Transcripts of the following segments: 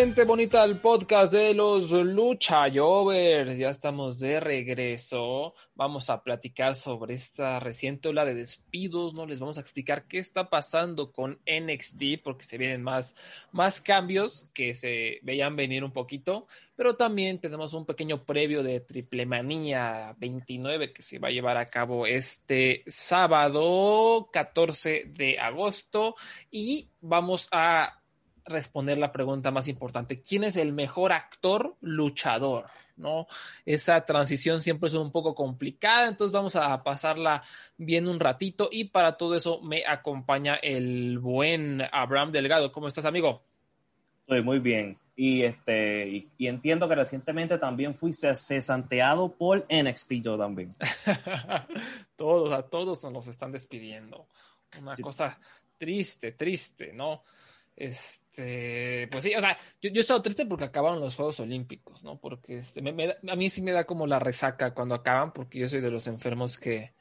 gente bonita al podcast de los Lucha Jovers. Ya estamos de regreso. Vamos a platicar sobre esta reciente ola de despidos, ¿no? Les vamos a explicar qué está pasando con NXT porque se vienen más, más cambios que se veían venir un poquito. Pero también tenemos un pequeño previo de Triple Manía 29 que se va a llevar a cabo este sábado 14 de agosto. Y vamos a responder la pregunta más importante. ¿Quién es el mejor actor luchador? ¿No? Esa transición siempre es un poco complicada, entonces vamos a pasarla bien un ratito y para todo eso me acompaña el buen Abraham Delgado. ¿Cómo estás, amigo? Estoy muy bien. Y este y, entiendo que recientemente también fui cesanteado por NXT yo también. todos, a todos nos están despidiendo. Una cosa triste, triste, ¿no? Este, pues sí, o sea, yo, yo he estado triste porque acabaron los Juegos Olímpicos, ¿no? Porque este, a mí sí me da como la resaca cuando acaban, porque yo soy de los enfermos que,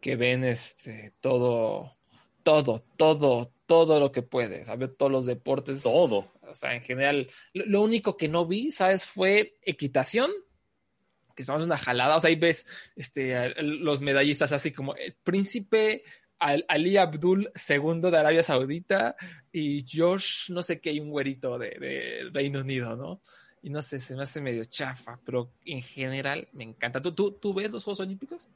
que ven este, todo, todo, todo, todo lo que puede, ¿sabes? Todos los deportes. Todo. O sea, en general, lo, único que no vi, ¿sabes? Fue equitación, que estamos en una jalada, o sea, ahí ves este, los medallistas así como el príncipe Ali Abdul II de Arabia Saudita y Josh, no sé qué, un güerito de, Reino Unido, ¿no? Y no sé, se me hace medio chafa, pero en general me encanta. ¿Tú, tú, tú ves los Juegos Olímpicos?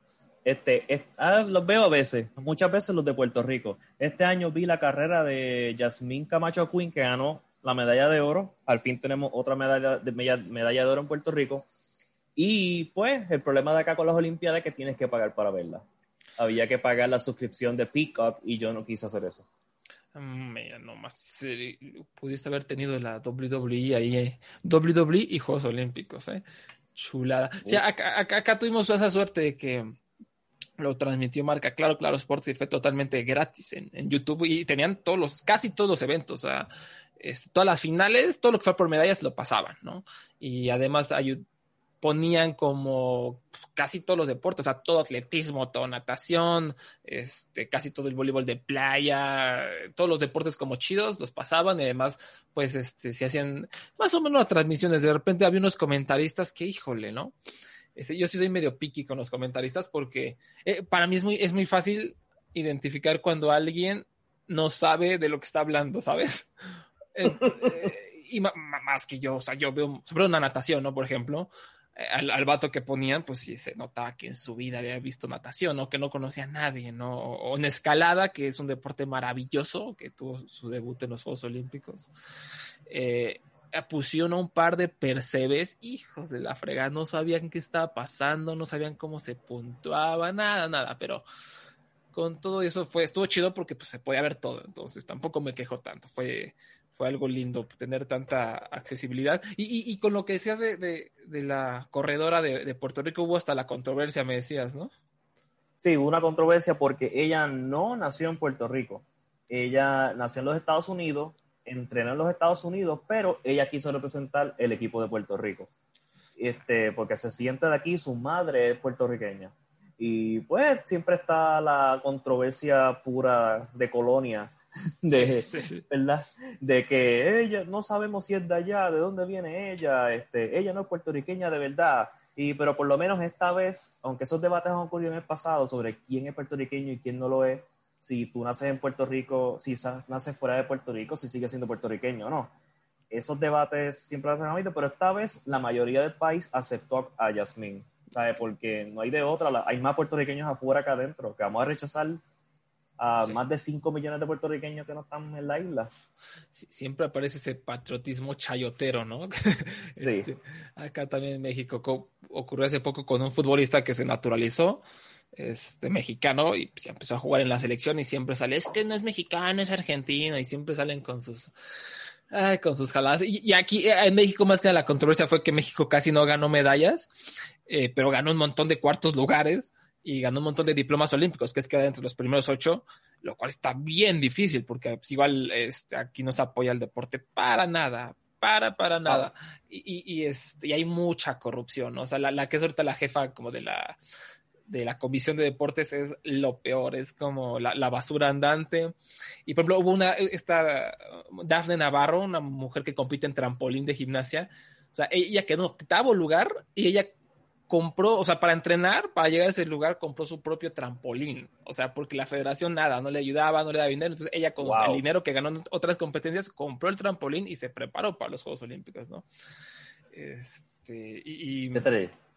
Este, ah, los veo a veces, muchas veces los de Puerto Rico. Este año vi la carrera de Yasmín Camacho Quinn, que ganó la medalla de oro. Al fin tenemos otra medalla de, medalla de oro en Puerto Rico. Y pues el problema de acá con las Olimpiadas es que tienes que pagar para verla había que pagar la suscripción de Pickup y yo no quise hacer eso. Mm, mira, nomás pudiste haber tenido la WWE ahí, eh. WWE y Juegos Olímpicos, ¿eh? Chulada. Sí, acá, acá, tuvimos esa suerte de que lo transmitió marca Claro, Claro Sports y fue totalmente gratis en, en YouTube y tenían todos los, casi todos los eventos, o sea, este, todas las finales, todo lo que fue por medallas lo pasaban, ¿no? Y además ponían como casi todos los deportes, o sea, todo atletismo, todo natación, este, casi todo el voleibol de playa, todos los deportes como chidos los pasaban y además, pues, este, se hacían más o menos transmisiones. De repente había unos comentaristas que, híjole, ¿no? Este, yo sí soy medio picky con los comentaristas porque eh, para mí es muy, es muy fácil identificar cuando alguien no sabe de lo que está hablando, ¿sabes? Eh, y más que yo, o sea, yo veo sobre una natación, ¿no? Por ejemplo, al, al, vato que ponían, pues sí se notaba que en su vida había visto natación, ¿no? Que no conocía a nadie, ¿no? O en escalada, que es un deporte maravilloso, que tuvo su debut en los Juegos Olímpicos. Eh, pusieron a un par de percebes, hijos de la fregada, no sabían qué estaba pasando, no sabían cómo se puntuaba, nada, nada, pero con todo eso fue, estuvo chido porque pues se podía ver todo, entonces tampoco me quejo tanto, fue fue algo lindo tener tanta accesibilidad. Y, con lo que decías de, de, la corredora de, Puerto Rico, hubo hasta la controversia, me decías, ¿no? Sí, hubo una controversia porque ella no nació en Puerto Rico. Ella nació en los Estados Unidos, entrenó en los Estados Unidos, pero ella quiso representar el equipo de Puerto Rico. Este, porque se siente de aquí, su madre es puertorriqueña. Y pues siempre está la controversia pura de colonia de, ¿verdad? de que ella no sabemos si es de allá, de dónde viene ella, este, ella no es puertorriqueña de verdad. Y, pero por lo menos esta vez, aunque esos debates han ocurrido en el pasado sobre quién es puertorriqueño y quién no lo es, si tú naces en Puerto Rico, si naces fuera de Puerto Rico, si sigues siendo puertorriqueño o no. Esos debates siempre hacen habido, pero esta vez la mayoría del país aceptó a Yasmín, ¿sabes? Porque no hay de otra, hay más puertorriqueños afuera que adentro, que vamos a rechazar a más de 5 millones de puertorriqueños que no están en la isla. siempre aparece ese patriotismo chayotero, ¿no? Sí. Este, acá también en México ocurrió hace poco con un futbolista que se naturalizó, este mexicano, y pues, empezó a jugar en la selección y siempre sale, es que no es mexicano, es argentino, y siempre salen con sus Ay, con sus jaladas. Y, aquí eh, en México más que la controversia fue que México casi no ganó medallas, eh, pero ganó un montón de cuartos lugares y ganó un montón de diplomas olímpicos, que es quedar entre los primeros ocho, lo cual está bien difícil porque pues, igual este, aquí no se apoya el deporte para nada, para, para nada. Y, y, este, y hay mucha corrupción, o sea, la, la que es ahorita la jefa como de la de la Comisión de Deportes es lo peor, es como la, basura andante. Y por ejemplo, hubo una, esta Dafne Navarro, una mujer que compite en trampolín de gimnasia, o sea, ella quedó en octavo lugar y ella compró, o sea, para entrenar, para llegar a ese lugar, compró su propio trampolín. O sea, porque la federación nada, no le ayudaba, no le daba dinero. Entonces ella con el dinero que ganó en otras competencias, compró el trampolín y se preparó para los Juegos Olímpicos, ¿no? Este, y, y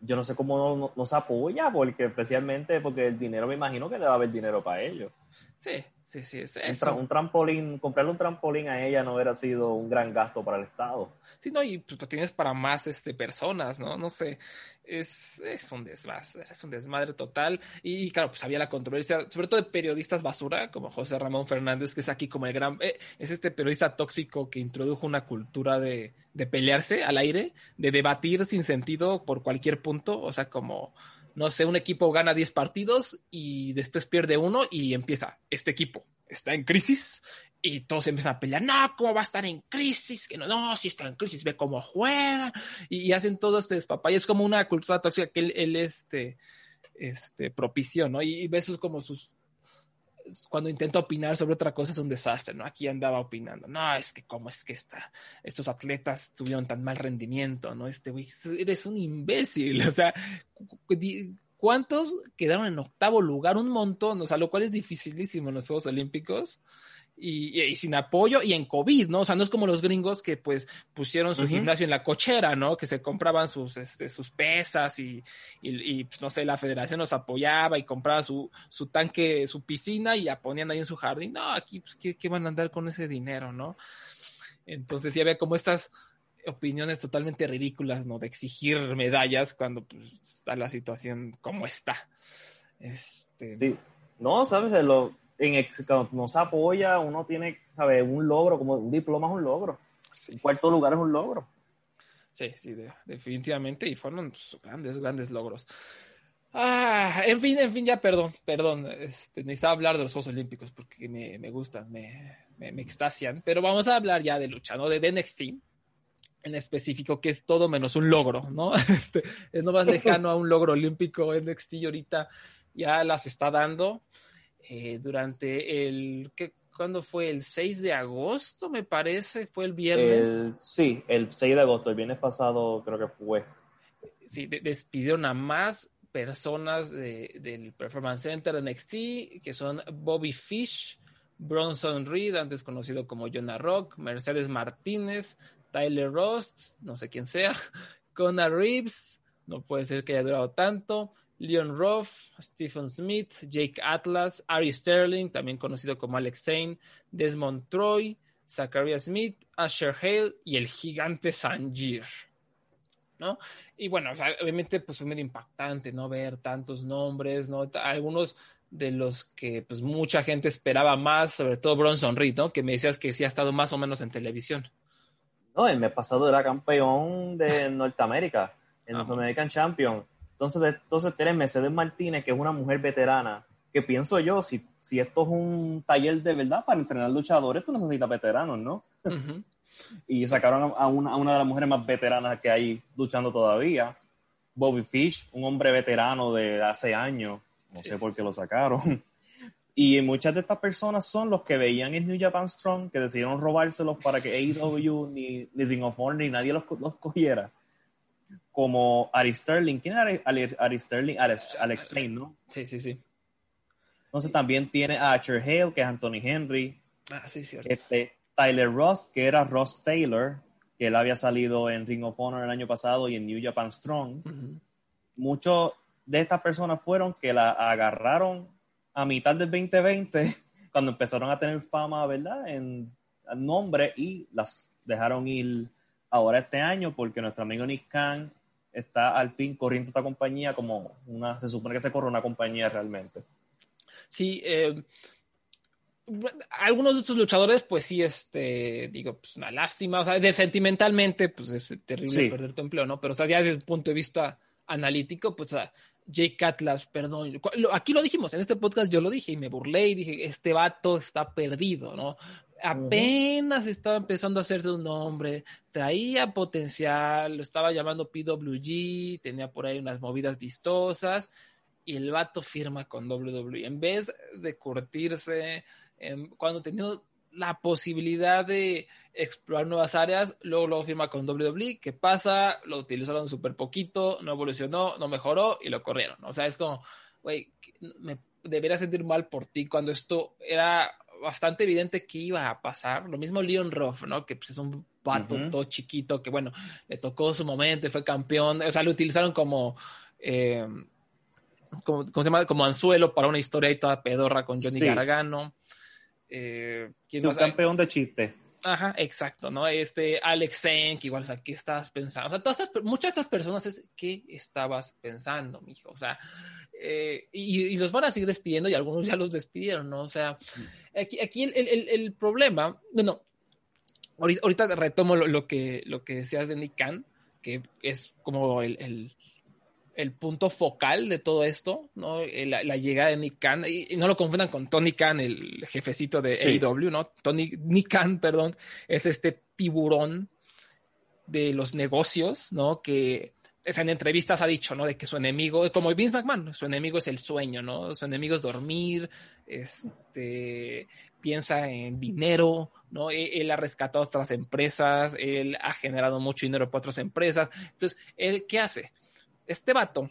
yo no sé cómo no, se apoya, porque especialmente porque el dinero me imagino que debe haber dinero para ellos. Sí, sí, sí. Es un, un, trampolín, comprarle un trampolín a ella no hubiera sido un gran gasto para el Estado. Sí, no, y pues, lo tienes para más este, personas, ¿no? No sé, es, es un desmadre, es un desmadre total. Y claro, pues había la controversia, sobre todo de periodistas basura, como José Ramón Fernández, que es aquí como el gran, eh, es este periodista tóxico que introdujo una cultura de, de pelearse al aire, de debatir sin sentido por cualquier punto, o sea, como no sé, un equipo gana 10 partidos y después pierde uno y empieza, este equipo está en crisis y todos empiezan a pelear, no, ¿cómo va a estar en crisis? Que no, no, si está en crisis, ve cómo juega. Y, hacen todo este despapay. Es como una cultura tóxica que él, este, este, propició, ¿no? Y, ves sus, como sus... Cuando intenta opinar sobre otra cosa es un desastre, ¿no? Aquí andaba opinando, no, es que cómo es que está, estos atletas tuvieron tan mal rendimiento, ¿no? Este güey, eres un imbécil, o sea, ¿cuántos quedaron en octavo lugar? Un montón, o sea, lo cual es dificilísimo en los Juegos Olímpicos y, sin apoyo y en COVID, ¿no? O sea, no es como los gringos que pues pusieron su gimnasio en la cochera, ¿no? Que se compraban sus, este, sus pesas y, y, pues, no sé, la federación los apoyaba y compraba su, su tanque, su piscina y la ponían ahí en su jardín. No, aquí, pues, ¿qué, ¿qué, van a andar con ese dinero, no? Entonces ya ve como estas opiniones totalmente ridículas, ¿no? De exigir medallas cuando pues, está la situación como está. Este... Sí, no, sabes, lo, en cuando no se apoya, uno tiene, ¿sabes? Un logro, como un diploma es un logro. Sí. cuarto lugar es un logro. Sí, sí, definitivamente, y fueron grandes, grandes logros. Ah, en fin, en fin, ya perdón, perdón, este, necesitaba hablar de los Juegos Olímpicos porque me, me gustan, me, me, me, extasian, pero vamos a hablar ya de lucha, ¿no? De, de NXT en específico, que es todo menos un logro, ¿no? Este, es lo más lejano a un logro olímpico NXT ahorita ya las está dando. Eh, durante el, ¿qué, ¿cuándo fue? El 6 de agosto, me parece, fue el viernes. sí, el 6 de agosto, el viernes pasado creo que fue. Sí, despidieron a más personas del Performance Center de NXT, que son Bobby Fish, Bronson Reed, antes conocido como Jonah Rock, Mercedes Martínez, Tyler Rost, no sé quién sea, Conor Reeves, no puede ser que haya durado tanto, Leon Ruff, Stephen Smith, Jake Atlas, Ari Sterling, también conocido como Alex Zane, Desmond Troy, Zachariah Smith, Asher Hale y el gigante Sanjir. ¿No? Y bueno, obviamente pues fue medio impactante, ¿no? Ver tantos nombres, ¿no? Algunos de los que pues mucha gente esperaba más, sobre todo Bronson Reed, ¿no? Que me decías que sí ha estado más o menos en televisión. No, el mes pasado era campeón de Norteamérica, en North American Champion entonces, entonces tienes Mercedes Martínez, que es una mujer veterana, que pienso yo, si, si esto es un taller de verdad para entrenar luchadores, tú necesitas veteranos, ¿no? y sacaron a una, a una, de las mujeres más veteranas que hay luchando todavía. Bobby Fish, un hombre veterano de hace años, no sé por qué lo sacaron. Y muchas de estas personas son los que veían en New Japan Strong, que decidieron robárselos para que AEW ni, ni Ring of Honor ni nadie los, los cogiera como Ari Sterling. ¿Quién era Ari, Sterling? Alex, Alex ¿no? Sí, sí, sí. Entonces también tiene a Archer Hale, que es Anthony Henry. Ah, sí, cierto. Este, Tyler Ross, que era Ross Taylor, que él había salido en Ring of Honor el año pasado y en New Japan Strong. Muchos de estas personas fueron que la agarraron a mitad del 2020, cuando empezaron a tener fama, ¿verdad? En, en nombre y las dejaron ir ahora este año porque nuestro amigo Nick Khan está al fin corriendo esta compañía como una, se supone que se corre una compañía realmente. Sí, eh, algunos de estos luchadores, pues sí, este, digo, pues una lástima, o sea, de sentimentalmente, pues es terrible perder tu empleo, ¿no? Pero, o sea, ya desde el punto de vista analítico, pues, o Jake Atlas, perdón, aquí lo dijimos, en este podcast yo lo dije y me burlé y dije, este vato está perdido, ¿no? Apenas estaba empezando a hacerse un nombre, traía potencial, lo estaba llamando PWG, tenía por ahí unas movidas vistosas y el vato firma con WWE. En vez de curtirse, cuando tenía la posibilidad de explorar nuevas áreas, luego lo firma con WWE. ¿Qué pasa? Lo utilizaron súper poquito, no evolucionó, no mejoró y lo corrieron. O sea, es como, güey, me debería sentir mal por ti cuando esto era bastante evidente que iba a pasar. Lo mismo Leon Ruff, ¿no? Que pues, es un pato todo chiquito que, bueno, le tocó su momento, fue campeón. O sea, lo utilizaron como, eh, como, se llama? Como anzuelo para una historia ahí toda pedorra con Johnny Gargano. Eh, ¿quién campeón de chiste. Ajá, exacto, ¿no? Este Alex que igual, o sea, ¿qué estabas pensando? O sea, todas estas, muchas de estas personas es, ¿qué estabas pensando, mijo? O sea, eh, y, los van a seguir despidiendo y algunos ya los despidieron, ¿no? O sea, aquí, aquí el, el, el problema, no, ahorita, retomo lo, que, lo que decías de Nick Khan, que es como el, el punto focal de todo esto, ¿no? Eh, la, llegada de Nick Khan, y, no lo confundan con Tony Khan, el jefecito de AEW, ¿no? Tony, Nick Khan, perdón, es este tiburón de los negocios, ¿no? Que en entrevistas ha dicho, ¿no? De que su enemigo, como Vince McMahon, su enemigo es el sueño, ¿no? Su enemigo es dormir, este, piensa en dinero, ¿no? E, él, ha rescatado otras empresas, él ha generado mucho dinero para otras empresas. Entonces, ¿él qué hace? este vato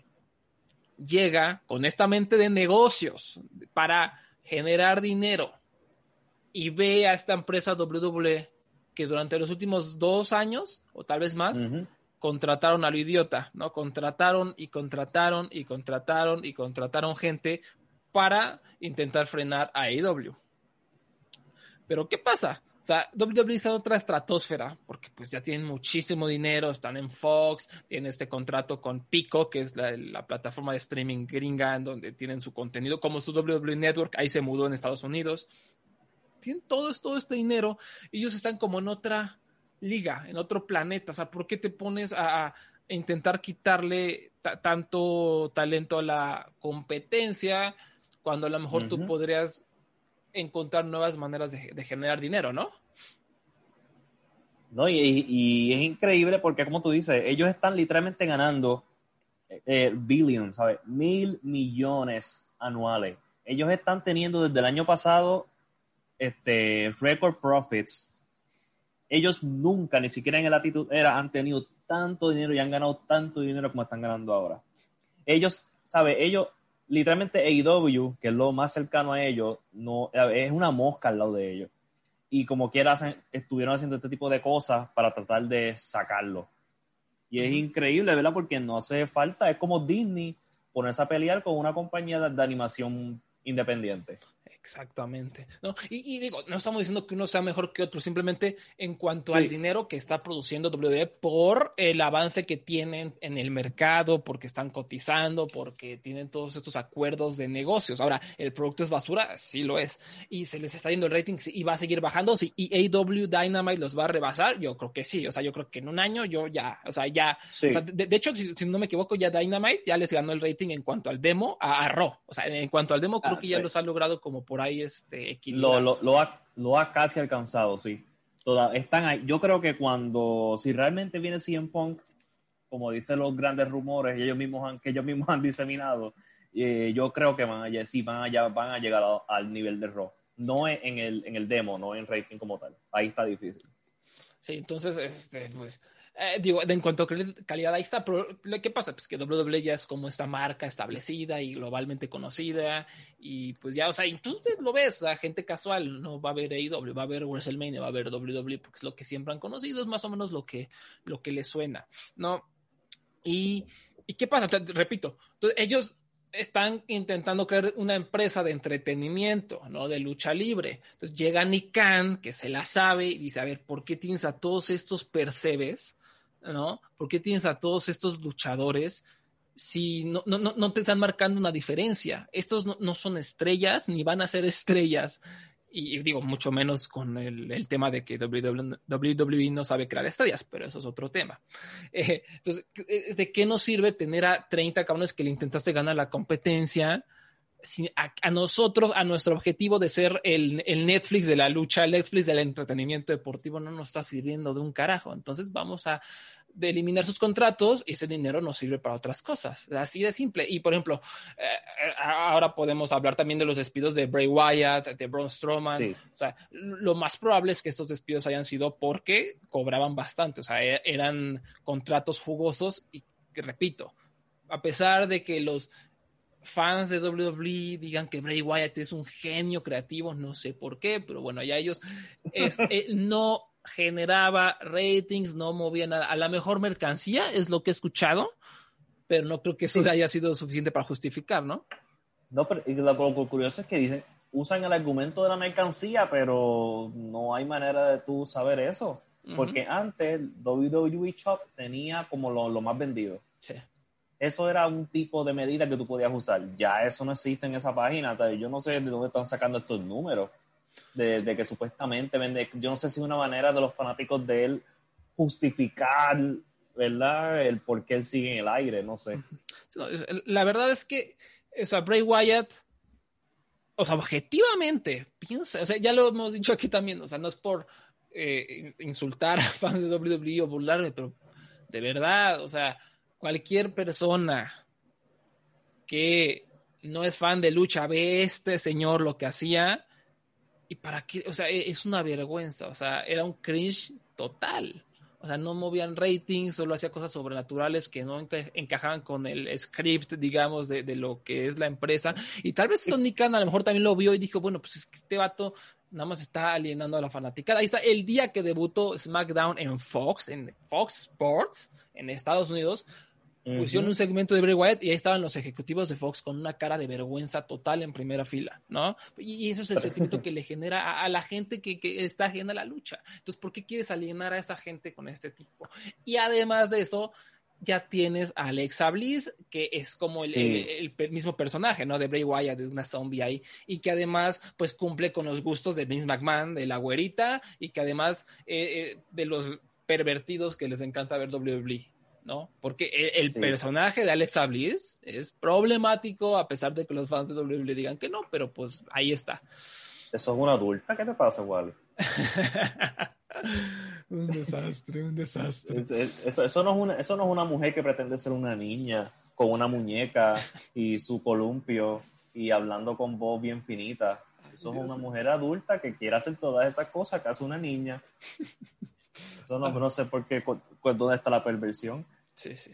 llega con esta mente de negocios para generar dinero y ve a esta empresa WWE que durante los últimos dos años o tal vez más contrataron a lo idiota, ¿no? Contrataron y contrataron y contrataron y contrataron gente para intentar frenar a AEW. Pero ¿qué pasa? O sea, WWE está en otra estratosfera, porque pues ya tienen muchísimo dinero, están en Fox, tienen este contrato con Pico, que es la, plataforma de streaming gringa, en donde tienen su contenido, como su WWE Network, ahí se mudó en Estados Unidos. Tienen todo, todo este dinero, ellos están como en otra liga, en otro planeta. O sea, ¿por qué te pones a, intentar quitarle tanto talento a la competencia cuando a lo mejor tú podrías encontrar nuevas maneras de, generar dinero, ¿no? No, y, es increíble porque, como tú dices, ellos están literalmente ganando eh, billions, ¿sabes? Mil millones anuales. Ellos están teniendo desde el año pasado este, record profits. Ellos nunca, ni siquiera en el actitud era, han tenido tanto dinero y han ganado tanto dinero como están ganando ahora. Ellos, ¿sabes? Ellos literalmente AEW, que es lo más cercano a ellos, no, es una mosca al lado de ellos. Y como quiera, estuvieron haciendo este tipo de cosas para tratar de sacarlo. Y es increíble, ¿verdad? Porque no hace falta, es como Disney ponerse a pelear con una compañía de animación independiente. Exactamente. ¿no? Y, digo, no estamos diciendo que uno sea mejor que otro, simplemente en cuanto al dinero que está produciendo WWE por el avance que tienen en el mercado, porque están cotizando, porque tienen todos estos acuerdos de negocios. Ahora, ¿el producto es basura? Sí lo es. ¿Y se les está yendo el rating y va a seguir bajando? Si AW Dynamite los va a rebasar, yo creo que sí. O sea, yo creo que en un año yo ya, o sea, ya. de, hecho, si, no me equivoco, ya Dynamite ya les ganó el rating en cuanto al demo a, a Raw. O sea, en, cuanto al demo, creo ah, que ya los ha logrado como por ahí este, lo, lo, lo, ha, lo, ha, casi alcanzado, sí. Toda, están ahí. Yo creo que cuando, si realmente viene CM Punk, como dicen los grandes rumores ellos mismos han, que ellos mismos han diseminado, eh, yo creo que van a, sí, van a, van a llegar al nivel de Raw. No en el, en el demo, no en rating como tal. Ahí está difícil. Sí, entonces, este, pues, eh, digo, en cuanto a calidad, ahí está, pero ¿qué pasa? Pues que WWE ya es como esta marca establecida y globalmente conocida, y pues ya, o sea, tú lo ves, a gente casual, no va a ver AEW, va a ver WrestleMania, va a ver WWE, porque es lo que siempre han conocido, es más o menos lo que, lo que les suena, ¿no? Y, ¿y qué pasa? repito, ellos están intentando crear una empresa de entretenimiento, ¿no? De lucha libre. Entonces llega Nick Khan, que se la sabe, y dice, a ver, ¿por qué tienes a todos estos percebes? ¿No? ¿Por qué tienes a todos estos luchadores si no, no, no te están marcando una diferencia? Estos no, son estrellas ni van a ser estrellas. y, digo, mucho menos con el, tema de que WWE no sabe crear estrellas, pero eso es otro tema. Eh, entonces, ¿de qué nos sirve tener a 30 cabrones que le intentaste ganar la competencia? A, nosotros, a nuestro objetivo de ser el, el, Netflix de la lucha, el Netflix del entretenimiento deportivo, no nos está sirviendo de un carajo. Entonces vamos a, de eliminar sus contratos y ese dinero nos sirve para otras cosas. Así de simple. Y por ejemplo, eh, eh, ahora podemos hablar también de los despidos de Bray Wyatt, de Braun Strowman. O sea, lo más probable es que estos despidos hayan sido porque cobraban bastante. O sea, e-, eran contratos jugosos y, repito, a pesar de que los fans de WWE digan que Bray Wyatt es un genio creativo, no sé por qué, pero bueno, ya ellos es, eh, no generaba ratings, no movía nada. A la mejor mercancía es lo que he escuchado, pero no creo que eso haya sido suficiente para justificar, ¿no? No, pero lo, curioso es que dicen, usan el argumento de la mercancía, pero no hay manera de tú saber eso. Porque antes WWE Shop tenía como lo, más vendido. Sí. Eso era un tipo de medida que tú podías usar. Ya eso no existe en esa página. Yo no sé de dónde están sacando estos números de, que supuestamente vende. Yo no sé si una manera de los fanáticos de él justificar, ¿verdad? El por qué él sigue en el aire, no sé. La verdad es que, o sea, Bray Wyatt, o sea, objetivamente, piensa, o sea, ya lo hemos dicho aquí también, o sea, no es por eh, insultar a fans de WWE o burlarme, pero de verdad, o sea, cualquier persona que no es fan de lucha ve este señor lo que hacía ¿Y para qué? O sea, e, es una vergüenza. O sea, era un cringe total. O sea, no movían ratings, solo hacía cosas sobrenaturales que no encajaban con el script, digamos, de, lo que es la empresa. Y tal vez Tony Khan a lo mejor también lo vio y dijo, bueno, pues este vato nada más está alienando a la fanaticada. Ahí está el día que debutó SmackDown en Fox, en Fox Sports, en Estados Unidos pusieron un segmento de Bray Wyatt y ahí estaban los ejecutivos de Fox con una cara de vergüenza total en primera fila, ¿no? Y eso es el sentimiento que le genera a, la gente que, está ajena a la lucha. Entonces, ¿por qué quieres alienar a esa gente con este tipo? Y además de eso, ya tienes a Alexa Bliss, que es como el, mismo personaje, ¿no? De Bray Wyatt, de una zombie ahí, y que además, pues cumple con los gustos de Vince McMahon, de la güerita, y que además eh, eh, de los pervertidos que les encanta ver WWE. ¿No? Porque el, personaje de Alexa Bliss es problemático a pesar de que los fans de WWE digan que no, pero pues ahí está. Eso es una adulta, ¿qué te pasa, Wally? un desastre, un desastre. Eso, no es una, eso no es una mujer que pretende ser una niña con una muñeca y su columpio y hablando con voz bien finita. Eso es una mujer adulta que quiere hacer todas esas cosas que hace una niña. Eso no, no sé por qué, dónde está la perversión. Sí, sí.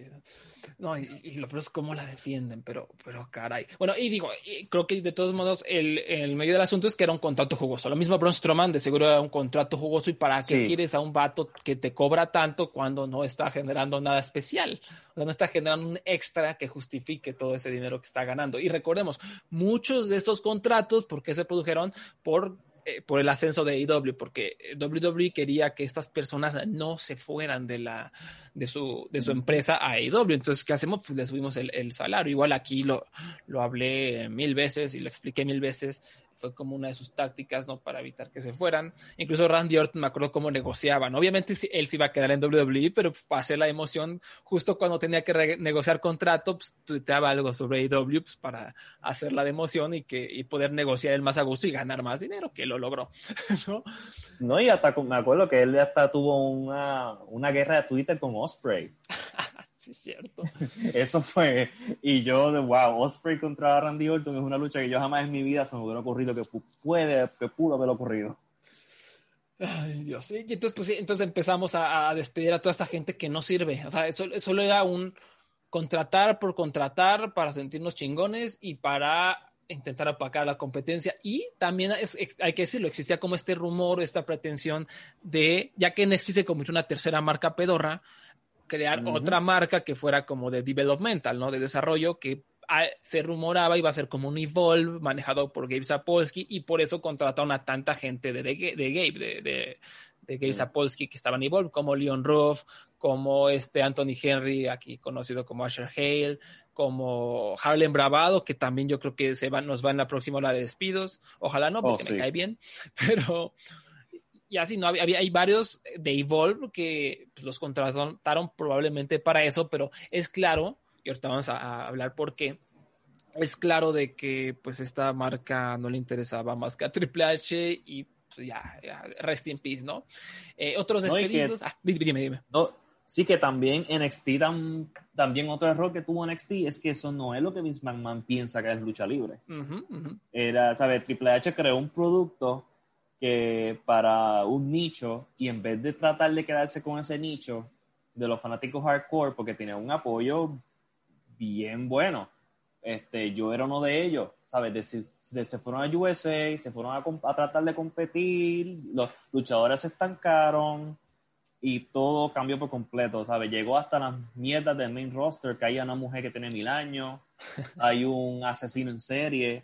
No, y, lo peor es cómo la defienden, pero, pero caray. Bueno, y digo, creo que de todos modos el, el, medio del asunto es que era un contrato jugoso. Lo mismo Braun Strowman, de seguro era un contrato jugoso. ¿Y para qué quieres a un vato que te cobra tanto cuando no está generando nada especial? O sea, no está generando un extra que justifique todo ese dinero que está ganando. Y recordemos, muchos de estos contratos, ¿por qué se produjeron? Por eh, por el ascenso de AEW, porque WWE quería que estas personas no se fueran de la de su, de su empresa a AEW. Entonces, ¿qué hacemos? Pues le subimos el, el salario. Igual aquí lo, lo hablé mil veces y lo expliqué mil veces fue como una de sus tácticas, ¿no? Para evitar que se fueran. Incluso Randy Orton me acuerdo cómo negociaban. Obviamente él se iba a quedar en WWE, pero pues, pasé la emoción justo cuando tenía que negociar contrato, pues tuiteaba algo sobre AEW pues, para hacer la emoción y, que, y poder negociar el más a gusto y ganar más dinero, que lo logró, ¿no? No, y hasta me acuerdo que él hasta tuvo una, una guerra de Twitter con Osprey. sí, es cierto. Eso fue. Y yo, de wow, Osprey contra Randy Orton es una lucha que yo jamás en mi vida se me hubiera ocurrido que puede, que pudo haber ocurrido. Ay, Dios. Y entonces, pues, entonces empezamos a, despedir a toda esta gente que no sirve. O sea, eso, solo era un contratar por contratar para sentirnos chingones y para intentar apacar la competencia. Y también hay que decirlo, existía como este rumor, esta pretensión de, ya que no existe como una tercera marca pedorra, crear otra marca que fuera como de developmental, ¿no? De desarrollo que ah, se rumoraba iba a ser como un Evolve manejado por Gabe Sapolsky y por eso contrataron a tanta gente de, de, Gabe, de, de, Gabe Sapolsky que estaban en Evolve, como Leon Ruff, como este Anthony Henry, aquí conocido como Asher Hale, como Harlem Bravado, que también yo creo que se va, nos va en la próxima hora de despidos. Ojalá no, porque Oh, me cae bien, pero y así, ¿no? Había, hay varios de Evolve que pues, los contrataron probablemente para eso, pero es claro, y ahorita vamos a, a hablar por qué, es claro de que pues esta marca no le interesaba más que a Triple H y pues, ya, ya, rest in peace, ¿no? Eh, otros No, y que- despedidos, ah, dime, dime. No, sí que también NXT, tam- también otro error que tuvo NXT es que eso no es lo que Vince McMahon piensa que es lucha libre. Ujú, ujú. Era, ¿sabes? Triple H creó un producto que para un nicho y en vez de tratar de quedarse con ese nicho de los fanáticos hardcore porque tenía un apoyo bien bueno. Este, yo era uno de ellos, ¿sabes? De, de- se fueron a USA, se fueron a, a tratar de competir, los luchadores se estancaron y todo cambió por completo, ¿sabes? Llegó hasta las mierdas del main roster, que hay una mujer que tiene mil años, hay un asesino en serie.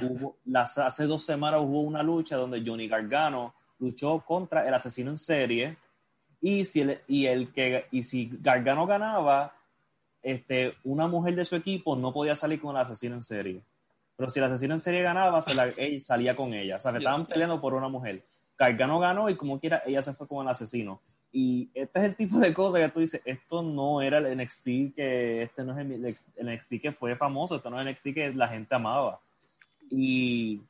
Hubo, las, hace dos semanas hubo una lucha donde Johnny Gargano luchó contra el asesino en serie y si el, y el que y si Gargano ganaba este, una mujer de su equipo no podía salir con el asesino en serie. Pero si el asesino en serie ganaba, se la- él salía con ella. O sea, que Dios estaban peleando por una mujer. Gargano ganó y como quiera, ella se fue con el asesino. Y este es el tipo de cosas que tú dices, esto no era el NXT que, este no es el, el NXT que fue famoso, esto no es el NXT que la gente amaba. Y,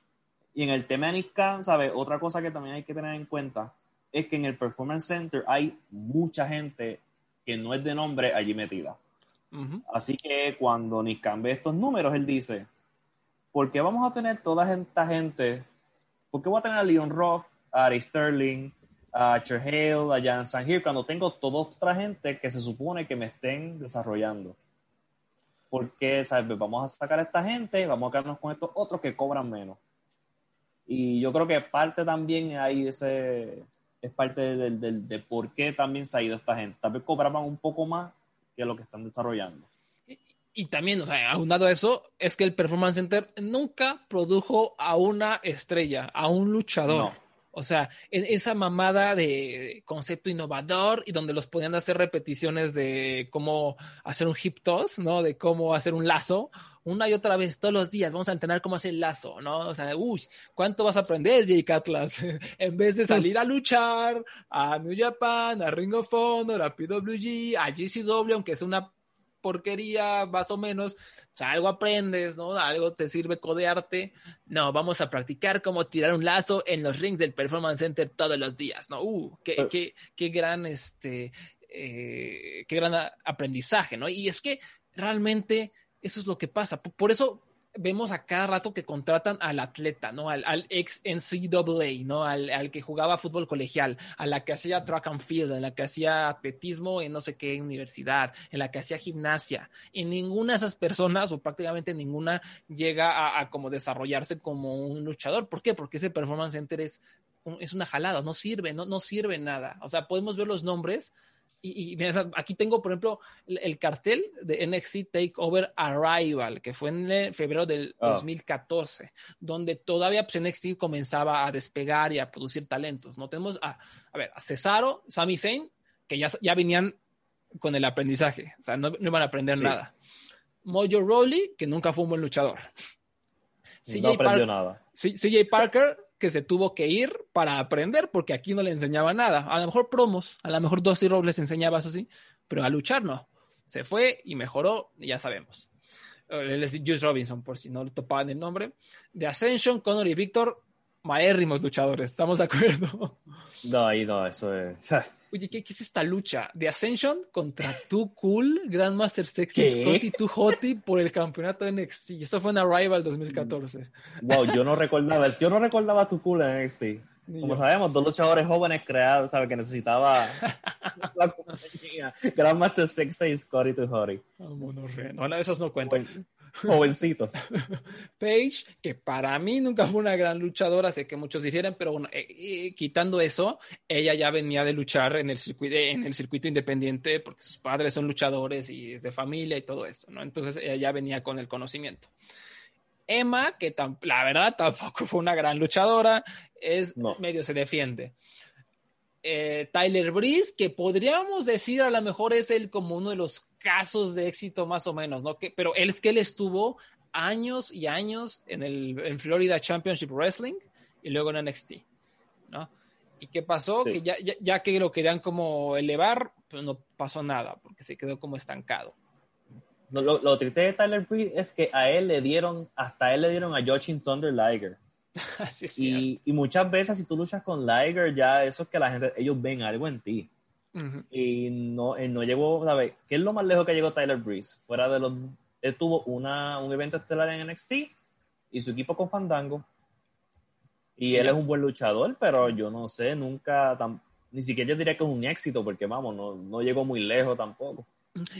y en el tema de Nick Khan, ¿sabes? Otra cosa que también hay que tener en cuenta es que en el Performance Center hay mucha gente que no es de nombre allí metida. Así que cuando Nick Khan ve estos números, él dice, ¿por qué vamos a tener toda esta gente? ¿Por qué voy a tener a Leon Roth, a Ari Sterling, a Cher Hale, a Jan Sanhir, cuando tengo toda otra gente que se supone que me estén desarrollando? Porque, ¿sabes? Vamos a sacar a esta gente, vamos a quedarnos con estos otros que cobran menos. Y yo creo que parte también hay ese, es parte del, del- de por qué también se ha ido esta gente. Tal vez cobraban un poco más que lo que están desarrollando. Y también, o sea, aunado a eso, es que el Performance Center nunca produjo a una estrella, a un luchador. No. O sea, en esa mamada de concepto innovador y donde los podían hacer repeticiones de cómo hacer un hip toss, ¿no? De cómo hacer un lazo, una y otra vez, todos los días, vamos a entrenar cómo hacer el lazo, ¿no? O sea, uy, ¿cuánto vas a aprender, Jake Atlas? en vez de salir a luchar a New Japan, a Ring of Honor, a PWG, a GCW, aunque es una porquería más o menos, o sea, algo aprendes, ¿no? Algo te sirve codearte. No, vamos a practicar cómo tirar un lazo en los rings del Performance Center todos los días, ¿no? Uh, qué, Pero- qué, qué gran, este, eh, qué gran aprendizaje, ¿no? Y es que realmente eso es lo que pasa. Por eso vemos a cada rato que contratan al atleta, ¿no? Al, ex NCAA, ¿no? Al, al que jugaba fútbol colegial, a la que hacía track and field, a la que hacía atletismo en no sé qué universidad, en la que hacía gimnasia. Y ninguna de esas personas, o prácticamente ninguna, llega a, a como desarrollarse como un luchador. ¿Por qué? Porque ese performance center es, es una jalada, no sirve, no, no sirve nada. O sea, podemos ver los nombres. Y, y mira, aquí tengo, por ejemplo, el, el cartel de NXT Takeover Arrival, que fue en febrero del Ah. 2014, donde todavía pues, NXT comenzaba a despegar y a producir talentos. No tenemos a, a ver, a Cesaro, Sami Zayn, que ya, ya venían con el aprendizaje, o sea, no, no iban a aprender Sí. nada. Mojo Rawley, que nunca fue un buen luchador. CJ no aprendió Park- nada. CJ Parker, que se tuvo que ir para aprender porque aquí no le enseñaba nada. A lo mejor promos, a lo mejor Dusty Robles enseñaba eso sí, pero a luchar no. Se fue y mejoró, ya sabemos. Eh, Él es Juice Robinson, por si no le topaban el nombre. De Ascension, Conor y Víctor, maérrimos luchadores, ¿estamos de acuerdo? No, ahí no, eso es. Oye, ¿qué, qué es esta lucha? De Ascension contra Too Cool, Grandmaster Sexy ¿Qué? Scotty Too Hotty por el campeonato de NXT. Y Eso fue en Arrival 2014. Wow, yo no recordaba, yo no recordaba tu culo en NXT. Ni Como yo. sabemos, dos luchadores jóvenes creados, ¿sabes? Que necesitaba la compañía. Grandmaster 66, Scotty to Hotty. Ah, monorrea. No, no, esos no cuentan. Jovencitos. Paige, que para mí nunca fue una gran luchadora, sé que muchos difieren, pero bueno, eh, eh, quitando eso, ella ya venía de luchar en el circuito, en el circuito independiente porque sus padres son luchadores y es de familia y todo eso, ¿no? Entonces ella ya venía con el conocimiento. Emma, que la verdad tampoco fue una gran luchadora, es No. medio se defiende. Eh, Tyler Breeze, que podríamos decir a lo mejor es el como uno de los casos de éxito más o menos, ¿no? Que, pero él es que él estuvo años y años en el en Florida Championship Wrestling y luego en NXT, ¿no? ¿Y qué pasó? Sí. Que ya, ya, ya que lo querían como elevar, pues no pasó nada, porque se quedó como estancado. No, lo, lo triste de Tyler Breeze es que a él le dieron, hasta a él le dieron a Joachim Thunder Liger. Así es cierto. Y, y muchas veces si tú luchas con Liger, ya eso es que la gente, ellos ven algo en ti. Y no, él no llegó, ¿sabes? ¿Qué es lo más lejos que llegó Tyler Breeze? Fuera de los, él tuvo una, un evento estelar en NXT y su equipo con Fandango. Y él es un buen luchador, pero yo no sé, nunca, tan- ni siquiera yo diría que es un éxito, porque vamos, no, no llegó muy lejos tampoco.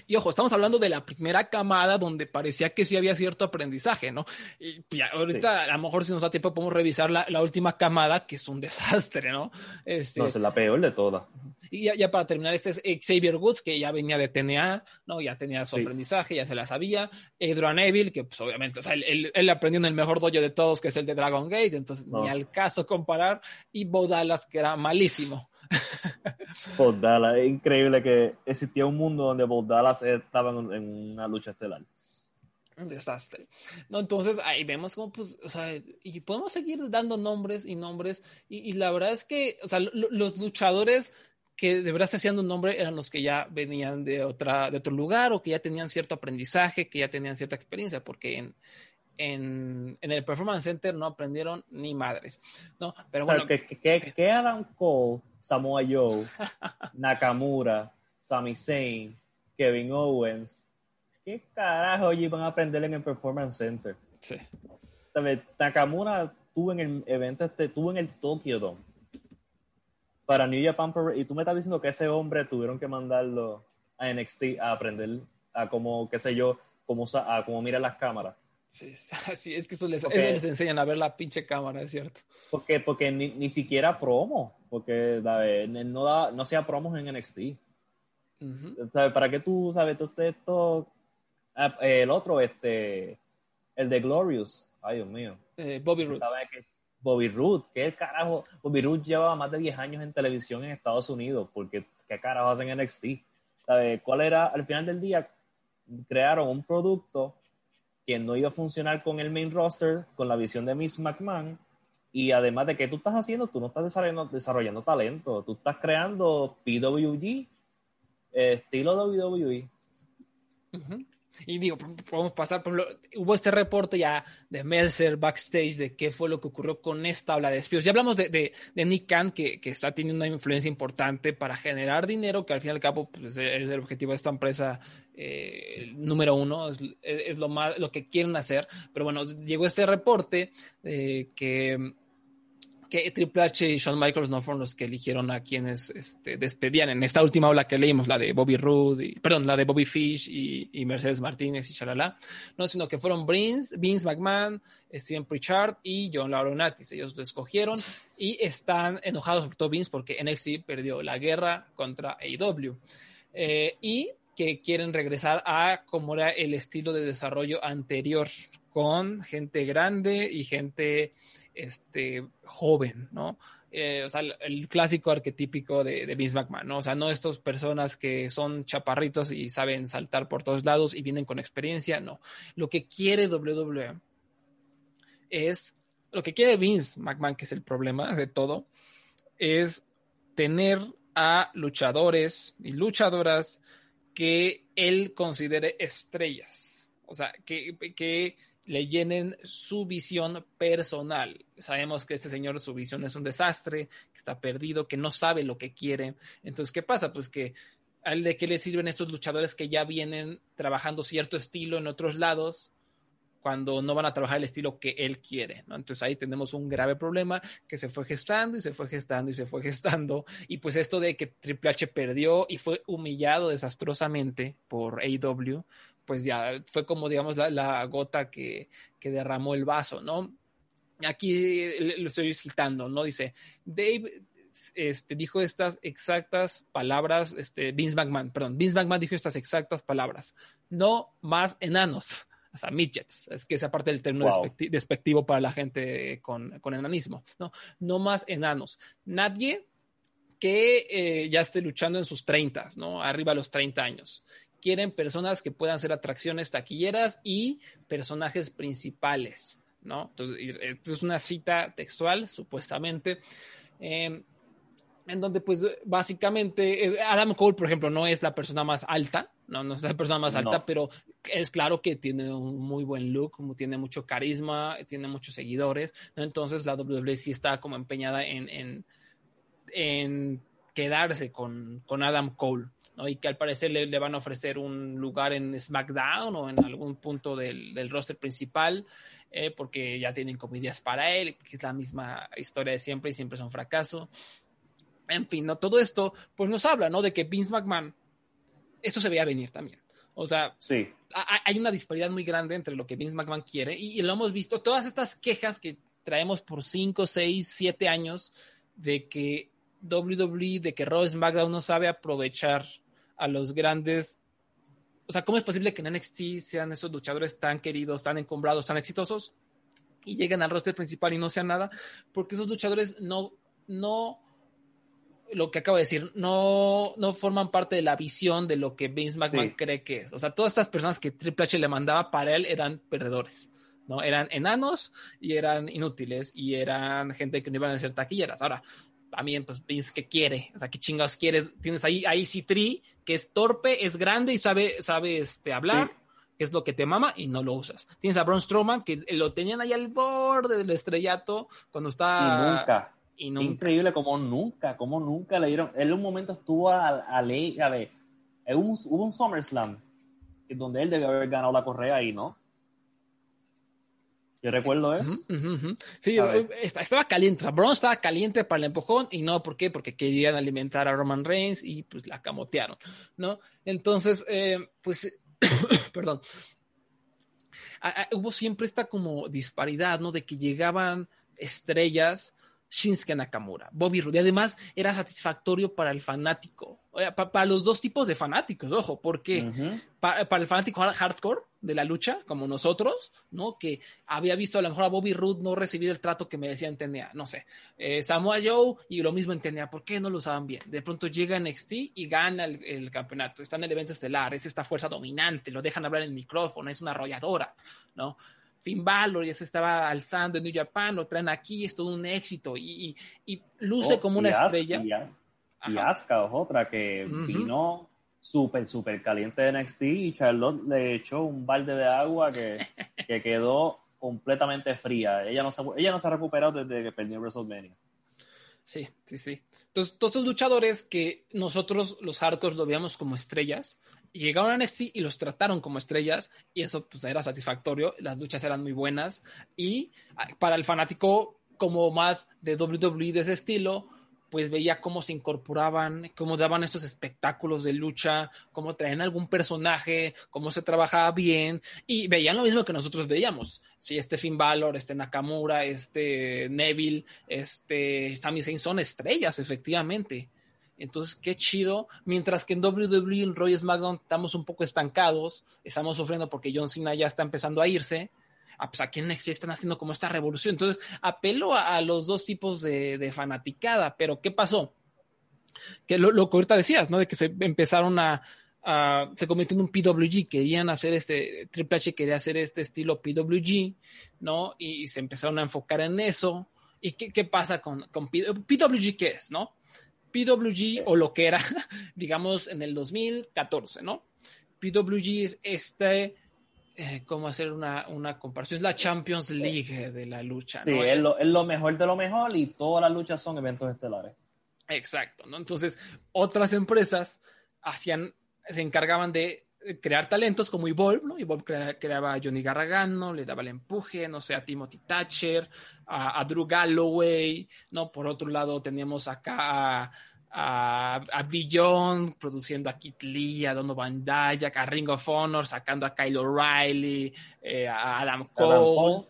Y ojo, estamos hablando de la primera camada donde parecía que sí había cierto aprendizaje, ¿no? Y ya, ahorita a lo mejor si nos da tiempo podemos revisar la, la última camada, que es un desastre, ¿no? Este, No, es la peor de todas. Y ya, ya para terminar, este es Xavier Woods, que ya venía de TNA, ¿no? Ya tenía su Sí. aprendizaje, ya se la sabía. Adrian Neville, que pues obviamente, o sea, él, él- él aprendió en el mejor dojo de todos, que es el de Dragon Gate, entonces No. ni al caso comparar. Y Bo Dallas, que era malísimo. Bob Dallas, es increíble que existía un mundo donde Bob Dallas estaba en, una lucha estelar. Un desastre. No, entonces ahí vemos como, pues, o sea, y podemos seguir dando nombres y nombres. Y, y la verdad es que, o sea, lo- los luchadores que de verdad se hacían un nombre eran los que ya venían de otra, de otro lugar o que ya tenían cierto aprendizaje, que ya tenían cierta experiencia, porque en, en, en el Performance Center no aprendieron ni madres, ¿no? Pero O sea, bueno, que, que- que Adam Cole, Samoa Joe, Nakamura, Sami Zayn, Kevin Owens, ¿qué carajo iban a aprender en el Performance Center? sí. ¿Sabes? Nakamura tuvo en el evento este, tuvo en el Tokyo Dome para New Japan Pro y tú me estás diciendo que ese hombre tuvieron que mandarlo a NXT a aprender a cómo, qué sé yo, cómo, a cómo mira las cámaras. Sí, sí, es que eso les, eso les enseñan a ver la pinche cámara, es cierto. Porque, porque ni, ni siquiera promo, porque ¿sabes? no, da, no sea promos en NXT. ¿Sabes? ¿Para qué tú, sabes? Tú, esto, ah, el otro, este, el de Glorious, ay Dios mío, Eh, Bobby Roode. Bobby Roode, ¿qué carajo? Bobby Roode llevaba más de 10 años en televisión en Estados Unidos, porque ¿qué carajo hacen en NXT? ¿Sabes? ¿Cuál era, al final del día, crearon un producto que no iba a funcionar con el main roster, con la visión de Miss McMahon, y además de que tú estás haciendo, tú no estás desarrollando, desarrollando talento, tú estás creando PWG, eh, estilo WWE. Y digo, podemos pasar, por ejemplo, hubo este reporte ya de Meltzer backstage de qué fue lo que ocurrió con esta habla de despidos. Ya hablamos de, de, Nick Khan, que, que está teniendo una influencia importante para generar dinero, que al fin y al cabo pues, es, el objetivo de esta empresa eh, número uno, es lo, más, lo que quieren hacer. Pero bueno, llegó este reporte eh, que que Triple H y Shawn Michaels no fueron los que eligieron a quienes este, despedían en esta última ola que leímos, la de Bobby Roode, perdón, la de Bobby Fish y, y Mercedes Martínez y chalala, no, sino que fueron Vince, Vince McMahon, Steven Pritchard y John Lauronatis. Ellos lo escogieron y están enojados, sobre todo Vince, porque NXT perdió la guerra contra AEW. Eh, y que quieren regresar a como era el estilo de desarrollo anterior, con gente grande y gente este, joven, ¿no? Eh, o sea, el, clásico arquetípico de, de Vince McMahon, ¿no? O sea, no estas personas que son chaparritos y saben saltar por todos lados y vienen con experiencia, no. Lo que quiere WWE es, lo que quiere Vince McMahon, que es el problema de todo, es tener a luchadores y luchadoras que él considere estrellas. O sea, que, que le llenen su visión personal. Sabemos que este señor, su visión es un desastre, que está perdido, que no sabe lo que quiere. Entonces, ¿qué pasa? Pues que a él de qué le sirven estos luchadores que ya vienen trabajando cierto estilo en otros lados cuando no van a trabajar el estilo que él quiere, ¿no? Entonces ahí tenemos un grave problema que se fue gestando y se fue gestando y se fue gestando. Y pues esto de que Triple H perdió y fue humillado desastrosamente por AEW, pues ya fue como, digamos, la, la gota que, que, derramó el vaso, ¿no? Aquí lo estoy citando, ¿no? Dice, Dave este, dijo estas exactas palabras, este, Vince McMahon, perdón, Vince McMahon dijo estas exactas palabras, no más enanos, o sea, midgets, es que esa parte del término wow. despectivo para la gente con, con enanismo, ¿no? No más enanos. Nadie que eh, ya esté luchando en sus 30, ¿no? Arriba de los 30 años. Quieren personas que puedan ser atracciones taquilleras y personajes principales, ¿no? Entonces, esto es una cita textual, supuestamente. Eh, en donde pues básicamente Adam Cole, por ejemplo, no es la persona más alta, no, no es la persona más alta, pero es claro que tiene un muy buen look, tiene mucho carisma, tiene muchos seguidores, ¿no? entonces la WWE sí está como empeñada en, en, en quedarse con, con, Adam Cole, ¿no? y que al parecer le, le, van a ofrecer un lugar en SmackDown o en algún punto del, del roster principal. Eh, porque ya tienen comedias para él, que es la misma historia de siempre y siempre es un fracaso. En fin, ¿no? todo esto pues nos habla, ¿no? De que Vince McMahon, eso se veía venir también. O sea, sí. hay una disparidad muy grande entre lo que Vince McMahon quiere y, y, lo hemos visto, todas estas quejas que traemos por 5, 6, 7 años de que WWE, de que Raw SmackDown no sabe aprovechar a los grandes. O sea, ¿cómo es posible que en NXT sean esos luchadores tan queridos, tan encumbrados, tan exitosos y lleguen al roster principal y no sean nada? Porque esos luchadores no, no lo que acabo de decir, no, no forman parte de la visión de lo que Vince McMahon sí. cree que es. O sea, todas estas personas que Triple H le mandaba para él eran perdedores, ¿no? Eran enanos y eran inútiles y eran gente que no iban a ser taquilleras. Ahora, también, pues, Vince, ¿qué quiere? O sea, ¿qué chingados quieres? Tienes ahí, ahí Citri, que es torpe, es grande y sabe, sabe este, hablar. Sí. que es lo que te mama y no lo usas. Tienes a Braun Strowman, que lo tenían ahí al borde del estrellato cuando está... Y nunca y nunca. Increíble como nunca, como nunca le dieron. Él un momento estuvo a, a ley, a ver, un, hubo un SummerSlam donde él debió haber ganado la correa y no. Yo recuerdo eso. Uh -huh, uh -huh. Sí, estaba caliente. O sea, Braun estaba caliente para el empujón y no, ¿por qué? Porque querían alimentar a Roman Reigns y pues la camotearon, ¿no? Entonces, eh, pues, perdón. A, a, hubo siempre esta como disparidad, ¿no? De que llegaban estrellas Shinsuke Nakamura, Bobby Roode. Además, era satisfactorio para el fanático, para, para los dos tipos de fanáticos, ojo, porque uh -huh. para, para, el fanático hardcore de la lucha, como nosotros, ¿no? Que había visto a lo mejor a Bobby Roode no recibir el trato que merecía en TNA, no sé, eh, Samoa Joe y lo mismo en TNA, ¿por qué no lo usaban bien? De pronto llega NXT y gana el, el campeonato, está en el evento estelar, es esta fuerza dominante, lo dejan hablar en el micrófono, es una arrolladora, ¿no? Finn Balor ya se estaba alzando en New Japan, lo traen aquí, es todo un éxito y, y, y luce oh, como una estrella. Y, y Asuka es otra que uh -huh. vino súper, súper caliente de NXT y Charlotte le echó un balde de agua que, que quedó completamente fría. Ella no, se, ella no se ha recuperado desde que perdió WrestleMania. Sí, sí, sí. Entonces, todos estos luchadores que nosotros, los hardcore, lo veíamos como estrellas, llegaron a NXT y los trataron como estrellas y eso pues era satisfactorio, las luchas eran muy buenas y ah, para el fanático como más de WWE de ese estilo, pues veía cómo se incorporaban, cómo daban estos espectáculos de lucha, cómo traían algún personaje, cómo se trabajaba bien y veían lo mismo que nosotros veíamos. Si este Finn Balor, este Nakamura, este Neville, este Sami Zayn son estrellas efectivamente entonces, qué chido. Mientras que en WWE, en Roy SmackDown, estamos un poco estancados. Estamos sufriendo porque John Cena ya está empezando a irse. Ah, pues aquí en NXT están haciendo como esta revolución. Entonces, apelo a, los dos tipos de, fanaticada. Pero, ¿qué pasó? Que lo, que ahorita decías, ¿no? De que se empezaron a, se convirtió en un PWG. Querían hacer este. Triple H quería hacer este estilo PWG, ¿no? Y, y se empezaron a enfocar en eso. ¿Y qué, qué pasa con, con PWG? ¿Qué es, no? PWG o lo que era, digamos, en el 2014, ¿no? PWG es este, eh, ¿cómo hacer una, una, comparación? Es la Champions League de la lucha. Sí, ¿no? es, lo, es, lo, mejor de lo mejor y todas las luchas son eventos estelares. Exacto, ¿no? Entonces, otras empresas hacían, se encargaban de crear talentos como Evolve, ¿no? Evolve crea, creaba a Johnny Gargano, le daba el empuje, no sé, a Timothy Thatcher, a, a Drew Galloway, ¿no? Por otro lado teníamos acá a, a, a produciendo a Kit Lee, a Donovan Dijak, a Ring of Honor sacando a Kyle O'Reilly, eh, a Adam Cole. Adam Cole.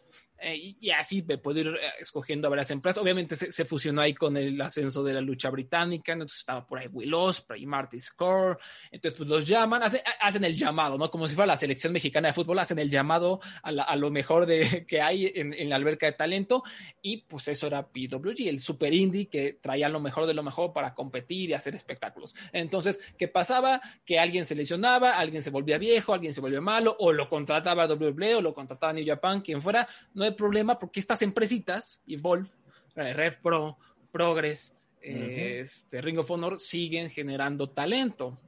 Eh, y, así me puedo ir eh, escogiendo a varias empresas. Obviamente se, fusionó ahí con el ascenso de la lucha británica, entonces estaba por ahí Will Ospreay, Marty Score, entonces pues los llaman, hacen, el llamado, ¿no? Como si fuera la selección mexicana de fútbol, hacen el llamado a, lo mejor de, que hay en, la alberca de talento y pues eso era PWG, el super indie que traía lo mejor de lo mejor para competir y hacer espectáculos. Entonces, ¿qué pasaba? Que alguien se lesionaba, alguien se volvía viejo, alguien se volvía malo, o lo contrataba WWE o lo contrataba New Japan, quien fuera, no problema porque estas empresitas, Evolve, eh, Rev Pro, Progress, este, Ring of Honor, siguen generando talento.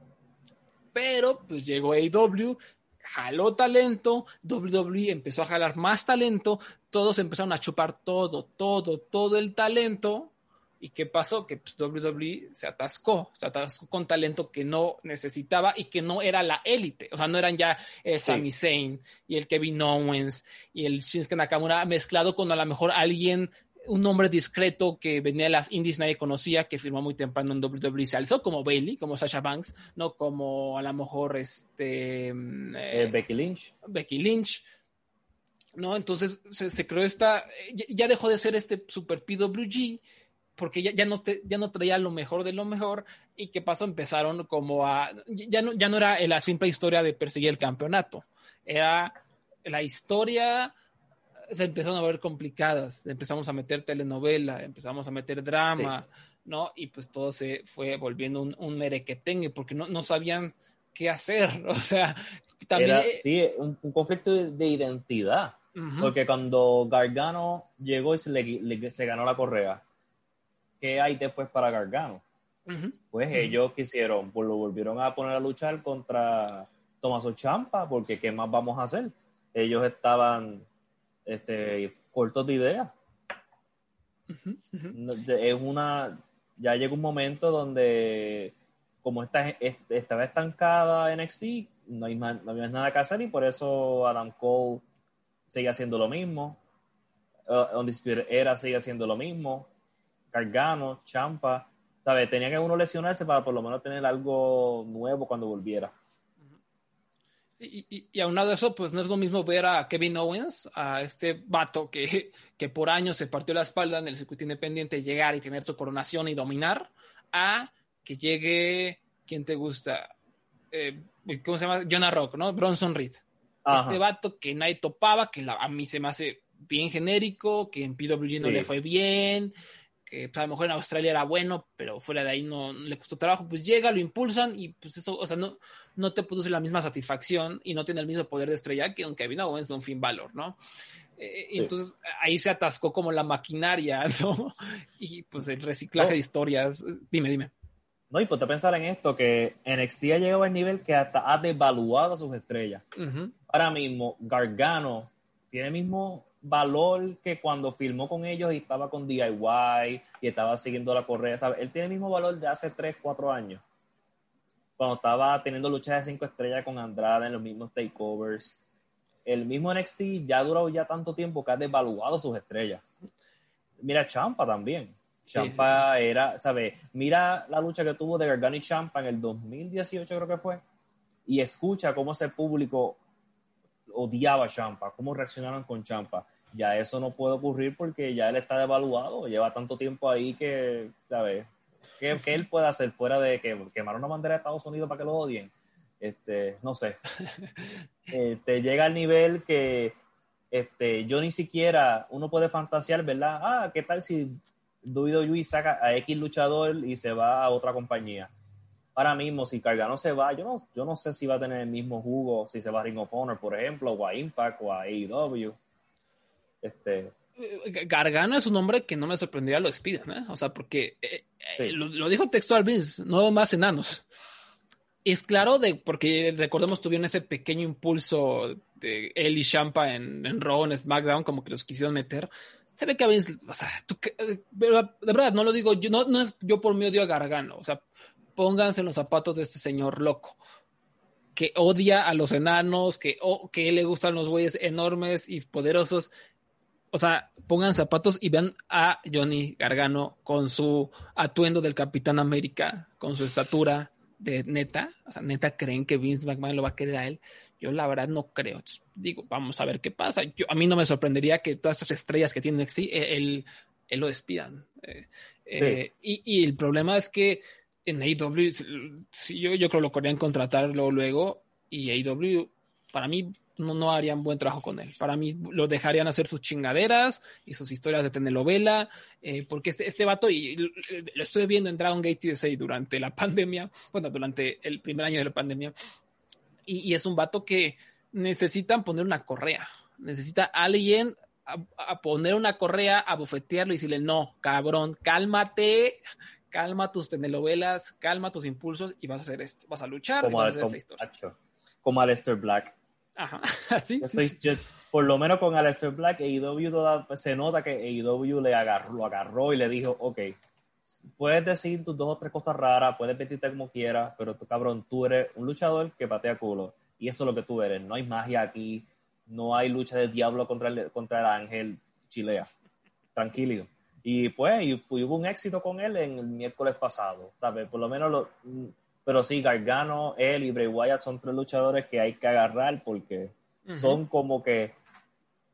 Pero pues llegó AEW, jaló talento, WWE empezó a jalar más talento, todos empezaron a chupar todo, todo, todo el talento ¿Y qué pasó? Que pues, WWE se atascó, se atascó con talento que no necesitaba y que no era la élite. O sea, no eran ya el Sami Zayn y el Kevin Owens y el Shinsuke Nakamura mezclado con a lo mejor alguien, un nombre discreto que venía de las indies, nadie conocía, que firmó muy temprano en WWE. Se alzó como Bailey, como Sasha Banks, no como a lo mejor este. Mm, eh, Becky Lynch. Becky Lynch. ¿no? Entonces se, creó esta, ya, dejó de ser este super PWG porque ya, ya, no te, ya no traía lo mejor de lo mejor y qué pasó, empezaron como a, ya no, ya no era la simple historia de perseguir el campeonato, era la historia, se empezaron a ver complicadas, empezamos a meter telenovela, empezamos a meter drama, ¿no? Y pues todo se fue volviendo un, un merequetengue porque no, no sabían qué hacer, o sea, también... Era, sí, un, conflicto de, identidad. Porque cuando Gargano llegó y se, se ganó la correa, ¿qué hay después para Gargano? Pues ellos quisieron, pues lo volvieron a poner a luchar contra Tomaso Champa, porque ¿qué más vamos a hacer? Ellos estaban este, cortos de idea. Es una, ya llega un momento donde como está, estaba estancada NXT, no hay, más, no hay nada que hacer y por eso Adam Cole sigue haciendo lo mismo. Uh, Undisputed Era sigue haciendo lo mismo. Cargano, Champa, ¿sabes? Tenía que uno lesionarse para por lo menos tener algo nuevo cuando volviera. y, y, y, aunado a eso, pues no es lo mismo ver a Kevin Owens, a este vato que, que por años se partió la espalda en el circuito independiente, llegar y tener su coronación y dominar, a que llegue, ¿quién te gusta? Eh, ¿Cómo se llama? Jonah Rock, ¿no? Bronson Reed. Este vato que nadie topaba, que a mí se me hace bien genérico, que en PWG no le fue bien, que pues, a lo mejor en Australia era bueno, pero fuera de ahí no, le costó trabajo, pues llega, lo impulsan y pues eso, o sea, no, no te produce la misma satisfacción y no tiene el mismo poder de estrella que un Kevin Owens de un fin valor, ¿no? Eh, entonces ahí se atascó como la maquinaria, ¿no? Y pues el reciclaje de historias. Dime, dime. No, y pues te pensar en esto, que NXT ha llegado al nivel que hasta ha devaluado a sus estrellas. Ahora mismo, Gargano tiene el mismo valor que cuando filmó con ellos y estaba con DIY y estaba siguiendo la correa. Él tiene el mismo valor de hace 3, 4 años. Cuando estaba teniendo luchas de 5 estrellas con Andrade en los mismos takeovers. El mismo NXT ya ha durado ya tanto tiempo que ha devaluado sus estrellas. Mira Champa también. Champa era, ¿sabes? Mira la lucha que tuvo de Gargano y Champa en el 2018 creo que fue. Y escucha cómo ese público odiaba a Champa, cómo reaccionaron con Champa. Ya eso no puede ocurrir porque ya él está devaluado, lleva tanto tiempo ahí que, ¿sabes? ¿Qué, él puede hacer fuera de que quemar una bandera de Estados Unidos para que lo odien? Este, no sé. Este, llega al nivel que este, yo ni siquiera, uno puede fantasear, ¿verdad? Ah, ¿qué tal si WWE saca a X luchador y se va a otra compañía? Ahora mismo, si Gargano se va, yo no, yo no sé si va a tener el mismo jugo si se va a Ring of Honor, por ejemplo, o a Impact o a AEW. Este, Gargano es un hombre que no me sorprendería lo despidan, ¿eh? O sea, porque eh, eh, lo, dijo textual Vince, no más enanos. Es claro, de, porque recordemos tuvieron ese pequeño impulso de él y Champa en, en Raw, en SmackDown, como que los quisieron meter. Se ve que a Vince, o sea, de verdad, no lo digo, yo, no, no es yo por mí odio a Gargano, o sea, pónganse en los zapatos de este señor loco que odia a los enanos, que, que le gustan los güeyes enormes y poderosos. O sea, pongan zapatos y vean a Johnny Gargano con su atuendo del Capitán América, con su estatura, de neta, o sea, neta creen que Vince McMahon lo va a querer a él. Yo la verdad no creo. digo, vamos a ver qué pasa. Yo, a mí no me sorprendería que todas estas estrellas que tiene NXT, eh, él, él, lo despidan. Eh, eh, y, y, el problema es que en AEW, yo, yo creo que lo querían contratar luego, luego y AEW para mí no, no harían buen trabajo con él. Para mí lo dejarían hacer sus chingaderas y sus historias de telenovela, eh, porque este, este vato, y lo estoy viendo en Dragon Gate USA durante la pandemia, bueno, durante el primer año de la pandemia, y, y es un vato que necesitan poner una correa, necesita alguien a, a, poner una correa, a bofetearlo y decirle, no, cabrón, cálmate, calma tus telenovelas, calma tus impulsos y vas a hacer esto, vas a luchar como y vas a hacer esta historia. Como Aleister Black. Ajá, así. sí, por lo menos con Aleister Black, AEW toda, se nota que AEW le agarró, lo agarró y le dijo, ok, puedes decir tus dos o tres cosas raras, puedes vestirte como quieras, pero tú, cabrón, tú eres un luchador que patea culo. Y eso es lo que tú eres. No hay magia aquí, no hay lucha de diablo contra el, contra el ángel, chilea. Tranquilo. Y pues, y, y hubo un éxito con él en el miércoles pasado, ¿sabes? Por lo menos lo, pero sí, Gargano, él y Bray Wyatt son tres luchadores que hay que agarrar porque uh -huh. son como que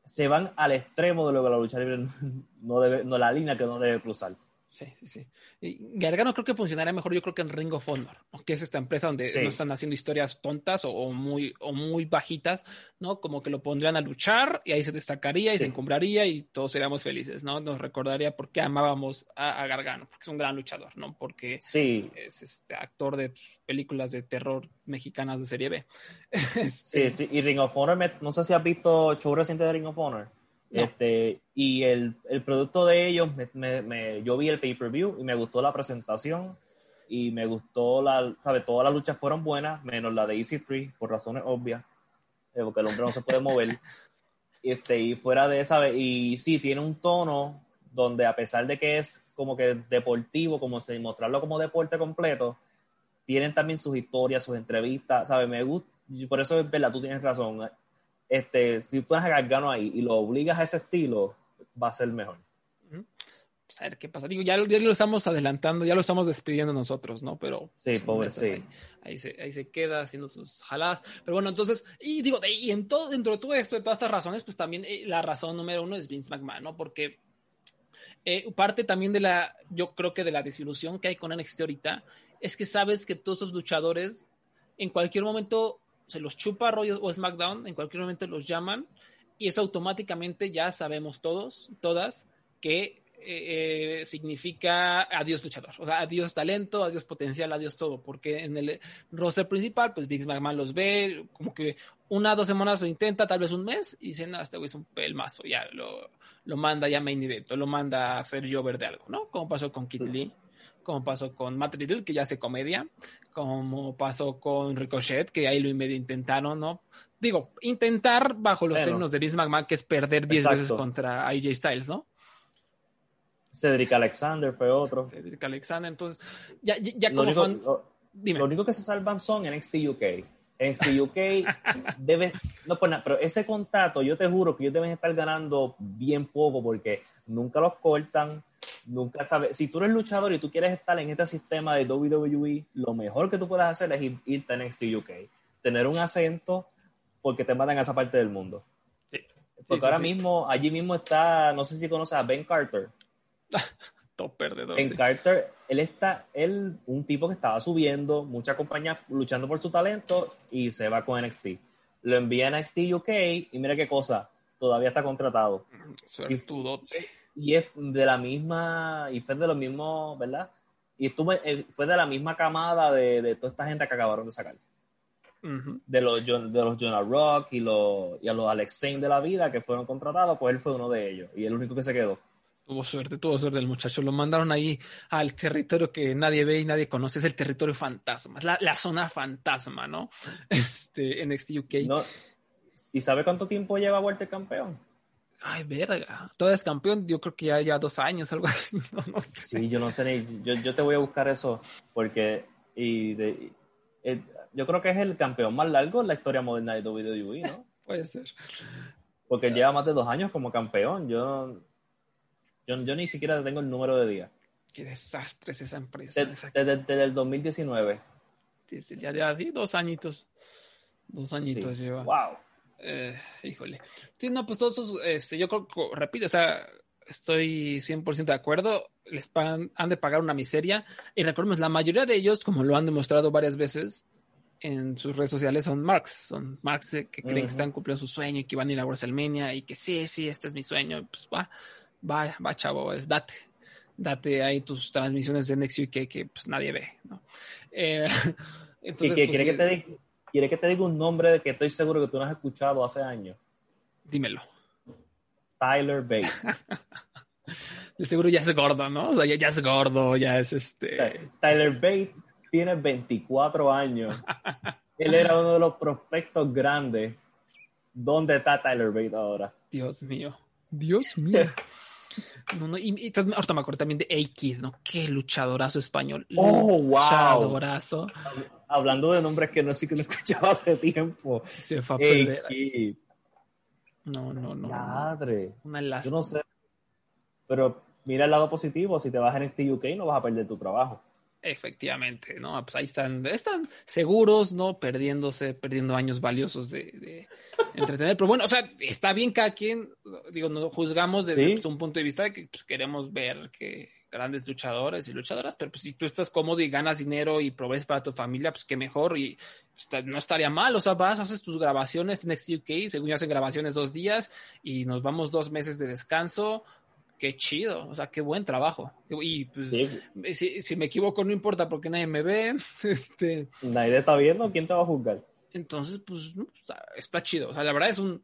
se van al extremo de lo que la lucha libre no debe, no la línea que no debe cruzar. Sí, sí, sí. Y Gargano creo que funcionaría mejor, yo creo que en Ring of Honor, que es esta empresa donde sí. no están haciendo historias tontas o, o, muy, o muy bajitas, ¿no? Como que lo pondrían a luchar y ahí se destacaría y sí. se encumbraría y todos seríamos felices, ¿no? Nos recordaría por qué amábamos a, a Gargano, porque es un gran luchador, ¿no? Porque sí. es este actor de películas de terror mexicanas de serie B. sí, y Ring of Honor, no sé si has visto show reciente de Ring of Honor. No. Este, y el, el, producto de ellos, me, me, me, yo vi el pay-per-view y me gustó la presentación y me gustó la, ¿sabes? Todas las luchas fueron buenas, menos la de Easy Free, por razones obvias, eh, porque el hombre no se puede mover. Este, y fuera de esa, y sí, tiene un tono donde a pesar de que es como que deportivo, como si mostrarlo como deporte completo, tienen también sus historias, sus entrevistas, ¿sabes? Me gusta, por eso es verdad, tú tienes razón este, si tú pones a Gargano ahí y lo obligas a ese estilo, va a ser mejor. Pues a ver qué pasa. Digo, ya, ya, lo estamos adelantando, ya lo estamos despidiendo nosotros, ¿no? Pero. Sí, pues, pobre, sí. Ahí, ahí, se, ahí se queda haciendo sus jaladas. Pero bueno, entonces, y digo, y en todo, dentro de todo esto, de todas estas razones, pues también eh, la razón número uno es Vince McMahon, ¿no? Porque eh, parte también de la, yo creo que de la desilusión que hay con NXT ahorita, es que sabes que todos esos luchadores en cualquier momento se los chupa Royal o SmackDown, en cualquier momento los llaman y eso automáticamente ya sabemos todos, todas, que eh, significa adiós luchador, o sea, adiós talento, adiós potencial, adiós todo, porque en el roster principal, pues Big McMahon los ve, como que una, dos semanas lo intenta, tal vez un mes, y dicen, no, este güey es un pelmazo, ya lo, lo manda ya main event, lo manda a hacer Jover de algo, ¿no? Como pasó con Kid Lee como pasó con Matt Riddle, que ya hace comedia, como pasó con Ricochet, que ahí lo medio intentaron, ¿no? Digo, intentar bajo los bueno, términos de Vince McMahon, que es perder 10 veces contra AJ Styles, ¿no? Cedric Alexander fue otro. Cedric Alexander, entonces, ya, ya, ya lo como único, fan... lo, lo, único que se salvan son NXT UK. NXT UK debe, no pues nada, pero ese contrato, yo te juro que ellos deben estar ganando bien poco porque nunca los cortan, nunca sabes, si tú eres luchador y tú quieres estar en este sistema de WWE, lo mejor que tú puedes hacer es ir, irte a NXT UK, tener un acento porque te mandan a esa parte del mundo. Sí. Porque sí, ahora sí, mismo, allí mismo está, no sé si conoces a Ben Carter. Top perdedor. Ben Carter, él está, él, un tipo que estaba subiendo, muchas compañías luchando por su talento y se va con NXT. Lo envía a NXT UK y mira qué cosa, todavía está contratado. Suertudote. Y, y es de la misma, y fue de los mismos, ¿verdad? Y estuvo, fue de la misma camada de, de toda esta gente que acabaron de sacar. Uh -huh. de, los, de los Jonah Rock y, los, y a los Alex Zane de la vida que fueron contratados, pues él fue uno de ellos y el único que se quedó. Tuvo suerte, tuvo suerte el muchacho. Lo mandaron ahí al territorio que nadie ve y nadie conoce. Es el territorio fantasma, la, la zona fantasma, ¿no? Este, NXT UK. No. ¿Y sabe cuánto tiempo lleva Walter campeón? Ay, verga. Todavía es campeón, yo creo que ya, ya dos años, algo así. No, no sé. Sí, yo no sé, yo, yo te voy a buscar eso porque y de, y, yo creo que es el campeón más largo en la historia moderna de WWE, ¿no? Puede ser. Porque lleva más de dos años como campeón. Yo, yo, yo ni siquiera tengo el número de días. Qué desastre es esa empresa. Desde, desde, desde el 2019. Desde ya de así, dos añitos. Dos añitos Sí. lleva. Wow. Eh, híjole. Sí, no, pues todos esos, este, yo creo que, repito, o sea, estoy 100% de acuerdo. Les pagan, han de pagar una miseria. Y recordemos, la mayoría de ellos, como lo han demostrado varias veces en sus redes sociales, son marks. Son de que creen que están cumpliendo su sueño y que van a ir a WrestleMania y que sí, sí, este es mi sueño. Pues va, va, va, chavo, es- date. Date ahí tus transmisiones de NXT que, que pues nadie ve, ¿no? Eh, ¿Y entonces, que, pues, quiere, que te diga, quiere que te diga un nombre de que estoy seguro que tú no has escuchado hace años? dímelo. Tyler Bate. De seguro ya es gordo, ¿no? O sea, ya, ya es gordo, ya es este. Tyler Bate tiene 24 años. Él era uno de los prospectos grandes. ¿Dónde está Tyler Bate ahora? Dios mío. Dios mío. No, no, y, ahorita me acuerdo también de A-Kid, ¿no? Qué luchadorazo español. Oh, wow. Hablando de nombres que no sé que no escuchaba hace tiempo. Se fue a perder. No, no, no. Madre. Una Yo no sé. Pero mira el lado positivo. Si te vas a NXT UK, no vas a perder tu trabajo. Efectivamente, ¿no? Pues ahí están, están seguros, ¿no? Perdiéndose, perdiendo años valiosos de, de entretener. Pero bueno, o sea, está bien cada quien, digo, no juzgamos desde Sí. pues, un punto de vista de que pues, queremos ver que grandes luchadores y luchadoras, pero pues si tú estás cómodo y ganas dinero y provees para tu familia, pues qué mejor y pues, no estaría mal, o sea, vas, haces tus grabaciones en UK, según yo hacen grabaciones dos días y nos vamos dos meses de descanso. Qué chido, o sea, qué buen trabajo. Y pues, Sí. si, si me equivoco, no importa porque nadie me ve. Este, Nadie te está viendo. ¿Quién te va a juzgar? entonces, pues, no, o sea, está chido. O sea, la verdad es un.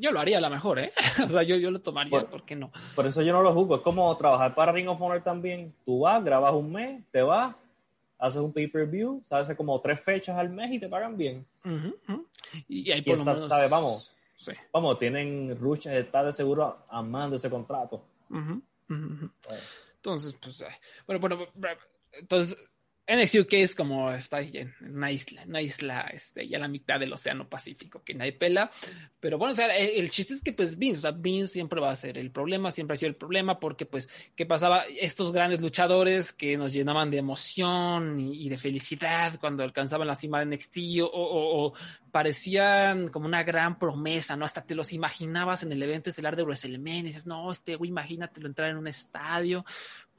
Yo lo haría a la mejor, ¿eh? O sea, yo, yo lo tomaría. ¿por qué no? Por eso yo no lo juzgo. Es como trabajar para Ring of Honor también. Tú vas, grabas un mes, te vas, haces un pay-per-view, sabes como tres fechas al mes y te pagan bien. Y, y ahí Y por lo esa- menos. ¿sabes? Vamos. Sí. Vamos, tienen Rush, está de seguro amando ese contrato. Bueno. Entonces, pues, bueno, bueno, entonces, NXT UK es como está en una isla, una isla este, ya la mitad del Océano Pacífico, que nadie pela. Pero bueno, o sea, el, chiste es que, pues, Vince, o sea, Vince siempre va a ser el problema, siempre ha sido el problema, porque, pues, ¿qué pasaba? Estos grandes luchadores que nos llenaban de emoción y, de felicidad cuando alcanzaban la cima de NXT o parecían como una gran promesa, ¿no? Hasta te los imaginabas en el evento estelar de WrestleMania, y dices, no, este güey, imagínatelo entrar en un estadio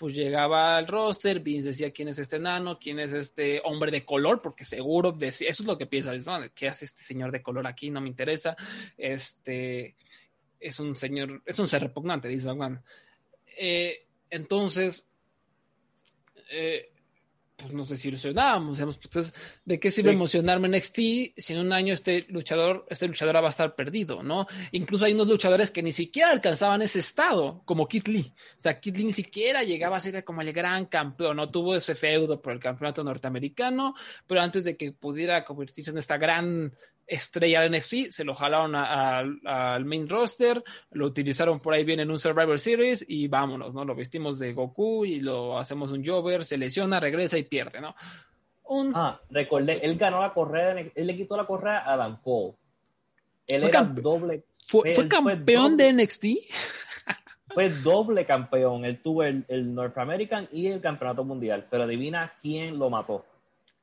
pues llegaba al roster, Vince decía quién es este enano, quién es este hombre de color, porque seguro decía, eso es lo que piensas, ¿no? ¿Qué hace este señor de color aquí? No me interesa. Este es un señor, es un ser repugnante, dice Van. Eh, entonces, eh, pues nos desilusionábamos, digamos, pues, entonces, ¿de qué sirve Sí. emocionarme en NXT si en un año este luchador, este luchador va a estar perdido, ¿no? Incluso hay unos luchadores que ni siquiera alcanzaban ese estado, como Kit Lee. O sea, Kit Lee ni siquiera llegaba a ser como el gran campeón, no tuvo ese feudo por el campeonato norteamericano, pero antes de que pudiera convertirse en esta gran estrella de NXT, se lo jalaron a- a- al main roster, lo utilizaron por ahí bien en un Survivor Series y vámonos, ¿no? Lo vestimos de Goku y lo hacemos un Jover, se lesiona, regresa y pierde, ¿no? Un Ah, recordé, él ganó la correa, él le quitó la correa a Dan Cole. Él Fue era doble, fue, campeón doble- de NXT. fue doble campeón. Él tuvo el, el North American y el campeonato mundial. Pero adivina quién lo mató.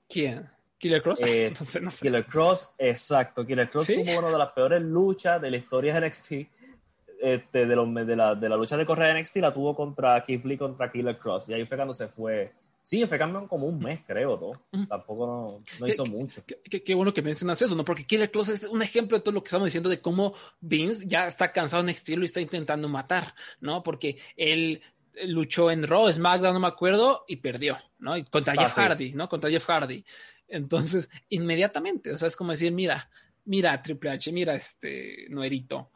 ¿Quién? ¿Killer Cross? Eh, no sé, no sé. Killer Cross, exacto. Killer Cross ¿Sí? tuvo una de las peores luchas de la historia de NXT. Este, de, los- de, la, de la lucha de correa de NXT la tuvo contra Keith Lee contra Killer Cross. Y ahí fue cuando se fue. Sí, fue campeón como un mes, creo, ¿no? Mm. Tampoco no, no ¿Qué- hizo mucho. Qué, bueno que mencionas eso, ¿no? Porque Killer Cross es un ejemplo de todo lo que estamos diciendo de cómo Vince ya está cansado en estilo y está intentando matar, ¿no? Porque él luchó en Raw, SmackDown, no me acuerdo, y perdió, ¿no? Y contra Ah, Jeff sí. Hardy, ¿no? Contra Jeff Hardy. Entonces, inmediatamente, o sea, es como decir, mira, mira, Triple H, mira, este, Noerito,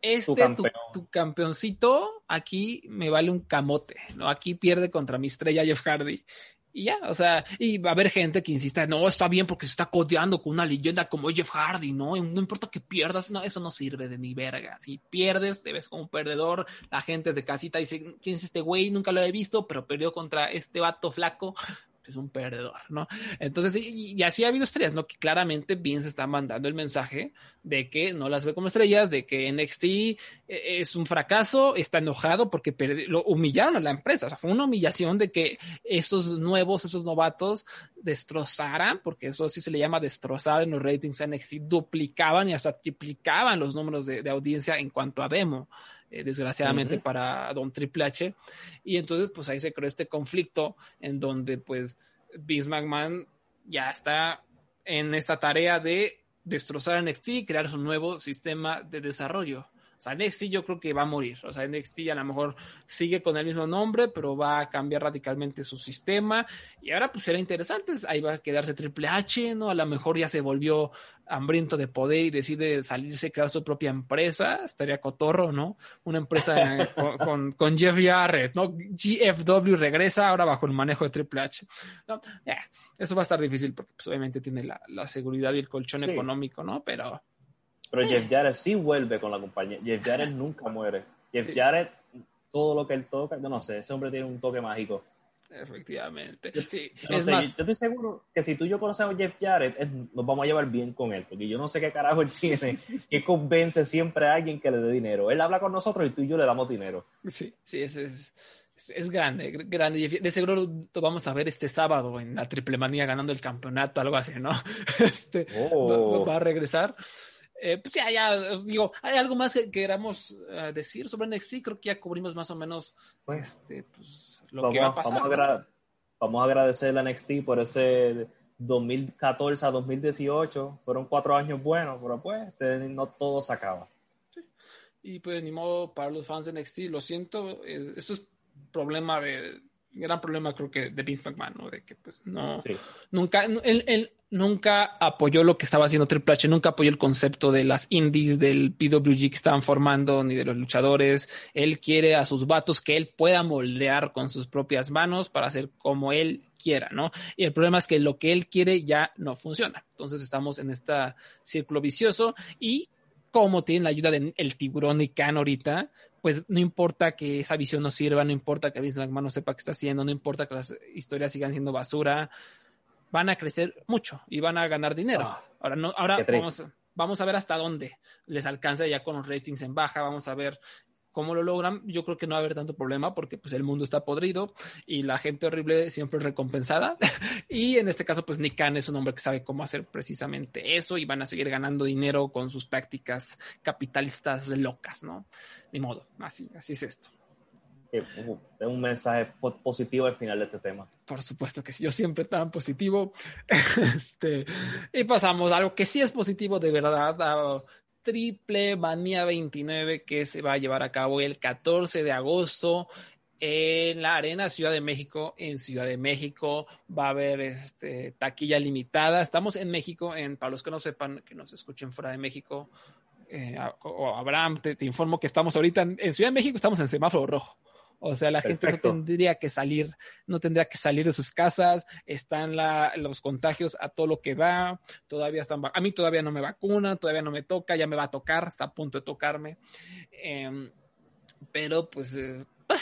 este, tu, campeón. tu campeoncito, aquí me vale un camote, ¿no? Aquí pierde contra mi estrella Jeff Hardy. Y ya, o sea, y va a haber gente que insista, no, está bien porque se está codeando con una leyenda como Jeff Hardy, ¿no? No importa que pierdas, no, eso no sirve de ni verga. Si pierdes, te ves como un perdedor, la gente es de casita dice, ¿quién es este güey? Nunca lo he visto, pero perdió contra este vato flaco. Es un perdedor, ¿no? Entonces, y, así ha habido estrellas, ¿no? Que claramente Vince está mandando el mensaje de que no las ve como estrellas, de que NXT eh, es un fracaso, está enojado porque lo humillaron a la empresa, o sea, fue una humillación de que estos nuevos, esos novatos destrozaran, porque eso sí se le llama destrozar en los ratings NXT, duplicaban y hasta triplicaban los números de, de audiencia en cuanto a demo. Eh, desgraciadamente para Don Triple H. Y entonces, pues ahí se creó este conflicto en donde, pues, Vince McMahon ya está en esta tarea de destrozar NXT y crear su nuevo sistema de desarrollo. O sea, NXT yo creo que va a morir. O sea, NXT a lo mejor sigue con el mismo nombre, pero va a cambiar radicalmente su sistema. Y ahora pues será interesante. Ahí va a quedarse Triple H, ¿no? A lo mejor ya se volvió hambriento de poder y decide salirse crear su propia empresa. Estaría cotorro, ¿no? Una empresa con, con, Jeff Jarrett, ¿no? GFW regresa ahora bajo el manejo de Triple H. eso va a estar difícil porque pues, obviamente tiene la, seguridad y el colchón económico, ¿no? Pero pero Jeff Jarrett sí vuelve con la compañía. Jeff Jarrett nunca muere. Jeff Jarrett, todo lo que él toca, yo no sé, ese hombre tiene un toque mágico. Efectivamente. Sí, es más, yo, estoy seguro que si tú y yo conocemos a Jeff Jarrett, nos vamos a llevar bien con él, porque yo no sé qué carajo él tiene que convence siempre a alguien que le dé dinero. Él habla con nosotros y tú y yo le damos dinero. Sí, sí, es, es, es grande, grande. De seguro lo vamos a ver este sábado en la Triple Manía ganando el campeonato, algo así, ¿no? Este, oh. va a regresar. Eh, pues ya, ya, digo, ¿hay algo más que queramos uh, decir sobre NXT? Creo que ya cubrimos más o menos pues, este, pues, lo vamos, que va a pasar. Vamos a, vamos a agradecer a NXT por ese 2014 a 2018. Fueron cuatro años buenos, pero pues no todo se acaba. Sí. Y pues ni modo para los fans de NXT, lo siento, eh, esto es problema de, gran problema creo que de Vince McMahon, ¿no? De que pues no, nunca, él, él, nunca apoyó lo que estaba haciendo Triple H, nunca apoyó el concepto de las indies, del PWG que estaban formando, ni de los luchadores. Él quiere a sus vatos que él pueda moldear con sus propias manos para hacer como él quiera, ¿no? Y el problema es que lo que él quiere ya no funciona. Entonces estamos en este círculo vicioso y como tienen la ayuda del tiburón y Khan ahorita, pues no importa que esa visión no sirva, no importa que Vince McMahon no sepa qué está haciendo, no importa que las historias sigan siendo basura, van a crecer mucho y van a ganar dinero. Ah, ahora no, ahora vamos, vamos a ver hasta dónde les alcanza ya con los ratings en baja, vamos a ver cómo lo logran. Yo creo que no va a haber tanto problema porque pues el mundo está podrido y la gente horrible siempre es recompensada. y en este caso pues Nick Khan es un hombre que sabe cómo hacer precisamente eso y van a seguir ganando dinero con sus tácticas capitalistas locas, ¿no? Ni modo, así, así es esto es un mensaje positivo al final de este tema. Por supuesto que sí, yo siempre tan positivo. este, y pasamos a algo que sí es positivo de verdad, a Triple Manía 29 que se va a llevar a cabo el 14 de agosto en la Arena Ciudad de México. En Ciudad de México va a haber este, taquilla limitada. Estamos en México, en, para los que no sepan, que nos escuchen fuera de México, eh, o Abraham, te, informo que estamos ahorita en Ciudad de México, estamos en semáforo rojo. O sea, la gente no tendría que salir, no tendría que salir de sus casas, están los contagios a todo lo que da, todavía están, a mí todavía no me vacuna, todavía no me toca, ya me va a tocar, está a punto de tocarme. Em, pero pues ah,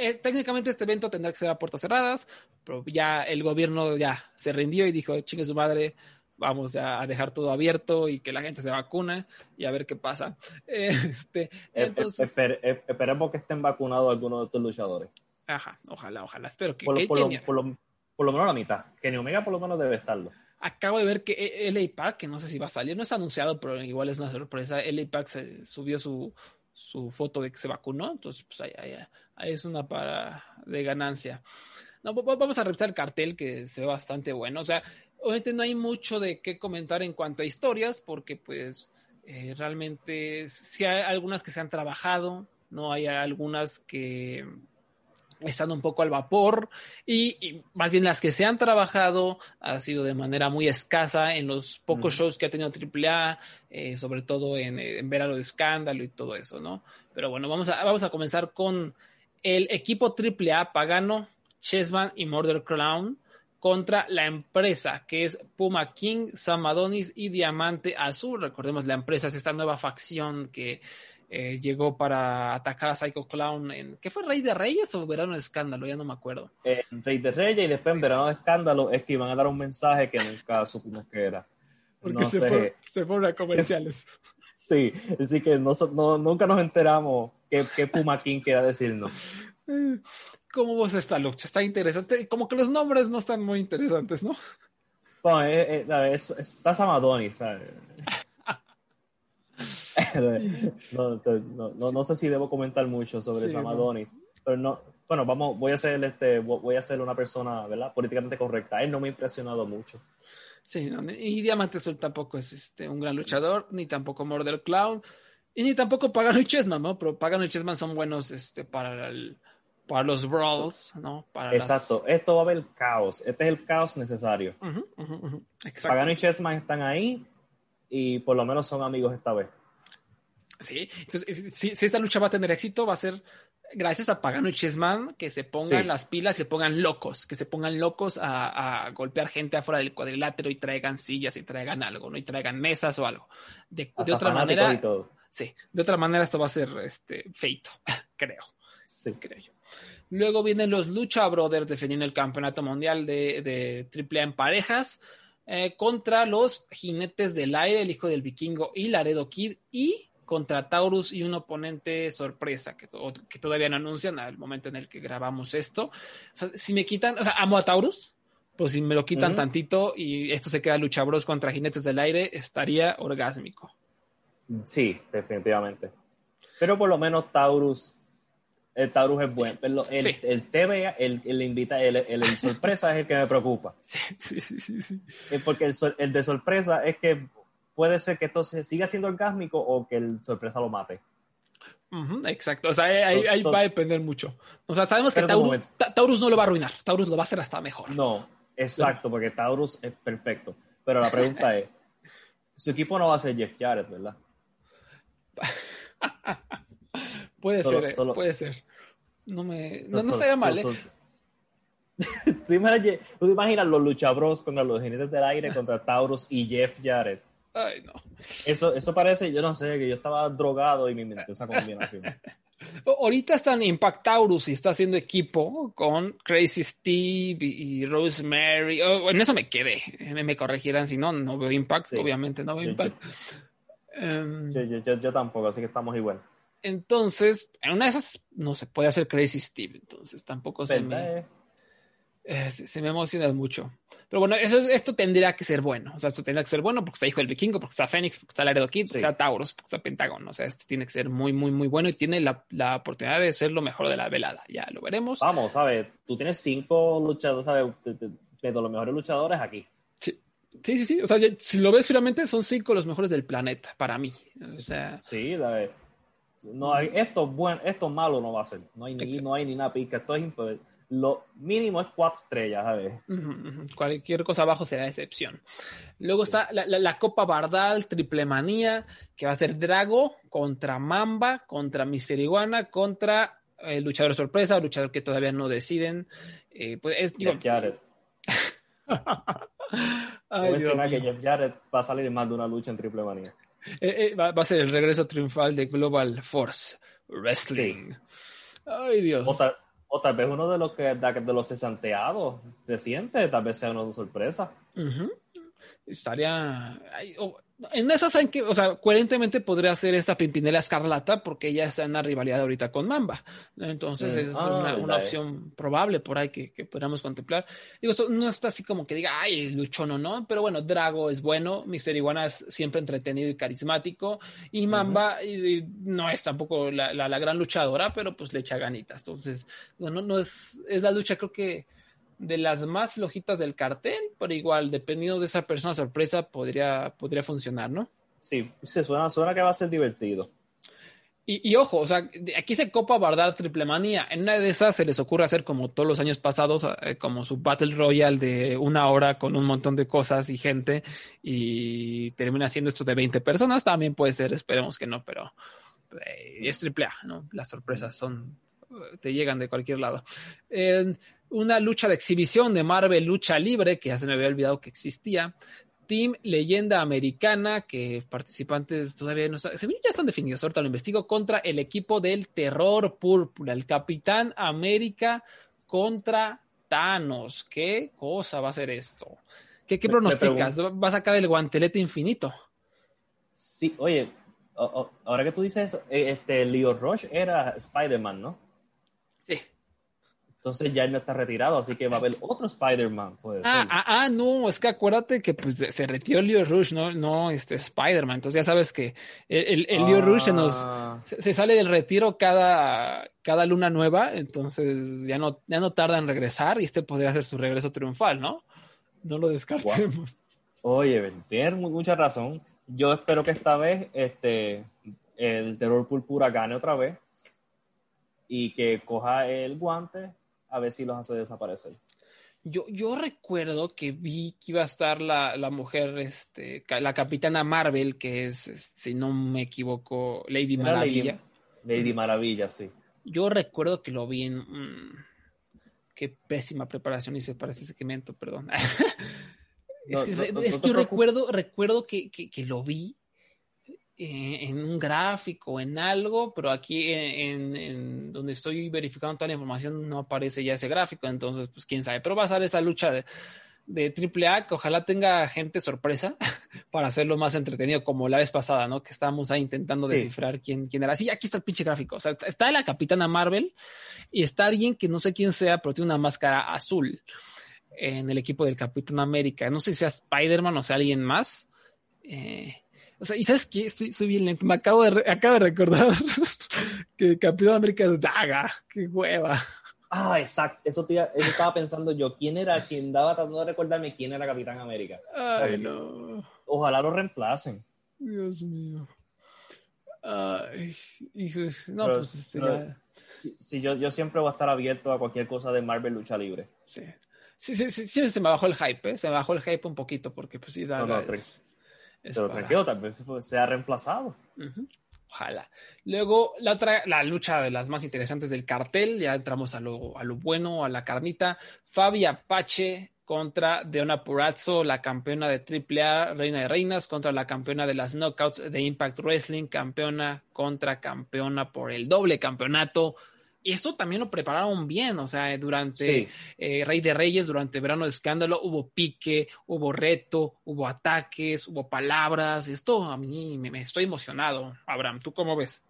eh, técnicamente este evento tendrá que ser a puertas cerradas, pero ya el gobierno ya se rindió y dijo, chingue su madre, vamos a dejar todo abierto y que la gente se vacune y a ver qué pasa. Este, entonces, esperemos que estén vacunados algunos de estos luchadores. Ajá, ojalá, ojalá. Espero que. Por, lo, por, lo, menos la mitad. Kenny Omega por lo menos debe estarlo. Acabo de ver que LA Park, que no sé si va a salir, no está anunciado, pero igual es una sorpresa. LA Park se subió su, su foto de que se vacunó, entonces pues ahí, ahí, ahí es una para de ganancia. No, vamos a revisar el cartel que se ve bastante bueno. O sea, obviamente no hay mucho de qué comentar en cuanto a historias, porque pues eh, realmente sí hay algunas que se han trabajado, no hay algunas que están un poco al vapor y, más bien las que se han trabajado ha sido de manera muy escasa en los pocos shows que ha tenido AAA, eh, sobre todo en, en Verano de Escándalo y todo eso, ¿no? Pero bueno, vamos a, vamos a comenzar con el equipo AAA pagano, Chessman y Murder Clown contra la empresa que es Puma King, Sam Adonis y Diamante Azul. Recordemos, la empresa es esta nueva facción que eh, llegó para atacar a Psycho Clown en. ¿Qué fue Rey de Reyes o Verano de Escándalo? Ya no me acuerdo. En Rey de Reyes y después en Verano de Escándalo es que iban a dar un mensaje que nunca supimos que era. Porque No se, sé. fue- se fueron a comerciales. Sí, así que no, no- nunca nos enteramos qué, qué Puma King quería decirnos. ¿Cómo vos esta lucha? Está interesante. Como que los nombres no están muy interesantes, ¿no? Bueno, eh, eh, a es- está Samadoni, ¿sabes? no, no, no, no sé si debo comentar mucho sobre Sí, Samadonis, pero no, bueno, vamos, voy a ser este, voy a ser una persona, ¿verdad? Políticamente correcta. Él no me ha impresionado mucho. Sí, no, y Diamante Azul tampoco es este, un gran luchador, ni tampoco Murder Clown, y ni tampoco Pagano y Chessman, ¿no? Pero Pagano y Chessman son buenos este, para, el- para los brawls, ¿no? Para las- Exacto, esto va a haber caos. Este es el caos necesario. Ujú, ujú, ujú. Exacto. Pagano y Chessman están ahí y por lo menos son amigos esta vez. Sí, entonces, si, si esta lucha va a tener éxito, va a ser gracias a Pagano y Chessman que se pongan Sí. las pilas, se pongan locos, que se pongan locos a, a golpear gente afuera del cuadrilátero y traigan sillas y traigan algo, ¿no? Y traigan mesas o algo. De, de otra manera, y sí, de otra manera esto va a ser este feito, creo, Sí. creo yo. Luego vienen los Lucha Brothers defendiendo el campeonato mundial de, de AAA en parejas eh, contra los Jinetes del Aire, el hijo del vikingo y Laredo Kid y contra Taurus y un oponente sorpresa que, to- que todavía no anuncian al momento en el que grabamos esto. O sea, si me quitan, o sea, amo a Taurus, pero si me lo quitan tantito y esto se queda Lucha Bros contra Jinetes del Aire, estaría orgásmico. Sí, definitivamente. Pero por lo menos Taurus, el Taurus es bueno. Pero El, Sí. el TVA, el, el invita, el, el- el sorpresa es el que me preocupa. Sí, sí, sí, sí. Porque el, el de sorpresa es que puede ser que esto se siga siendo orgásmico o que el sorpresa lo mate. Ujú, exacto, o sea, ahí, ahí- va a depender mucho. O sea, sabemos que Taurus, Taurus no lo va a arruinar, Taurus lo va a hacer hasta mejor. No, exacto, porque Taurus es perfecto. Pero la pregunta es, su equipo no va a ser Jeff Jarrett, ¿verdad? Puede Solo- ser, eh, solo- puede ser. No me, no, no estaría mal, ¿eh? ¿Tú, imaginas, tú te imaginas los luchabros contra los jinetes del aire, contra Taurus y Jeff Jarrett. Ay, no. Eso, eso parece, yo no sé, que yo estaba drogado y me inventé esa combinación. Ahorita están Impact Taurus y está haciendo equipo con Crazy Steve y, Rosemary. Oh, en eso me quedé. Me, me corregirán si no, no veo Impact, Sí. obviamente no veo Yo- Impact. Em, Yo, yo, yo, yo tampoco, así que estamos igual. Entonces, en una de esas no se puede hacer Crazy Steve, entonces tampoco se me... ¿Verdad, eh? Eh, se, se me emociona mucho. Pero bueno, eso, esto tendría que ser bueno. O sea, esto tendría que ser bueno porque está Hijo del Vikingo, porque está Fénix, porque está Laredo Kid, porque Sí. está Taurus, porque está Pentágono. O sea, este tiene que ser muy, muy, muy bueno y tiene la, la oportunidad de ser lo mejor de la velada. Ya lo veremos. Vamos, ¿sabes? Tú tienes cinco luchadores, ¿sabes? De, los mejores luchadores aquí. Sí, sí, sí. sí. O sea, si lo ves finalmente, son cinco los mejores del planeta para mí. O sea, Sí, ¿sabes? No hay, esto, bueno, esto malo no va a ser. No hay ni, Exacto. no hay ni una pica. Esto es Lo mínimo es cuatro estrellas, ¿sabes? Ujú. Cualquier cosa abajo será excepción. Luego está la, la- la Copa Bardal, Triple Manía, que va a ser Drago contra Mamba, contra Mister Iguana, contra el luchador sorpresa, luchador que todavía no deciden. Eh, pues es, digo. Ay, Dios que mío. Jeff Jarrett va a salir en más de una lucha en Triple Manía. Eh, eh, va, va a ser el regreso triunfal de Global Force Wrestling. Ay, Dios. O tal, o tal vez uno de los que de, los cesanteados recientes, tal vez sea de sorpresa. Ujú. Estaría. ay, o- en esas, o sea, coherentemente podría ser esta Pimpinela Escarlata porque ella está en una rivalidad ahorita con Mamba. ¿no? Entonces Mm. es Ah, una, eh. opción probable por ahí que, que podríamos contemplar. Digo, esto no está así como que diga, ay, luchón o no, pero bueno, Drago es bueno, Mister Iguana es siempre entretenido y carismático, y Mamba y no es tampoco la, la- la gran luchadora, pero pues le echa ganitas. Entonces, bueno, no es, es la lucha, creo que de las más flojitas del cartel, pero igual, dependiendo de esa persona sorpresa, podría, podría funcionar, ¿no? Sí, se suena, suena que va a ser divertido. Y, y ojo, o sea, aquí se copa Bardar Triple Manía. En una de esas se les ocurre hacer como todos los años pasados, eh, como su Battle Royale de una hora con un montón de cosas y gente, y termina siendo esto de 20 personas. También puede ser, esperemos que no, pero eh, es triple A, ¿no? Las sorpresas son, eh, te llegan de cualquier lado. Eh, una lucha de exhibición de Marvel Lucha Libre, que ya se me había olvidado que existía. Team Leyenda Americana, que participantes todavía no están, ya están definidos, ahorita lo investigo, contra el equipo del Terror Púrpura, el Capitán América contra Thanos. ¿Qué cosa va a ser esto? ¿Qué, qué pronosticas? ¿Va a sacar el guantelete infinito? Sí, oye, ahora que tú dices, eh, este, Leo Rush era Spider-Man, ¿no? Entonces ya él no está retirado, así que va a haber otro Spider-Man. Ah, ah, ah, no, es que acuérdate que pues, se retiró Leo Rush, no, no este Spider-Man. Entonces ya sabes que el, el, Leo Rush se nos ah. se, sale del retiro cada, cada luna nueva, entonces ya no, ya no tarda en regresar y este podría ser su regreso triunfal, ¿no? No lo descartemos. Oye, tienes mucha razón. Yo espero que esta vez este, el terror púrpura gane otra vez y que coja el guante a ver si los hace desaparecer. Yo, yo recuerdo que vi que iba a estar la, la mujer, este, la capitana Marvel, que es, si no me equivoco, Lady Maravilla. Lady, Maravilla, sí. Yo recuerdo que lo vi en... Mm, qué pésima preparación hice para ese segmento, perdón. es que, yo recuerdo, recuerdo que, que, que lo vi en un gráfico, en algo, pero aquí en, donde estoy verificando toda la información no aparece ya ese gráfico, entonces pues quién sabe, pero va a ser esa lucha de, de AAA que ojalá tenga gente sorpresa para hacerlo más entretenido como la vez pasada, ¿no? Que estábamos ahí intentando descifrar quién, quién era. Sí, aquí está el pinche gráfico, o sea, está la Capitana Marvel y está alguien que no sé quién sea, pero tiene una máscara azul en el equipo del Capitán América. No sé si sea Spider-Man o sea alguien más. Eh, o sea, ¿y sabes qué? Soy, bien lento. Me acabo de, acabo de recordar que Capitán América es Daga. ¡Qué hueva! Ah, exacto. Eso, tía, eso estaba pensando yo. ¿Quién era quien daba tratando de recordarme quién era Capitán América? Ay, no. Ojalá lo reemplacen. Dios mío. Ay, hijos. No, pues este, sí, yo, yo siempre voy a estar abierto a cualquier cosa de Marvel lucha libre. Sí. Sí, sí, sí, sí se me bajó el hype, ¿eh? Se me bajó el hype un poquito porque pues sí, Daga es... Pero tranquilo, tal vez sea reemplazado. Ojalá. Luego, la otra, la lucha de las más interesantes del cartel, ya entramos a lo, a lo bueno, a la carnita. Fabi Apache contra Deona Purazzo, la campeona de AAA, Reina de Reinas, contra la campeona de las Knockouts de Impact Wrestling, campeona contra campeona por el doble campeonato eso también lo prepararon bien, o sea, durante eh, Rey de Reyes, durante Verano de Escándalo, hubo pique, hubo reto, hubo ataques, hubo palabras. Esto a mí me, estoy emocionado. Abraham, ¿tú cómo ves?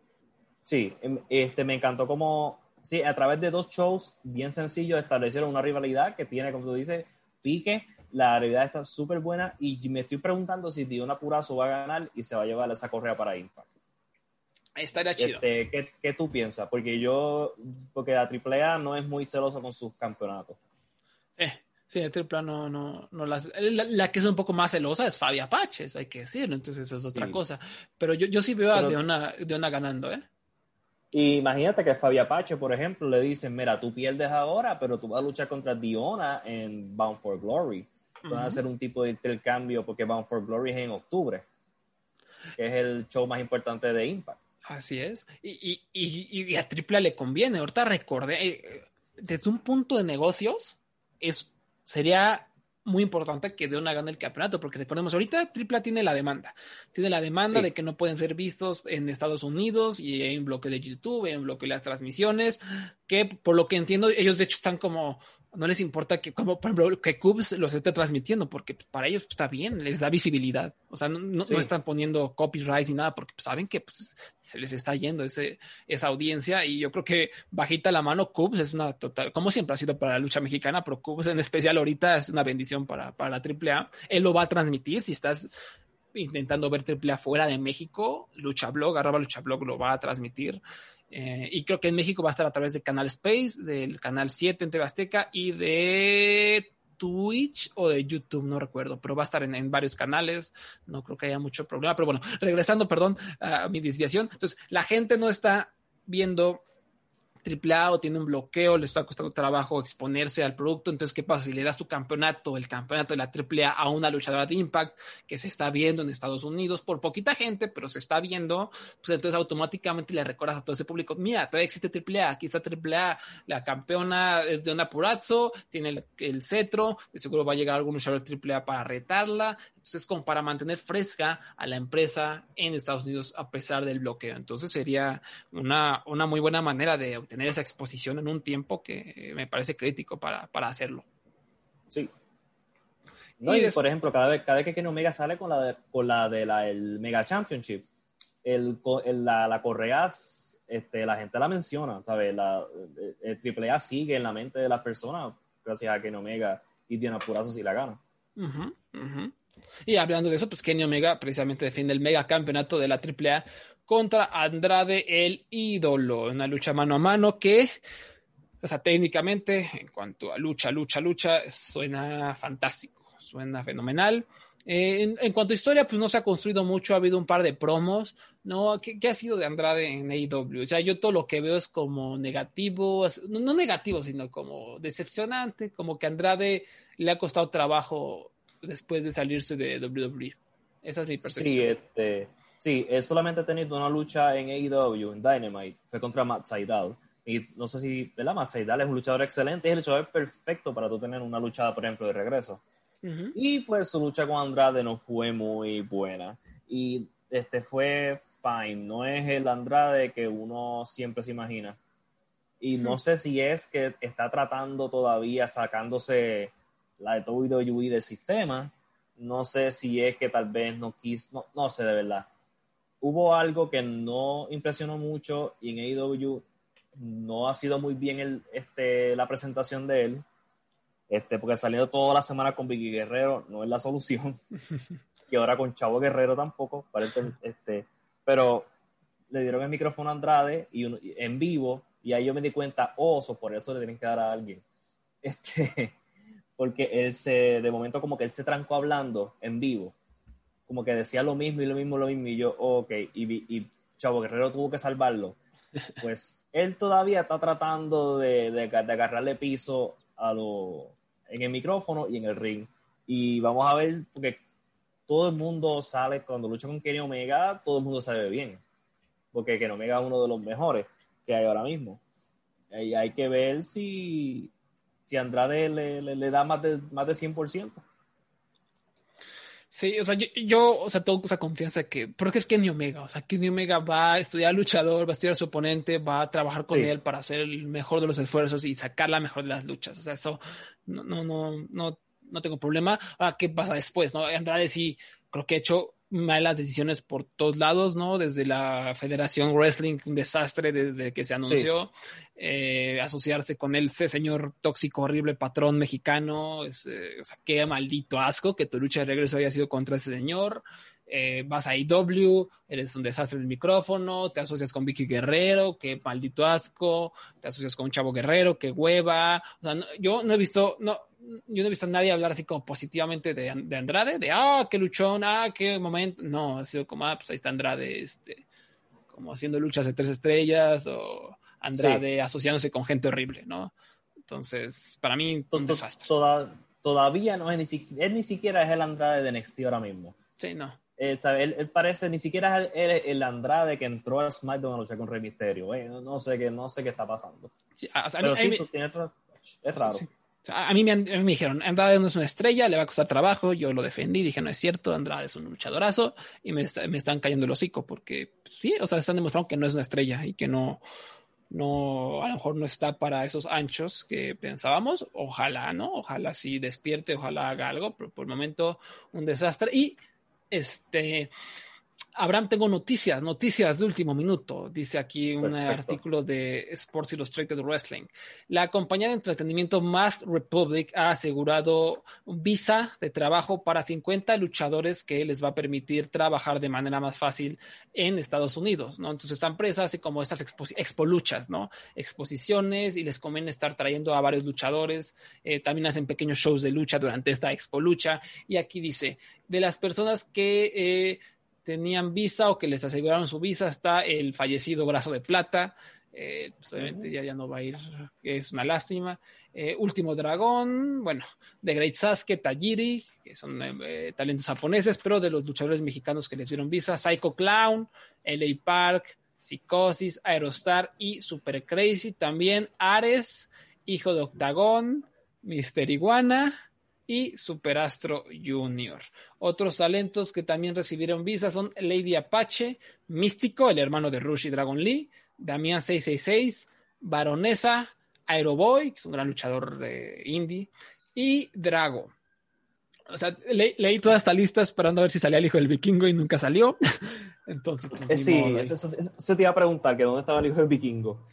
Sí, em, este, me encantó como, sí, a través de dos shows bien sencillos establecieron una rivalidad que tiene, como tú dices, pique. La rivalidad está súper buena y me estoy preguntando si Diona Purazo va a ganar y se va a llevar esa correa para Impact. Estaría chido. Este, ¿qué, ¿qué, tú piensas? Porque yo, porque la AAA no es muy celosa con sus campeonatos. Eh, sí, la AAA no, no, no las, la, que es un poco más celosa es Fabia Paches, hay que decirlo, entonces esa es otra cosa. Pero yo, yo sí veo a Deona, Deona ganando, ¿eh? imagínate que a Fabia Pache, por ejemplo, le dicen, mira, tú pierdes ahora, pero tú vas a luchar contra Diona en Bound for Glory. Van a hacer un tipo de intercambio porque Bound for Glory es en octubre, que es el show más importante de Impact. Así es. Y, y, y, a Tripla le conviene. Ahorita recordé, eh, desde un punto de negocios, es, sería muy importante que de una gane el campeonato, porque recordemos, ahorita Tripla tiene la demanda. Tiene la demanda de que no pueden ser vistos en Estados Unidos y un bloque de YouTube, un bloque de las transmisiones, que por lo que entiendo, ellos de hecho están como no les importa que, como por ejemplo, que Cubs los esté transmitiendo, porque para ellos está bien, les da visibilidad. O sea, no, no, están poniendo copyright ni nada, porque saben que pues, se les está yendo ese, esa audiencia. Y yo creo que bajita la mano, Cubs es una total, como siempre ha sido para la lucha mexicana, pero Cubs en especial ahorita es una bendición para, para la AAA. Él lo va a transmitir si estás intentando ver AAA fuera de México, Lucha Blog, arroba Lucha Blog lo va a transmitir. Eh, y creo que en México va a estar a través de Canal Space, del Canal 7 en TV y de Twitch o de YouTube, no recuerdo, pero va a estar en, varios canales, no creo que haya mucho problema, pero bueno, regresando, perdón, a mi desviación, entonces la gente no está viendo AAA o tiene un bloqueo, le está costando trabajo exponerse al producto. Entonces, ¿qué pasa? Si le das tu campeonato, el campeonato de la AAA a una luchadora de Impact que se está viendo en Estados Unidos por poquita gente, pero se está viendo, pues entonces automáticamente le recuerdas a todo ese público, mira, todavía existe AAA, aquí está AAA, la campeona es de una Purazzo, tiene el, cetro, de seguro va a llegar algún luchador AAA para retarla. Es como para mantener fresca a la empresa en Estados Unidos a pesar del bloqueo. Entonces sería una, una muy buena manera de obtener esa exposición en un tiempo que me parece crítico para, para hacerlo. Sí. No, y, por ejemplo, cada vez, cada vez que Kenny Omega sale con la de, con la de la, el Mega Championship, el, el, la, la correa, este, la gente la menciona, ¿sabes? La, el, Triple A sigue en la mente de las personas gracias a Kenny Omega y tiene apurazo si la gana. Uh y hablando de eso, pues Kenny Omega precisamente defiende el mega campeonato de la AAA contra Andrade el ídolo. Una lucha mano a mano que, o sea, técnicamente, en cuanto a lucha, lucha, lucha, suena fantástico, suena fenomenal. Eh, en, cuanto a historia, pues no se ha construido mucho, ha habido un par de promos, ¿no? ¿Qué, ha sido de Andrade en AEW? O sea, yo todo lo que veo es como negativo, no, no negativo, sino como decepcionante, como que Andrade le ha costado trabajo después de salirse de WWE. Esa es mi percepción. Sí, este, sí, él solamente ha tenido una lucha en AEW, en Dynamite, fue contra Matt Seidel. Y no sé si, ¿verdad? Matt Seidel es un luchador excelente, es el luchador perfecto para tú tener una luchada, por ejemplo, de regreso. Y pues su lucha con Andrade no fue muy buena. Y este fue fine, no es el Andrade que uno siempre se imagina. Y no sé si es que está tratando todavía sacándose la de WWE del sistema. No sé si es que tal vez no quiso, no, sé de verdad. Hubo algo que no impresionó mucho y en AEW no ha sido muy bien el, este, la presentación de él. Este, porque saliendo toda la semana con Vicky Guerrero no es la solución. y ahora con Chavo Guerrero tampoco. Parece, este, pero le dieron el micrófono a Andrade y en vivo y ahí yo me di cuenta, oh, por eso le tienen que dar a alguien. Este, porque él se, de momento como que él se trancó hablando en vivo, como que decía lo mismo y lo mismo, lo mismo, y yo, ok, y, y Chavo Guerrero tuvo que salvarlo. Pues él todavía está tratando de, de, agarrarle piso a lo, en el micrófono y en el ring. Y vamos a ver, porque todo el mundo sale, cuando lucha con Kenny Omega, todo el mundo sale bien. Porque Kenny Omega es uno de los mejores que hay ahora mismo. Y hay que ver si, si Andrade le, le, da más de, más de 100%. Sí, o sea, yo, o sea, tengo esa confianza que, porque es Kenny Omega, o sea, Kenny Omega va a estudiar luchador, va a estudiar a su oponente, va a trabajar con él para hacer el mejor de los esfuerzos y sacar la mejor de las luchas. O sea, eso no, no, no, no, no tengo problema. Ahora, ¿qué pasa después? No? Andrade sí, creo que ha hecho malas decisiones por todos lados, ¿no? Desde la Federación Wrestling, un desastre desde que se anunció, eh, asociarse con ese señor tóxico, horrible patrón mexicano, es, eh, o sea, qué maldito asco que tu lucha de regreso haya sido contra ese señor. Eh, vas a IW, eres un desastre del micrófono, te asocias con Vicky Guerrero, qué maldito asco, te asocias con un chavo guerrero, qué hueva. O sea, yo no he visto, no, yo no he visto a nadie hablar así como positivamente de, de, Andrade, de ah, qué luchón, ah, qué momento. No, ha sido como, ah, pues ahí está Andrade, este, como haciendo luchas de tres estrellas, o Andrade asociándose con gente horrible, ¿no? Entonces, para mí, un desastre. todavía no es ni, él ni siquiera es el Andrade de NXT ahora mismo. Sí, no. Él, él, parece, ni siquiera es el, el, Andrade que entró a SmackDown a luchar con Rey Mysterio. Eh, no, sé qué, no sé qué está pasando. Sí, Pero sí, tú tienes, es raro. A mí, me, me, dijeron, Andrade no es una estrella, le va a costar trabajo. Yo lo defendí, dije, no es cierto, Andrade es un luchadorazo. Y me, me están cayendo el hocico porque, pues, sí, o sea, están demostrando que no es una estrella y que no, no, a lo mejor no está para esos anchos que pensábamos. Ojalá, ¿no? Ojalá sí despierte, ojalá haga algo, pero por el momento un desastre. Y este Abraham, tengo noticias, noticias de último minuto, dice aquí un artículo de Sports Illustrated Wrestling. La compañía de entretenimiento Mask Republic ha asegurado un visa de trabajo para 50 luchadores que les va a permitir trabajar de manera más fácil en Estados Unidos, ¿no? Entonces esta empresa hace como estas expo, luchas, ¿no? Exposiciones y les conviene estar trayendo a varios luchadores, eh, también hacen pequeños shows de lucha durante esta expo lucha y aquí dice, de las personas que... Eh, tenían visa o que les aseguraron su visa está el fallecido Brazo de Plata. Eh, pues, obviamente ya, ya no va a ir, es una lástima. Eh, Último Dragón, bueno, The Great Sasuke, Tajiri, que son eh, talentos japoneses, pero de los luchadores mexicanos que les dieron visa, Psycho Clown, LA Park, Psicosis, Aerostar y Super Crazy. También Ares, Hijo de Octagón, Mister Iguana, y Superastro Junior. Otros talentos que también recibieron visa son Lady Apache, Místico, el hermano de Rush y Dragon Lee, Damián 666, Baronesa, Aeroboy, que es un gran luchador de indie, y Drago. O sea, leí toda esta lista esperando a ver si salía el hijo del vikingo y nunca salió. Entonces, pues, sí, eso, te iba a preguntar, que dónde estaba el hijo del vikingo.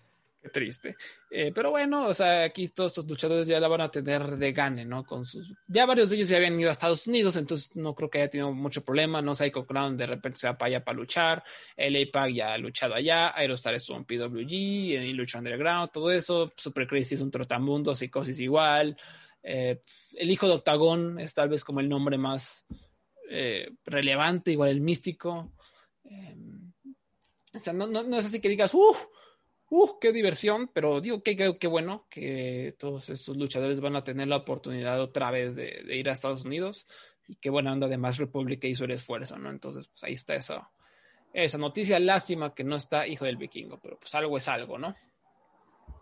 Triste. Eh, pero bueno, o sea, aquí todos estos luchadores ya la van a tener de gane, ¿no? Con sus... Ya varios de ellos ya habían ido a Estados Unidos, entonces no creo que haya tenido mucho problema, ¿no? Psycho Clown de repente se va para allá para luchar, el APAC ya ha luchado allá, Aerostar estuvo en PWG, en Lucha Underground, todo eso, Super Crazy es un trotamundo, Psicosis igual, eh, el hijo de Octagón es tal vez como el nombre más eh, relevante, igual el místico. o sea, no, es así que digas, uff, ¡Uh, qué diversión! Pero digo que qué, bueno que todos estos luchadores van a tener la oportunidad otra vez de, ir a Estados Unidos. Y qué buena onda, además República hizo el esfuerzo, ¿no? Entonces, pues ahí está esa, esa noticia. Lástima que no está Hijo del Vikingo, pero pues algo es algo, ¿no?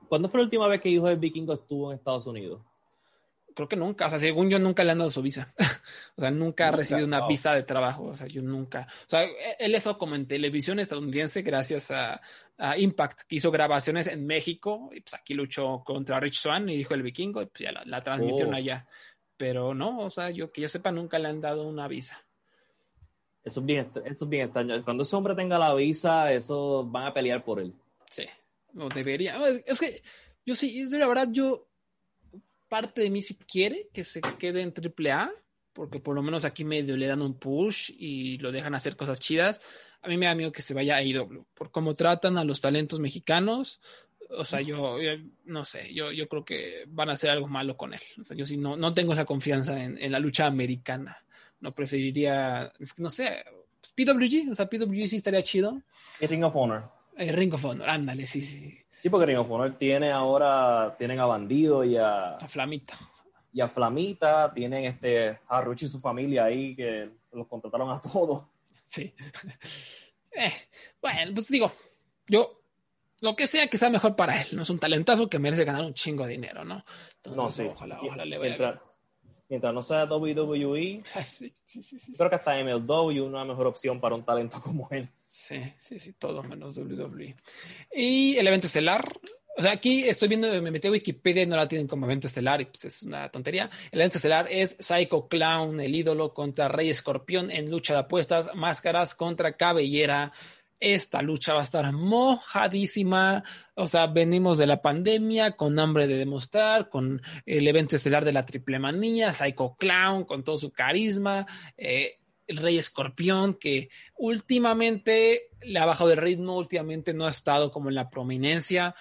¿Cuándo fue la última vez que Hijo del Vikingo estuvo en Estados Unidos? Creo que nunca, o sea, según yo nunca le han dado su visa. o sea, nunca ha recibido una visa de trabajo, o sea, yo nunca. O sea, él eso como en televisión estadounidense gracias a, Impact, que hizo grabaciones en México, y pues aquí luchó contra Rich Swan y dijo el vikingo, y pues ya la, transmitieron oh. allá. Pero no, o sea, yo que yo sepa, nunca le han dado una visa. Eso es bien, eso es bien extraño. Cuando ese hombre tenga la visa, eso van a pelear por él. Sí, no debería. Es que yo sí, la verdad, yo parte de mí si quiere que se quede en AAA, porque por lo menos aquí medio le dan un push y lo dejan hacer cosas chidas. A mí me da miedo que se vaya a IW, por cómo tratan a los talentos mexicanos. O sea, yo, no sé, yo, yo creo que van a hacer algo malo con él. O sea, yo sí no, no tengo esa confianza en, la lucha americana. No preferiría, no sé, pues, PWG, o sea, PWG sí estaría chido. Y Ring of Honor. Eh, Ring of Honor, ándale, sí, sí. Sí, porque Ring of Honor tiene ahora, tienen a Bandido y a... A Flamita. Y a Flamita, tienen este, a Ruchi y su familia ahí que los contrataron a todos. Sí. Eh, bueno, pues digo, yo, lo que sea que sea mejor para él, no es un talentazo que merece ganar un chingo de dinero, ¿no? no, sí. Ojalá, ojalá le vaya mientras, no sea WWE, ah, sí, sí, sí, creo que hasta MLW es una mejor opción para un talento como él. Sí, sí, sí, todo menos WWE. Y el evento estelar. O sea, aquí estoy viendo, me metí a Wikipedia y no la tienen como evento estelar y pues es una tontería. El evento estelar es Psycho Clown, el ídolo contra Rey Escorpión en lucha de apuestas, máscaras contra cabellera. Esta lucha va a estar mojadísima. O sea, venimos de la pandemia con hambre de demostrar, con el evento estelar de la triple manía, Psycho Clown con todo su carisma. Eh, el Rey Escorpión, que últimamente le ha bajado el ritmo, últimamente no ha estado como en la prominencia,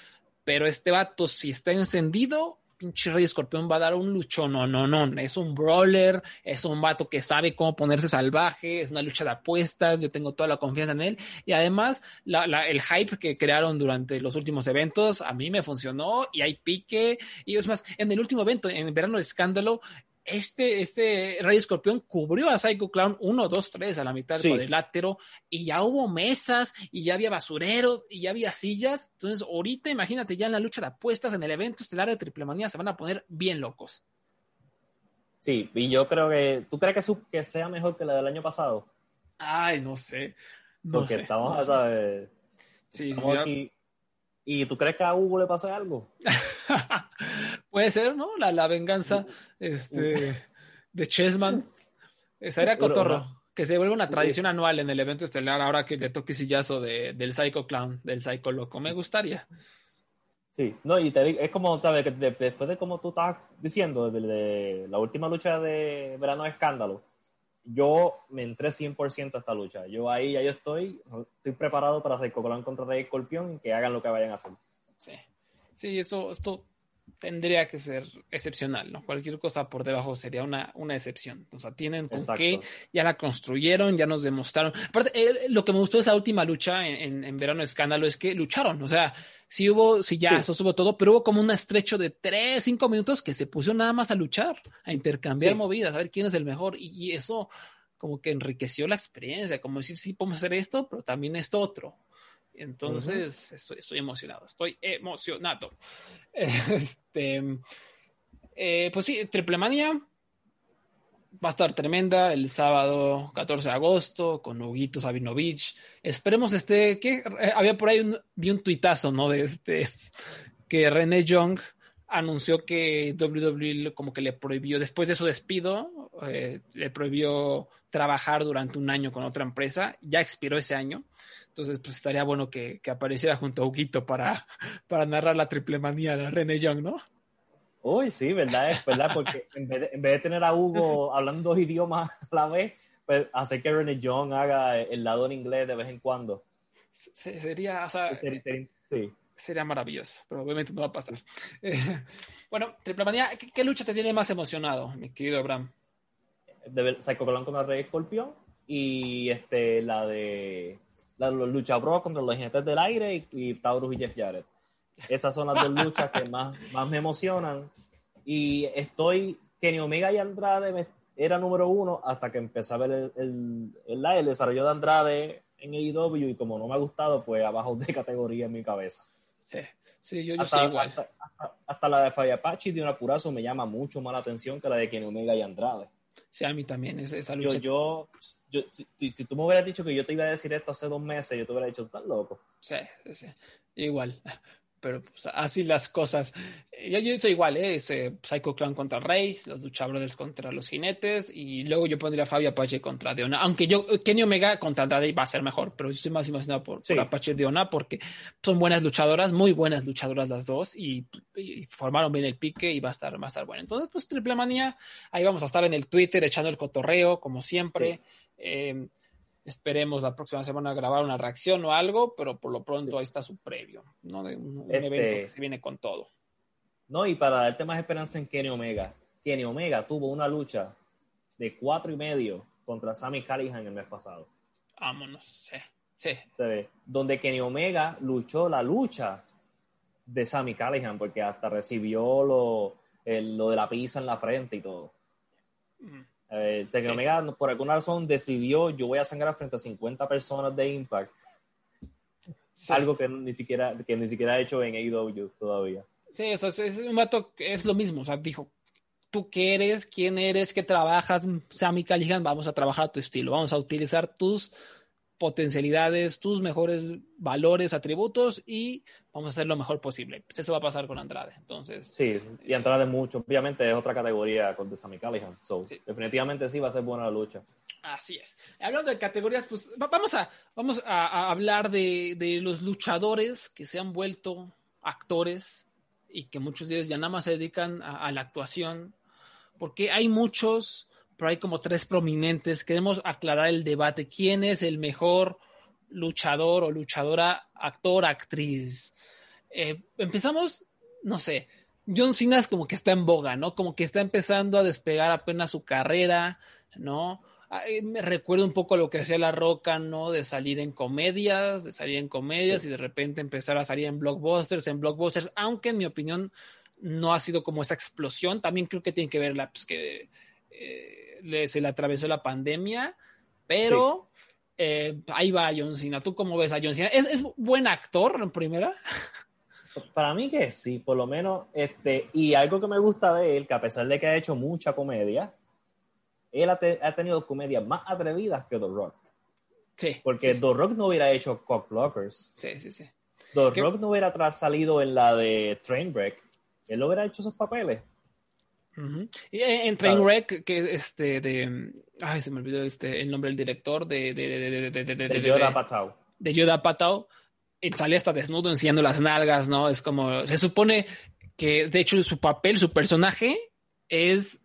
pero este vato, si está encendido, pinche Rey Escorpión va a dar un luchón, no, no, no, es un brawler, es un vato que sabe cómo ponerse salvaje, es una lucha de apuestas, yo tengo toda la confianza en él, y además el hype que crearon durante los últimos eventos, a mí me funcionó, y hay pique, y es más, en el último evento, en el verano de escándalo, este, este Rey Escorpión cubrió a Psycho Clown 1, 2, 3 a la mitad del cuadrilátero y ya hubo mesas y ya había basureros y ya había sillas. Entonces, ahorita imagínate ya en la lucha de apuestas en el evento estelar de Triple Manía se van a poner bien locos. Sí, y yo creo que. ¿Tú crees que, su, que sea mejor que la del año pasado? Ay, no sé. No Porque estamos a saber. Sí, sí, ¿Y tú crees que a Hugo le pase algo? Puede ser, ¿no? La, la venganza este, de Chessman. Esa era Cotorro. Que se vuelva una tradición anual en el evento estelar ahora que le toque sillazo de, del Psycho Clown, del Psycho Loco. Me gustaría. Sí, no, y te digo, es como, ¿sabes? Que después de como tú estabas diciendo, de, la última lucha de Verano de Escándalo, yo me entré 100% a esta lucha. Yo ahí ya yo estoy, estoy preparado para Psycho Clown contra Rey Escorpión y que hagan lo que vayan a hacer. Sí, sí, eso, esto tendría que ser excepcional, ¿no? Cualquier cosa por debajo sería una, una excepción. O sea, tienen con qué, ya la construyeron, ya nos demostraron. Aparte, eh, lo que me gustó de esa última lucha en, en, Verano Escándalo es que lucharon, o sea, sí hubo, sí ya, eso hubo todo, pero hubo como un estrecho de tres, cinco minutos que se puso nada más a luchar, a intercambiar movidas, a ver quién es el mejor, y eso como que enriqueció la experiencia, como decir, sí, podemos hacer esto, pero también esto otro. Entonces, estoy, emocionado, estoy emocionado. Este, eh, pues sí, Triple Manía, va a estar tremenda el sábado 14 de agosto con Huguito Sabinovich. Esperemos este, que eh, había por ahí un, vi un tuitazo, ¿no? De este, que René Young anunció que WWE como que le prohibió, después de su despido, eh, le prohibió trabajar durante un año con otra empresa. Ya expiró ese año. Entonces, pues estaría bueno que, que apareciera junto a Huguito para, para narrar la triple manía de René Young, ¿no? Uy, sí, ¿verdad? Es verdad, porque en vez, de, en vez de tener a Hugo hablando dos idiomas a la vez, pues hacer que René John haga el lado en inglés de vez en cuando. Sería, o sea, sería, sí. sería maravilloso, pero obviamente no va a pasar. Eh, bueno, Triple Manía, ¿qué, ¿qué, lucha te tiene más emocionado, mi querido Abraham? De Psycho Clown contra Rey Escorpión y este, la de la, los Lucha Bros contra los Jinetes del Aire y, y Taurus y Jeff Jarrett. Esas son las dos luchas que más, más me emocionan. Y estoy, Kenny Omega y Andrade era número uno hasta que empecé a ver el, el, el, el, desarrollo de Andrade en AEW y como no me ha gustado, pues abajo de categoría en mi cabeza. Sí, sí yo, yo hasta, igual. Hasta, hasta, hasta, la de Fire Apache de un apurazo me llama mucho más la atención que la de Kenny Omega y Andrade. Sí, a mí también, esa, esa lucha. Yo, yo, yo si, si, tú me hubieras dicho que yo te iba a decir esto hace dos meses, yo te hubiera dicho, estás loco. Sí, sí, sí. Igual pero pues, así las cosas. Yo, yo estoy igual, ¿eh? Ese Psycho Clown contra Rey, los Lucha Brothers contra los Jinetes, y luego yo pondría a Fabio Apache contra Deona. Aunque yo, Kenny Omega contra Andrade va a ser mejor, pero yo estoy más emocionado por, sí. por Apache Deona porque son buenas luchadoras, muy buenas luchadoras las dos, y, y, formaron bien el pique y va a estar, va a estar bueno. Entonces, pues Triple Manía, ahí vamos a estar en el Twitter echando el cotorreo, como siempre. Sí. Eh, Esperemos la próxima semana grabar una reacción o algo, pero por lo pronto ahí está su previo, ¿no? De un, este, evento que se viene con todo. No, y para darte más esperanza en Kenny Omega, Kenny Omega tuvo una lucha de cuatro y medio contra Sammy Callihan el mes pasado. Vámonos, sí, sí. Donde Kenny Omega luchó la lucha de Sammy Callihan, porque hasta recibió lo, el, lo de la pizza en la frente y todo. Mm. Eh, sí. Por alguna razón, decidió, yo voy a sangrar frente a 50 personas de Impact. Sí. Algo que ni siquiera, que ni siquiera ha hecho en AEW todavía. Sí, o sea, es, un vato es lo mismo, o sea, dijo, tú qué eres, quién eres, qué trabajas, Sammy Callihan, vamos a trabajar a tu estilo, vamos a utilizar tus potencialidades, tus mejores valores, atributos y vamos a hacer lo mejor posible. Pues eso va a pasar con Andrade. Entonces, sí, y Andrade mucho, obviamente es otra categoría con Sammy Callihan. So, sí. Definitivamente sí va a ser buena la lucha. Así es. Hablando de categorías, pues vamos a, vamos a, a hablar de, de, los luchadores que se han vuelto actores y que muchos de ellos ya nada más se dedican a, a la actuación, porque hay muchos pero hay como tres prominentes. Queremos aclarar el debate. ¿Quién es el mejor luchador o luchadora, actor, actriz? Eh, empezamos, no sé, John Cena es como que está en boga, ¿no? Como que está empezando a despegar apenas su carrera, ¿no? Me recuerdo un poco lo que hacía La Roca, ¿no? De salir en comedias, de salir en comedias sí. y de repente empezar a salir en blockbusters, en blockbusters, aunque en mi opinión no ha sido como esa explosión. También creo que tiene que ver la, pues que eh, le, se le atravesó la pandemia, pero sí. eh, ahí va John Cena. ¿Tú cómo ves a John Cena? ¿Es, es buen actor en primera? Para mí que sí, por lo menos, este, y algo que me gusta de él, que a pesar de que ha hecho mucha comedia, él ha, te, ha tenido comedias más atrevidas que The Rock. Sí. Porque sí, The Rock no hubiera hecho Cockblockers. Sí, sí, sí. The Rock no hubiera salido en la de Trainwreck. Él hubiera hecho esos papeles. Uh -huh. y en Trainwreck, que este de ay se me olvidó este el nombre del director de de de de de, de, de Yoda Patau. De Yoda Patau sale hasta desnudo enseñando las nalgas, ¿no? Es como se supone que de hecho su papel, su personaje es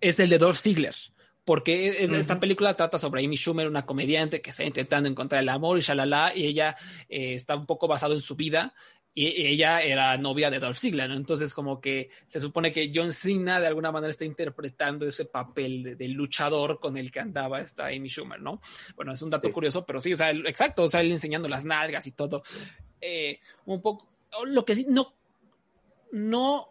es el de Dolph Ziggler. Porque en uh -huh. esta película trata sobre Amy Schumer, una comediante que está intentando encontrar el amor y shalala, y ella eh, está un poco basado en su vida y ella era novia de Dolph Ziggler, ¿no? Entonces como que se supone que John Cena de alguna manera está interpretando ese papel de, de luchador con el que andaba esta Amy Schumer, ¿no? Bueno, es un dato sí. curioso, pero sí, o sea, el, exacto, o sea, él enseñando las nalgas y todo. Eh, un poco, lo que sí, no, no,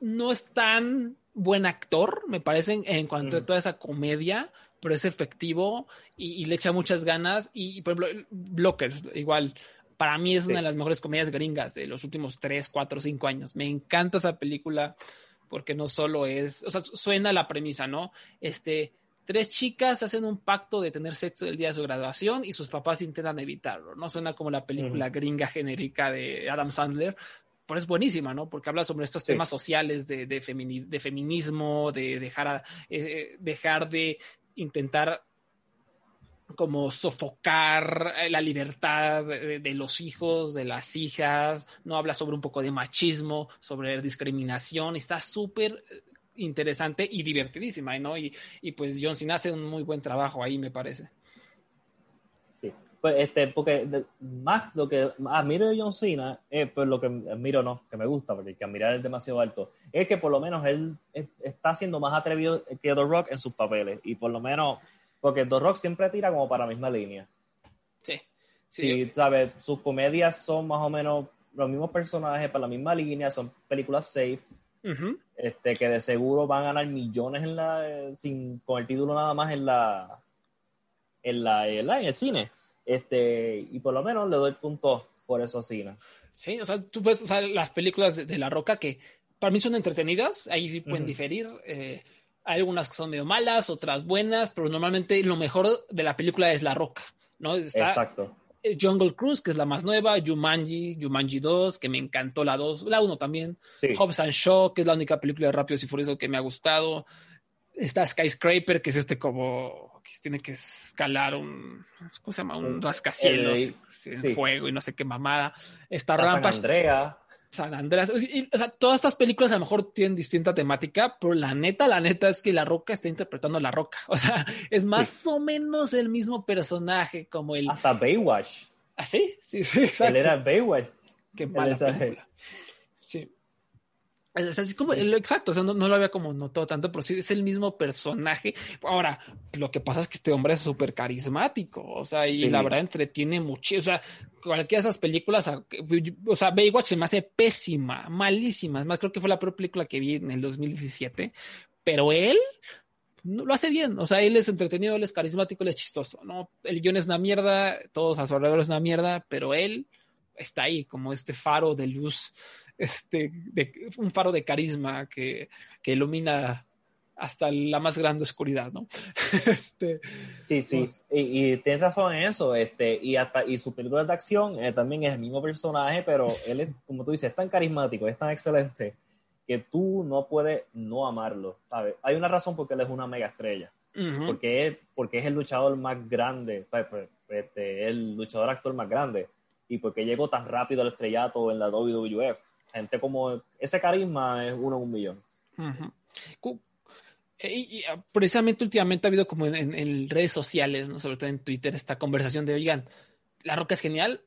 no es tan buen actor, me parece, en, en cuanto mm. a toda esa comedia, pero es efectivo y, y, le echa muchas ganas. Y, por ejemplo, Blockers, igual, para mí es sí. una de las mejores comedias gringas de los últimos 3, 4, 5 años. Me encanta esa película. porque no solo es, o sea, suena la premisa, ¿no? Este, tres chicas hacen un pacto de tener sexo el día de su graduación y sus papás intentan evitarlo, ¿no? Suena como la película gringa genérica de Adam Sandler, pero es buenísima, ¿no? Porque habla sobre estos Sí. temas sociales de, de, femini- de feminismo, de dejar, a- eh, dejar de intentar como sofocar eh, la libertad de, de los hijos, de las hijas, no habla sobre un poco de machismo, sobre discriminación, está súper eh, interesante y divertidísima, ¿no? Y, y pues John Cena hace un muy buen trabajo ahí, me parece. Sí. Pues este, porque de- más lo que admiro de John Cena, eh, pues lo que admiro no, que me gusta, porque que admirar es demasiado alto, es que por lo menos él es- está siendo más atrevido que The Rock en sus papeles. Y por lo menos, porque The Rock siempre tira como para la misma línea. Sí. Sí, ¿sabes? Sus comedias son más o menos los mismos personajes para la misma línea, son películas safe, Ujú. este, que de seguro van a ganar millones en la, eh, sin, con el título nada más en la, en la, en la- en el cine. Este, y por lo menos le doy punto por esos cines. Sí, o sea, tú ves, o sea, las películas de, de La Roca que para mí son entretenidas, ahí sí pueden Ujú. diferir. eh, hay algunas que son medio malas, otras buenas, pero normalmente lo mejor de la película es La Roca, ¿no? Está Exacto. eh, Jungle Cruise, que es la más nueva, Jumanji, Jumanji 2, que me encantó la 2, la 1 también, Sí. Hobbs and Shaw, que es la única película de Rápidos y Furiosos que me ha gustado. Está Skyscraper, que es este como que tiene que escalar un, ¿cómo se llama? Un rascacielos el- en sí. fuego y no sé qué mamada. Está Está Rampage, Andrea. San Andreas. Y- o sea, todas estas películas a lo mejor tienen distinta temática, pero la neta, la neta es que La Roca está interpretando a La Roca. O sea, es más o menos el mismo personaje como el... Hasta Baywatch. ¿Ah, sí? Sí, sí, exacto. Él era Baywatch. Qué mala película. Es así como, lo exacto, o sea, no, no lo había como notado tanto, pero sí es el mismo personaje. Ahora, lo que pasa es que este hombre es súper carismático, o sea, y Sí. la verdad entretiene mucho, o sea, cualquiera de esas películas, o sea, Baywatch se me hace pésima, malísima, es más, creo que fue la peor película que vi en el 2017, pero él lo hace bien, o sea, él es entretenido, él es carismático, él es chistoso, ¿no? El guion es una mierda, todos a su alrededor es una mierda, pero él está ahí como este faro de luz, este, de, un faro de carisma que, que ilumina hasta la más grande oscuridad, ¿no? este, Sí, sí, y, y tienes razón en eso, este, y hasta, y su película de acción eh, también es el mismo personaje, pero él es, como tú dices, es tan carismático, es tan excelente, que tú no puedes no amarlo, ¿sabes? Hay una razón porque él es una mega estrella, ujú, porque es, porque es el luchador más grande, ¿sabes? Pues, este, el luchador actor más grande, y porque llegó tan rápido al estrellato en la WWF. Gente como, ese carisma es uno en un millón. Cu- eh, Y, y, ah, precisamente últimamente ha habido como en, en- en redes sociales, ¿no? sobre todo en Twitter, esta conversación de, oigan, La Roca es genial,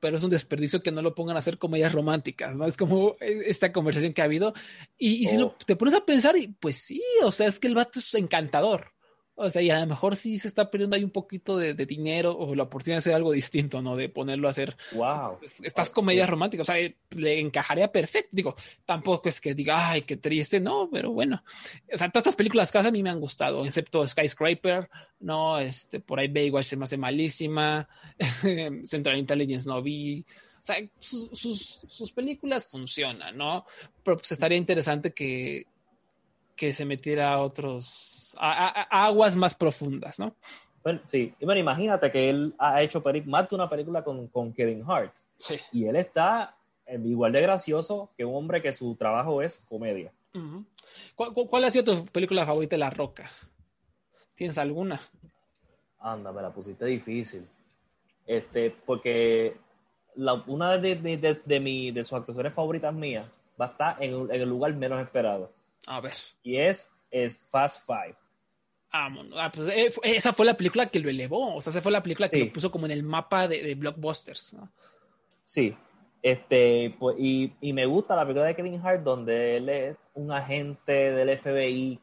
pero es un desperdicio que no lo pongan a hacer comedias románticas, ¿no? Es como eh, esta conversación que ha habido. Y, y si Oh. lo- te pones a pensar, y pues sí, o sea, es que el vato es encantador. O sea, y a lo mejor sí se está perdiendo ahí un poquito de, de dinero o la oportunidad de hacer algo distinto, ¿no? De ponerlo a hacer ¡Wow! estas comedias románticas, o sea, le encajaría perfecto. Digo, tampoco es que diga, ay, qué triste, no, pero bueno. O sea, todas estas películas que a mí me han gustado, excepto Skyscraper, no, este, por ahí Baywatch se me hace malísima, Central Intelligence no vi. O sea, sus, sus, sus películas funcionan, ¿no? Pero pues estaría interesante que, que se metiera a otros, a, a- a aguas más profundas, ¿no? Bueno, sí, y bueno, imagínate que él ha hecho más de una película con, con Kevin Hart. Sí. Y él está eh, igual de gracioso que un hombre que su trabajo es comedia. ¿Cuál, cuál- cuál ha sido tu película favorita de La Roca? ¿Tienes alguna? Anda, me la pusiste difícil. Este, porque la- una de, de, de, de mi- de sus actuaciones favoritas mías va a estar en, en el lugar menos esperado. A ver. Y es, es Fast Five. Vámonos. Ah, pues, eh, esa fue la película que lo elevó. O sea, esa fue la película que lo puso como en el mapa de, de blockbusters. ¿no? Sí. Este, pues, y, y me gusta la película de Kevin Hart donde él es un agente del FBI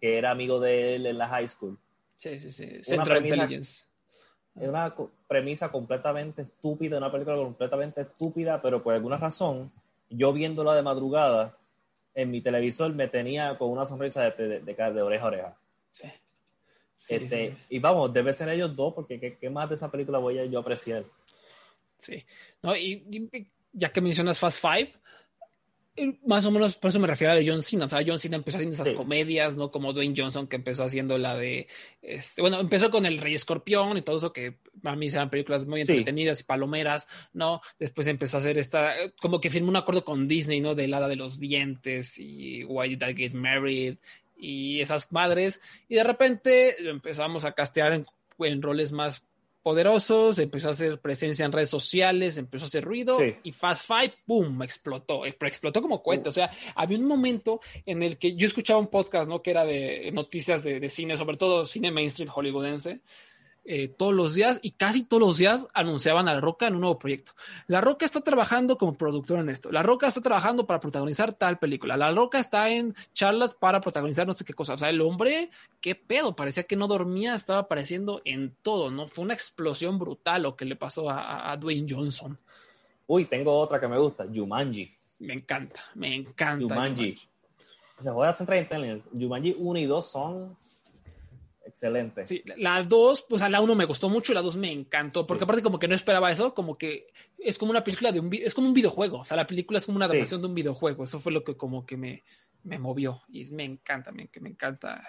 que era amigo de él en la high school. Sí, sí, sí. Central premisa- Intelligence. Es una premisa completamente estúpida, una película completamente estúpida, pero por alguna razón, yo viéndola de madrugada en mi televisor me tenía con una sonrisa de, de, de, de oreja a oreja. Sí. Sí, este, sí, Y vamos, debe ser ellos dos, porque ¿qué, qué más de esa película voy a yo apreciar? sí. No, y, y ya que mencionas Fast Five, Más o menos por eso me refiero a de John Cena. O sea, John Cena empezó haciendo esas Sí. comedias, ¿no? Como Dwayne Johnson, que empezó haciendo la de. Este, bueno, empezó con El Rey Escorpión y todo eso, que a mí eran películas muy Sí. entretenidas y palomeras, ¿no? Después empezó a hacer esta. Como que firmó un acuerdo con Disney, ¿no? De Hada de los Dientes y Why Did I Get Married y esas madres. Y de repente empezamos a castear en, en roles más poderosos, empezó a hacer presencia en redes sociales, empezó a hacer ruido Sí. y Fast Five, ¡pum! explotó, explotó como cuenta. O sea, había un momento en el que yo escuchaba un podcast, ¿no? Que era de noticias de, de cine, sobre todo cine mainstream hollywoodense, eh, todos los días y casi todos los días anunciaban a La Roca en un nuevo proyecto. La Roca está trabajando como productor en esto. La Roca está trabajando para protagonizar tal película. La Roca está en charlas para protagonizar no sé qué cosa. O sea, el hombre, qué pedo, parecía que no dormía, estaba apareciendo en todo, ¿no? Fue una explosión brutal lo que le pasó a, Dwayne Johnson. Uy, tengo otra que me gusta, Jumanji. Me encanta, me encanta. Jumanji. Se juega Central Intelligence. Jumanji 1 y 2 son excelentes. Sí, la 2, pues a la 1 me gustó mucho, la 2 me encantó, porque Sí. aparte como que no esperaba eso, como que es como una película de un, es como un videojuego, o sea, la película es como una Sí. adaptación de un videojuego, eso fue lo que como que me, me movió y me encanta, me, que me encanta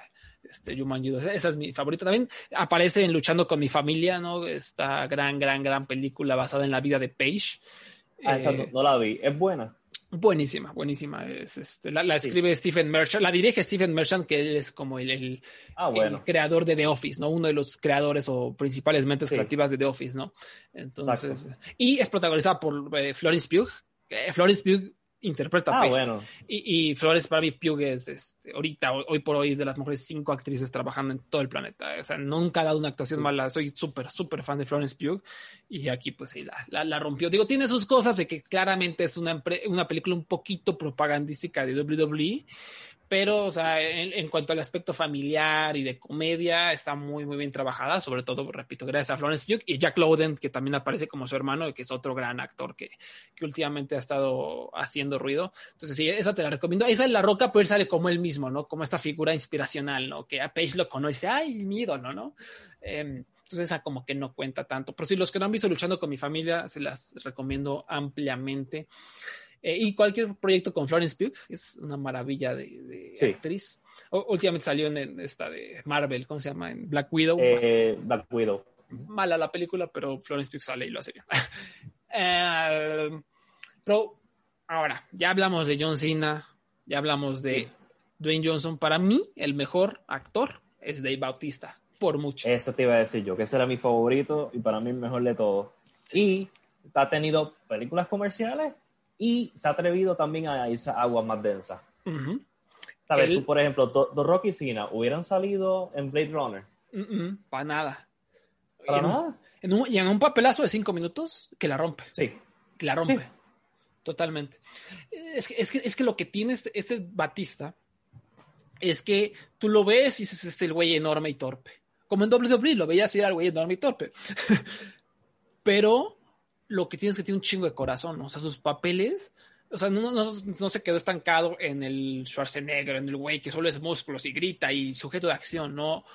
este Jumanji 2, esa es mi favorita también, aparece en Luchando con mi familia, ¿no? Esta gran, gran, gran película basada en la vida de Paige. Ah, esa Eh, no, no la vi. Es buena. Buenísima, buenísima. Es, este, la, la Sí. escribe Stephen Merchant, la dirige Stephen Merchant, que él es como el, el, Ah, el creador de The Office, ¿no? Uno de los creadores o principales mentes Sí. creativas de The Office, ¿no? Entonces, Exacto. y es protagonizada por eh, Florence Pugh. Florence Pugh interpreta Ah, bueno. Y, y mí Pugh es este, ahorita, hoy, hoy por hoy, es de las mejores cinco actrices trabajando en todo el planeta. O sea, nunca ha dado una actuación Sí. mala. Soy súper, súper fan de Florence Pugh. Y aquí, pues sí, la, la, la rompió. Digo, tiene sus cosas de que claramente es una, una película un poquito propagandística de WWE. Pero, o sea, en, en cuanto al aspecto familiar y de comedia, está muy, muy bien trabajada. Sobre todo, repito, gracias a Florence Pugh y Jack Lowden, que también aparece como su hermano, que es otro gran actor que, que últimamente ha estado haciendo ruido. Entonces, sí, esa te la recomiendo. Esa es La Roca, pero él sale como él mismo, ¿no? Como esta figura inspiracional, ¿no? Que a Page lo conoce, ay, mi ídolo, ¿no? Eh, entonces, esa como que no cuenta tanto. Pero si los que no han visto Luchando con mi familia, se las recomiendo ampliamente. Eh, y cualquier proyecto con Florence Pugh, es una maravilla de, de Sí. actriz. O- últimamente salió en, esta de Marvel, ¿cómo se llama? En Black Widow. Eh, Black Widow. mala la película, pero Florence Pugh sale y lo hace bien. Eh, pero ahora, ya hablamos de John Cena, ya hablamos de Sí. Dwayne Johnson. Para mí, el mejor actor es Dave Bautista, por mucho. Eso te iba a decir yo, que ese era mi favorito y para mí el mejor de todos. Y ha tenido películas comerciales y se ha atrevido también a a aguas más densas. Ujú. ¿Sabes? Él- Tú, por ejemplo, Do, Do Rock y Cena hubieran salido en Blade Runner. para nada. Para en, un- nada. en un- y en un papelazo de cinco minutos que la rompe. Sí. que la rompe. Sí. Totalmente. Es que, es, que, es que lo que tiene este, este Batista es que tú lo ves y dices, este el güey enorme y torpe. Como en WWE, lo veías y era el güey enorme y torpe. Pero lo que tiene es que tiene un chingo de corazón, ¿no? O sea, sus papeles, o sea, no, no, no se quedó estancado en el Schwarzenegger, en el güey que solo es músculos y grita y sujeto de acción, ¿no?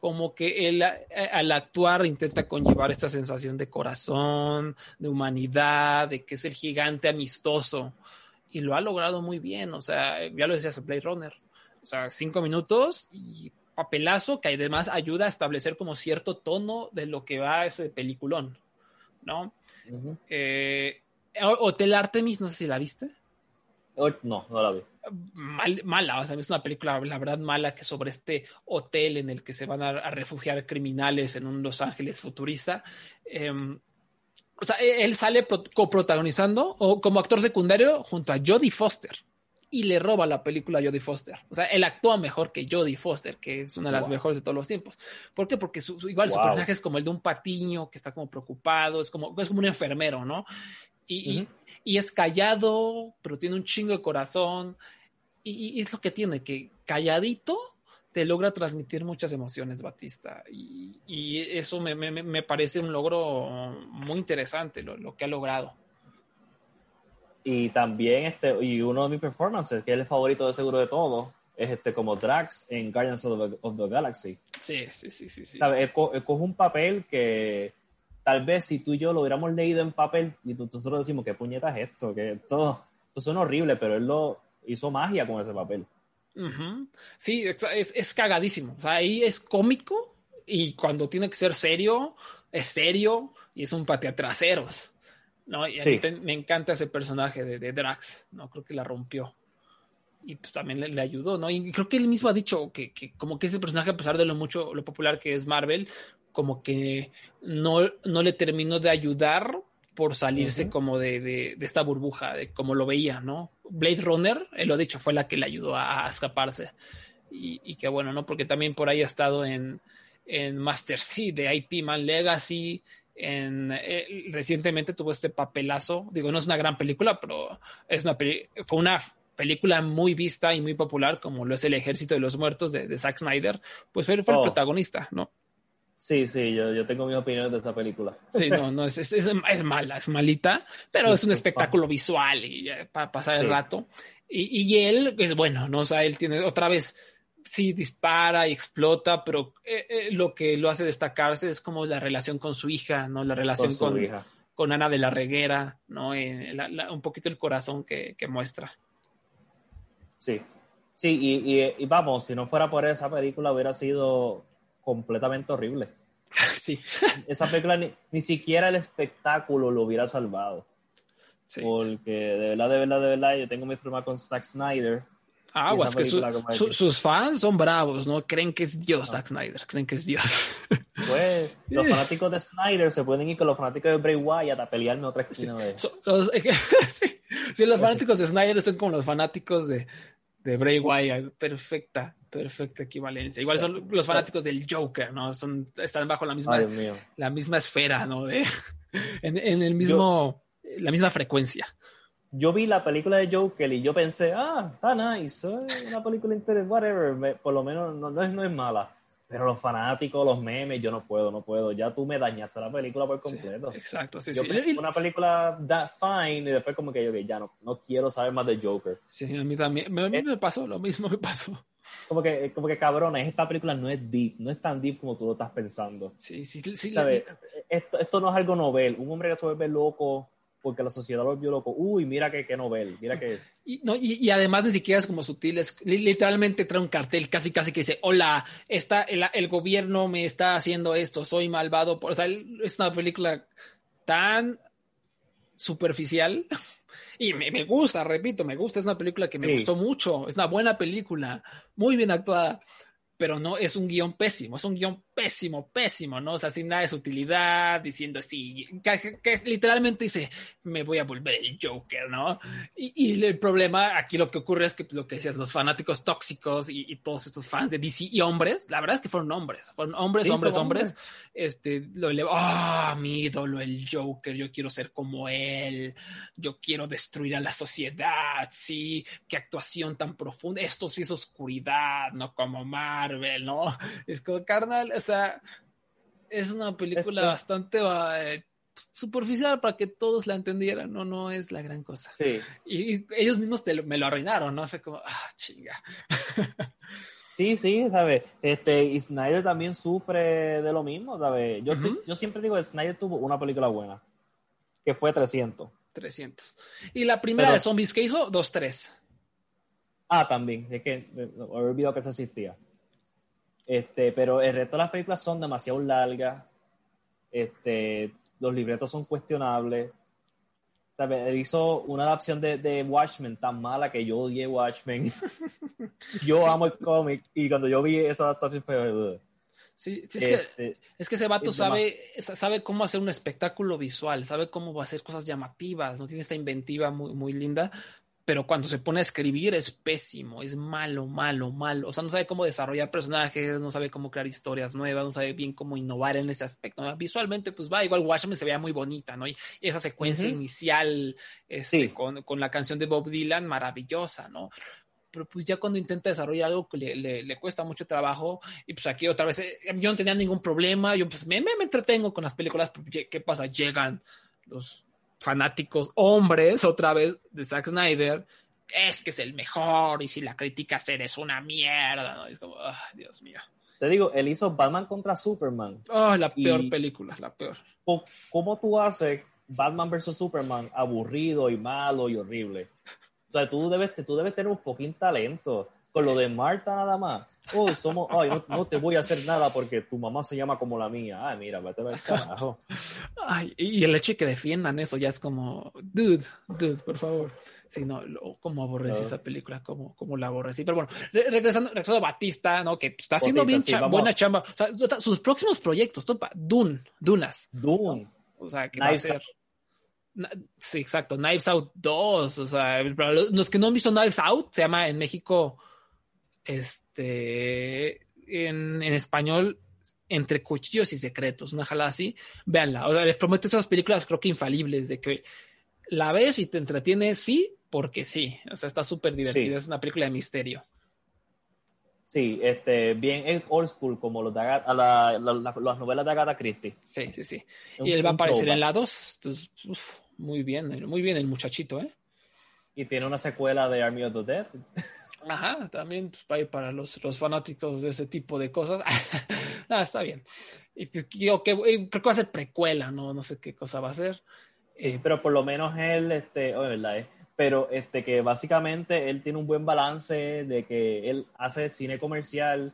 Como que él al actuar intenta conllevar esta sensación de corazón, de humanidad, de que es el gigante amistoso. Y lo ha logrado muy bien, o sea, ya lo decías, Blade Runner. O sea, cinco minutos y papelazo que además ayuda a establecer como cierto tono de lo que va ese peliculón, ¿no? Eh, Hotel Artemis, no sé si la viste. Oh, No, no la vi. Mal- mala, o sea, es una película, la verdad, mala que sobre este hotel en el que se van a, a refugiar criminales en un Los Ángeles futurista. Eh, o sea, e- él sale pro- coprotagonizando o como actor secundario junto a Jodie Foster y le roba la película a Jodie Foster. O sea, él actúa mejor que Jodie Foster, que es una de las Wow. mejores de todos los tiempos. ¿Por qué? Porque su, su- igual su Wow. personaje es como el de un patiño que está como preocupado, es como, es como un enfermero, ¿no? Y, y- es callado, pero tiene un chingo de corazón. Y, y es lo que tiene, que calladito te logra transmitir muchas emociones, Batista. Y, y eso me, me- me parece un logro muy interesante, lo, lo que ha logrado. Y también, este, y uno de mis performances, que es el favorito de seguro de todos, es este como Drax en Guardians of the, of the Galaxy. Sí, sí, sí, sí. sí. ¿Sabes? Él, co- él coge un papel que tal vez si tú y yo lo hubiéramos leído en papel y nosotros decimos, ¿qué puñeta es esto? Que esto son horribles, pero él lo hizo magia con ese papel. Ujú. Sí, es, es- es cagadísimo. O sea, ahí es cómico y cuando tiene que ser serio, es serio y es un pateatraseros. ¿No? Y a mí Sí. te- me encanta ese personaje de, de Drax, ¿no? Creo que la rompió. Y pues también le, le ayudó, ¿no? Y creo que él mismo ha dicho que, que como que ese personaje, a pesar de lo mucho, lo popular que es Marvel, como que no, no le terminó de ayudar por salirse como de, de- de esta burbuja, de como lo veía, ¿no? Blade Runner, él lo ha dicho, fue la que le ayudó a, a escaparse. Y, y que bueno, ¿no? Porque también por ahí ha estado en, en Master Seed de IP Man Legacy. En, eh, recientemente tuvo este papelazo. Digo, no es una gran película, pero es una peli- fue una película muy vista y muy popular, como lo es El Ejército de los Muertos de, de Zack Snyder. Pues fue, fue el Oh. protagonista, ¿no? Sí, sí, yo, yo tengo mis opiniones de esa película. Sí, no, no, es, es, es- es mala, es malita, pero Sí, es un sí, espectáculo visual y para pasar el rato. Y, y él es bueno, ¿no? O sea, él tiene otra vez, sí, dispara y explota, pero eh, eh, lo que lo hace destacarse es como la relación con su hija, ¿no? La relación Con con, hija. con Ana de la Reguera, ¿no? Eh, la- la- un poquito el corazón que, que muestra. Sí. Sí, y, y, y vamos, si no fuera por esa película hubiera sido completamente horrible. Sí, Esa película ni, ni siquiera el espectáculo lo hubiera salvado. sí. Porque de verdad, de verdad, de verdad, yo tengo mis problemas con Zack Snyder. Aguas, que su- su- sus fans son bravos, ¿no? Creen que es Dios, Zack Snyder, creen que es Dios. Pues los fanáticos de Snyder se pueden ir con los fanáticos de Bray Wyatt a pelearme otra esquina de So- los, sí, sí, los fanáticos de Snyder son como los fanáticos de, de Bray Wyatt. Perfecta, perfecta equivalencia. Igual son los fanáticos del Joker, ¿no? Son, están bajo la misma, la misma esfera, ¿no? De, en, en el mismo, la misma frecuencia. Yo vi la película de Joker y yo pensé, ah, está nice, es una película interesante, whatever, me- por lo menos no, no es, no es mala. Pero los fanáticos, los memes, yo no puedo, no puedo. Ya tú me dañaste la película por completo. Sí, exacto, sí, Yo sí. pensé una película that fine y después como que yo que ya no, no quiero saber más de Joker. sí, a mí también. me- A mí Eh. me pasó, lo mismo me pasó. Como que, como que cabrones, esta película no es deep, no es tan deep como tú lo estás pensando. Sí, sí, sí. ¿Sabes? Esto, esto no es algo novel. Un hombre que se vuelve loco porque la sociedad lo volvió loco. Uy, mira que, que novel, mira que... Y, no, y, y además ni siquiera es como sutil, es li- literalmente trae un cartel casi casi que dice, hola, está, el, el gobierno me está haciendo esto, soy malvado. Por, o sea, es una película tan superficial y me, me gusta, repito, me gusta, es una película que me Sí. gustó mucho, es una buena película, muy bien actuada, pero no es un guion pésimo, es un guion pésimo, pésimo, ¿no? O sea, sin nada de sutilidad, diciendo así, que, que literalmente dice, me voy a volver el Joker, ¿no? Y, y el problema aquí lo que ocurre es que lo que decías, los fanáticos tóxicos y, y todos estos fans de DC y hombres, la verdad es que fueron hombres, fueron hombres, Sí, hombres, hombres, este, lo eleva, ah, mi ídolo, el Joker, yo quiero ser como él, yo quiero destruir a la sociedad, sí, qué actuación tan profunda, esto sí es oscuridad, no como Marvel, ¿no? Es como, carnal, o sea, es una película Esto- bastante eh, superficial para que todos la entendieran, no, no es la gran cosa. Sí, Y, y ellos mismos te lo- me lo arruinaron, ¿no? Fue como, ah, chinga. sí, sí, ¿sabes? Este, y Snyder también sufre de lo mismo, ¿sabes? Yo, Ujú. yo siempre digo que Snyder tuvo una película buena, que fue 300. 300. Y la primera Pero- de zombies que hizo, 2-3. Ah, también, es que me, me olvidado que eso existía. Este, pero el resto de las películas son demasiado largas. Este, los libretos son cuestionables. Él hizo una adaptación de, de Watchmen tan mala que yo odié Watchmen. yo amo el cómic y cuando yo vi esa adaptación fue... Sí, sí, es, que, Este, es que ese vato es sabe, sabe cómo hacer un espectáculo visual, sabe cómo hacer cosas llamativas, no tiene esta inventiva muy, muy linda, pero cuando se pone a escribir es pésimo, es malo, malo, malo. O sea, no sabe cómo desarrollar personajes, no sabe cómo crear historias nuevas, no sabe bien cómo innovar en ese aspecto. ¿no? Visualmente, pues va, igual Watchmen se veía muy bonita, ¿no? Y esa secuencia Ujú. inicial este, Sí. con, con la canción de Bob Dylan, maravillosa, ¿no? pero pues ya cuando intenta desarrollar algo que le, le, le cuesta mucho trabajo, y pues aquí otra vez, eh, yo no tenía ningún problema, yo pues me, me, me entretengo con las películas, ¿qué pasa? Llegan los fanáticos hombres otra vez de Zack Snyder, es que es el mejor, y si la criticas eres una mierda, ¿no? Es como, ah, Dios mío. te digo, él hizo Batman contra Superman. Oh, la peor película, la peor. ¿Cómo- ¿Cómo tú haces Batman vs. Superman aburrido y malo y horrible. O sea, tú debes, tú debes tener un fucking talento. Con lo de Marta nada más. Oh, somos, ay, no, te voy a hacer nada porque tu mamá se llama como la mía. Ay, mira, vete al carajo. Ay, y el hecho de que defiendan eso ya es como, dude, dude, por favor. Sí, no, lo, como aborrecí esa película, como, como la aborrecí. Pero bueno, regresando, regresando a Batista, ¿no? Que está haciendo bien buena chamba. O sea, sus próximos proyectos, topa, Dune, Dunas. Dune. O sea, que va a ser. Sí, exacto. Knives Out 2. O sea, los que no han visto Knives Out, se llama en México, este, en, en español, Entre Cuchillos y Secretos, una jalada así. Véanla. O sea, les prometo esas películas, creo que infalibles, de que la ves y te entretiene, sí, porque sí. O sea, está súper divertida. Es una película de misterio. Sí, este, bien old school, como los de la, las novelas de Agatha Christie. Sí, sí, sí. y él va a aparecer en la 2. Entonces, muy bien, muy bien el muchachito, ¿eh? Y tiene una secuela de Army of the Dead. Ajá, también pues, para los, los fanáticos de ese tipo de cosas. ah, está bien. Y pues, yo, que, creo que va a ser precuela, ¿no? No sé qué cosa va a ser. Sí, eh, pero por lo menos él, este, oh, verdad, eh, pero este que básicamente él tiene un buen balance de que él hace cine comercial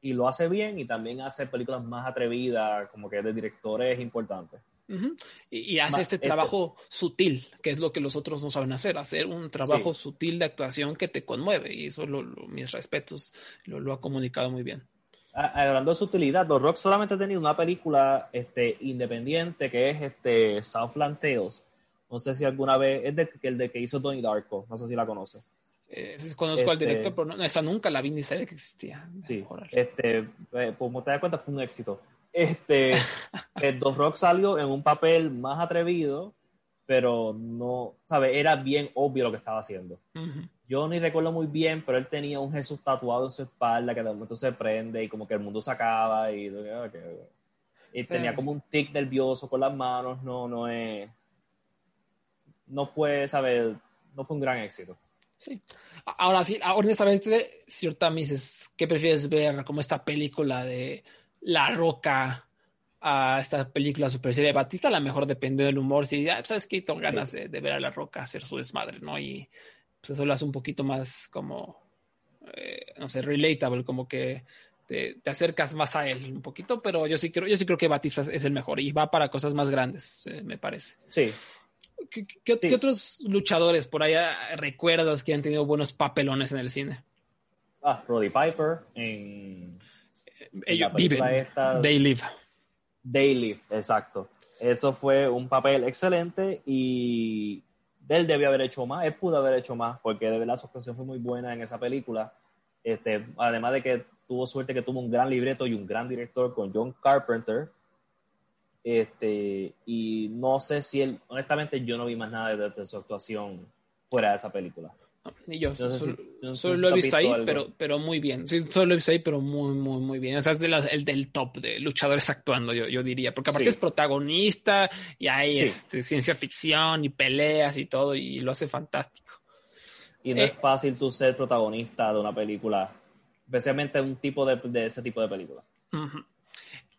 y lo hace bien y también hace películas más atrevidas, como que de directores importantes. Y, hace este trabajo sutil, que es lo que los otros no saben hacer, hacer un trabajo sutil de actuación que te conmueve. Y eso, lo, mis respetos, lo, ha comunicado muy bien. Hablando de sutilidad, The Rock solamente ha tenido una película este, independiente que es este, Southland Tales, no sé si alguna vez, es de, el de que hizo Tony Darko, no sé si la conoce. Eh, conozco al este, director, pero no, esa nunca la vi ni sabía que existía. Sí, este, eh, pues, como te das cuenta, fue un éxito. Este, el Dos Rock salió en un papel más atrevido, pero no, ¿sabes? Era bien obvio lo que estaba haciendo. Yo ni recuerdo muy bien, pero él tenía un Jesús tatuado en su espalda que de momento se prende y como que el mundo se acaba y, y tenía como un tic nervioso con las manos, no, no es no fue, ¿sabes? No fue un gran éxito. Sí. Ahora sí, honestamente, cierta me dices, ¿qué prefieres ver como esta película de La Roca a esta película super serie de Batista? A lo mejor depende del humor. Si, ya, ¿sabes qué? Tengo ganas de, ver a La Roca hacer su desmadre, ¿no? Y pues eso lo hace un poquito más como, eh, no sé, relatable, como que te, acercas más a él un poquito, pero yo sí creo, yo sí creo que Batista es el mejor y va para cosas más grandes, eh, me parece. Sí, ¿Qué, otros luchadores por allá recuerdas que han tenido buenos papelones en el cine? Ah, Roddy Piper en, Ellos viven. They live. They live, exacto. Eso fue un papel excelente y él debió haber hecho más, él pudo haber hecho más, porque de verdad su actuación fue muy buena en esa película. Este, además de que tuvo suerte que tuvo un gran libreto y un gran director con John Carpenter, este, y no sé si él, honestamente, yo no vi más nada de, su actuación fuera de esa película. Y yo solo, lo he visto ahí, pero, pero muy bien. Sí, solo lo he visto ahí, pero muy, muy, muy bien. O sea, es el del top de luchadores actuando, yo, yo diría. Porque aparte es protagonista y hay este, ciencia ficción y peleas y todo, y lo hace fantástico. Y no es eh, fácil tú ser protagonista de una película, especialmente un tipo de, de ese tipo de película.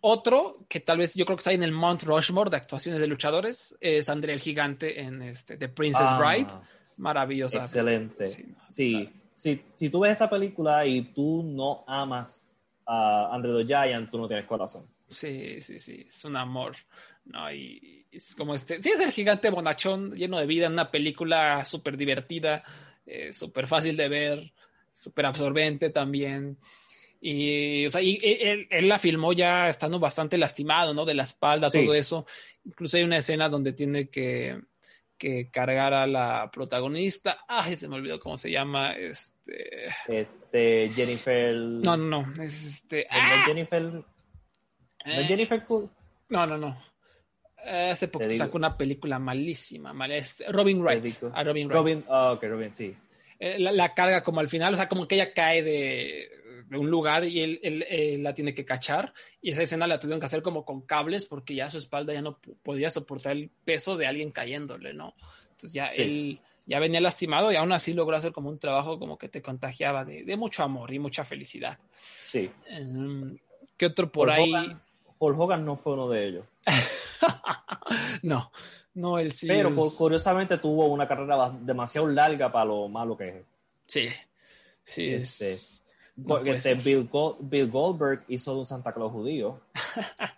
Otro que tal vez yo creo que está en el Mount Rushmore de actuaciones de luchadores es André el Gigante en este, The Princess ah, Bride. Maravillosa. Excelente. Sí, sí. Si, tú ves esa película y tú no amas a André the Giant, tú no tienes corazón. Sí, sí, sí. Es un amor. ¿no? Y es como este. Sí, es el gigante bonachón, lleno de vida, en una película súper divertida, eh, súper fácil de ver, súper absorbente también. Y, o sea, y él, él, la filmó ya estando bastante lastimado, ¿no? De la espalda, todo eso. Incluso hay una escena donde tiene que, que cargar a la protagonista. Ay, se me olvidó cómo se llama. Este. Este, Jennifer. No, no, no. Es este. ¡Ah! Jennifer. ¿No eh. Jennifer No, no, no. Hace poco sacó una película malísima, mal, Robin Wright. Robin Wright. Robin, oh, ok, Robin, sí. Eh, la, la, carga como al final, o sea, como que ella cae de un lugar y él, la tiene que cachar. Y esa escena la tuvieron que hacer como con cables porque ya su espalda ya no podía soportar el peso de alguien cayéndole, ¿no? Entonces ya él ya venía lastimado y aún así logró hacer como un trabajo como que te contagiaba de, mucho amor y mucha felicidad. Sí. Em, ¿Qué otro por ahí? Hulk Hogan no fue uno de ellos. no, no, él sí. Pero es- curiosamente tuvo una carrera demasiado larga para lo malo que es. Sí, sí, Este, es... Porque este. Bill, Go- Bill Goldberg hizo de un Santa Claus judío.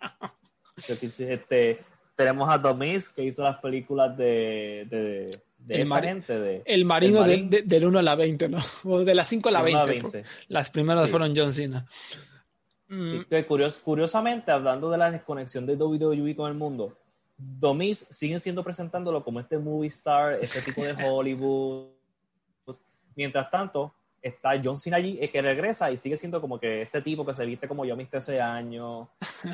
Este, tenemos a Domis que hizo las películas de, de, de El mari- gente. De, El marino el de- marín. de- del 1 a la 20, ¿no? O de las 5 a la Del 1 a 20. 20. Las primeras Sí. fueron John Cena. Mm, Sí, que curios- curiosamente, hablando de la desconexión de WWE con el mundo, Domis siguen siendo presentándolo como este movie star, este tipo de Hollywood. Mientras tanto, está John Cena allí, eh, que regresa y sigue siendo como que este tipo que se viste como yo viste hace años,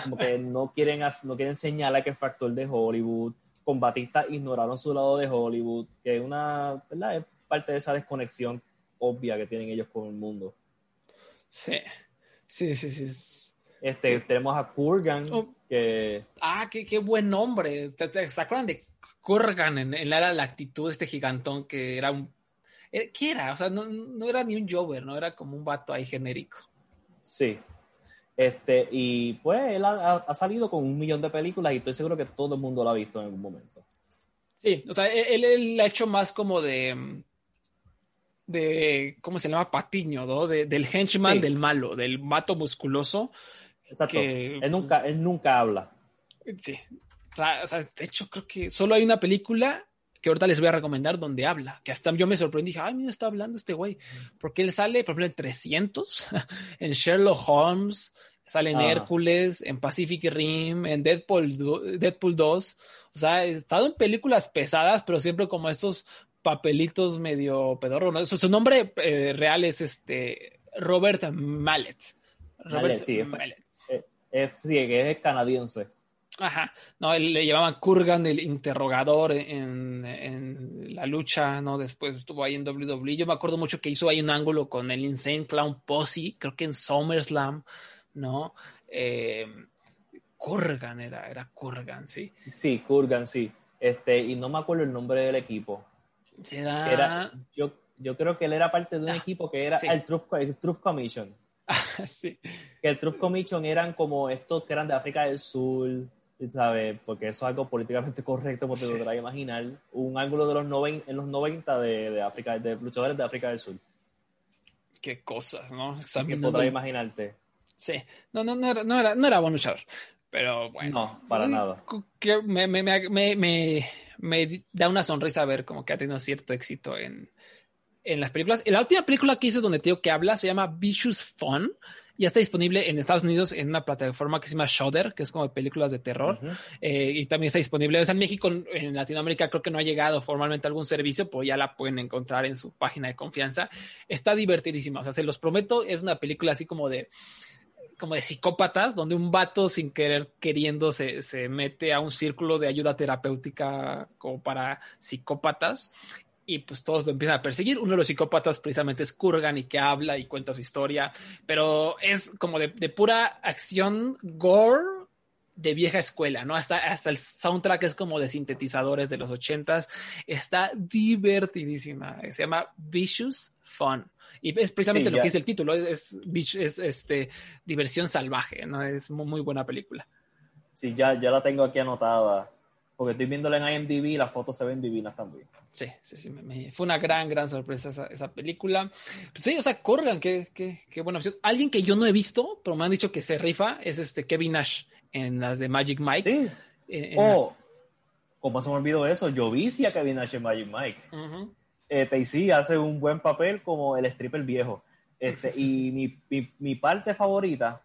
como que no quieren, no quieren señalar que es factor de Hollywood. Con Batista ignoraron su lado de Hollywood, que es una, ¿verdad? Es parte de esa desconexión obvia que tienen ellos con el mundo. sí, sí, sí, sí. Este, tenemos a Kurgan, Oh. que Ah, qué, qué buen nombre. ¿Te, te- se acuerdan de Kurgan en, en la era de la actitud, este gigantón que era un... eh, ¿Qué era? O sea, no, no era ni un Jover, ¿no? Era como un vato ahí genérico. Sí. Este, y pues él ha, salido con un millón de películas y estoy seguro que todo el mundo lo ha visto en algún momento. Sí, o sea, él, él ha hecho más como de... de ¿cómo se llama? Patiño, ¿no? De- del henchman Sí. del malo, del mato musculoso. Exacto. Que- Él, nunca, él nunca habla. Sí. O sea, de hecho, creo que solo hay una película que ahorita les voy a recomendar donde habla, que hasta yo me sorprendí, dije, ay, mira, está hablando este güey, porque él sale, por ejemplo, en 300, en Sherlock Holmes, sale en Ah. Hércules, en Pacific Rim, en Deadpool, Deadpool 2, o sea, ha estado en películas pesadas, pero siempre como estos papelitos medio pedorro, ¿no? Su, su nombre eh, real es este Robert Mallet. Robert Mallet, sí, es- Mallet. Es, sí, que es canadiense. Ajá, no, él le llamaban Kurgan el interrogador en, en la lucha, ¿no? Después estuvo ahí en WWE. Yo me acuerdo mucho que hizo ahí un ángulo con el Insane Clown Posse, creo que en SummerSlam, ¿no? Eh, Kurgan era, era Kurgan, ¿sí? Sí, Kurgan, sí. Este, y no me acuerdo el nombre del equipo. Era, yo, yo creo que él era parte de un Ah, equipo que era sí. el, Truth, el Truth Commission. sí. Que el Truth Commission eran como estos que eran de África del Sur, ¿sabes? Porque eso es algo políticamente correcto, porque te lo podrás imaginar. Un ángulo de los noven, en los 90 de, de África, de luchadores de África del Sur. Qué cosas, ¿no? Examinando- podrás imaginarte. Sí, no, no, no, era, no, era, no era buen luchador, pero bueno. No, para nada. Que me, me, me, me, me- me da una sonrisa ver como que ha tenido cierto éxito en, en las películas. La última película que hizo donde te digo que habla se llama Vicious Fun. Ya está disponible en Estados Unidos en una plataforma que se llama Shudder, que es como de películas de terror. Eh, y también está disponible. O sea, en México, en Latinoamérica, creo que no ha llegado formalmente algún servicio, pero ya la pueden encontrar en su página de confianza. Está divertidísima. O sea, se los prometo, es una película así como de como de psicópatas, donde un vato sin querer queriendo se, se mete a un círculo de ayuda terapéutica como para psicópatas y pues todos lo empiezan a perseguir. Uno de los psicópatas precisamente es Kurgan y que habla y cuenta su historia, pero es como de, de pura acción gore de vieja escuela, ¿no? Hasta, hasta el soundtrack es como de sintetizadores de los ochentas. Está divertidísima. Se llama Vicious Fun. Y es precisamente Sí, lo que dice el título, es, es, es, este, diversión salvaje, ¿no? Es muy, muy buena película. Sí, ya, ya la tengo aquí anotada. Porque estoy viéndola en IMDb y las fotos se ven divinas también. Sí, sí, sí, me- me- fue una gran, gran sorpresa esa, esa película. Pues sí, o sea, Corgan, qué, qué, qué buena opción. Alguien que yo no he visto, pero me han dicho que se rifa, es este Kevin Nash en las de Magic Mike. Sí. Eh, en Oh, ¿cómo se me olvidó eso? Yo vi sí a Kevin Nash en Magic Mike. la- Ujú. Este, y sí, hace un buen papel como el stripper viejo. Este, y mi, mi, mi parte favorita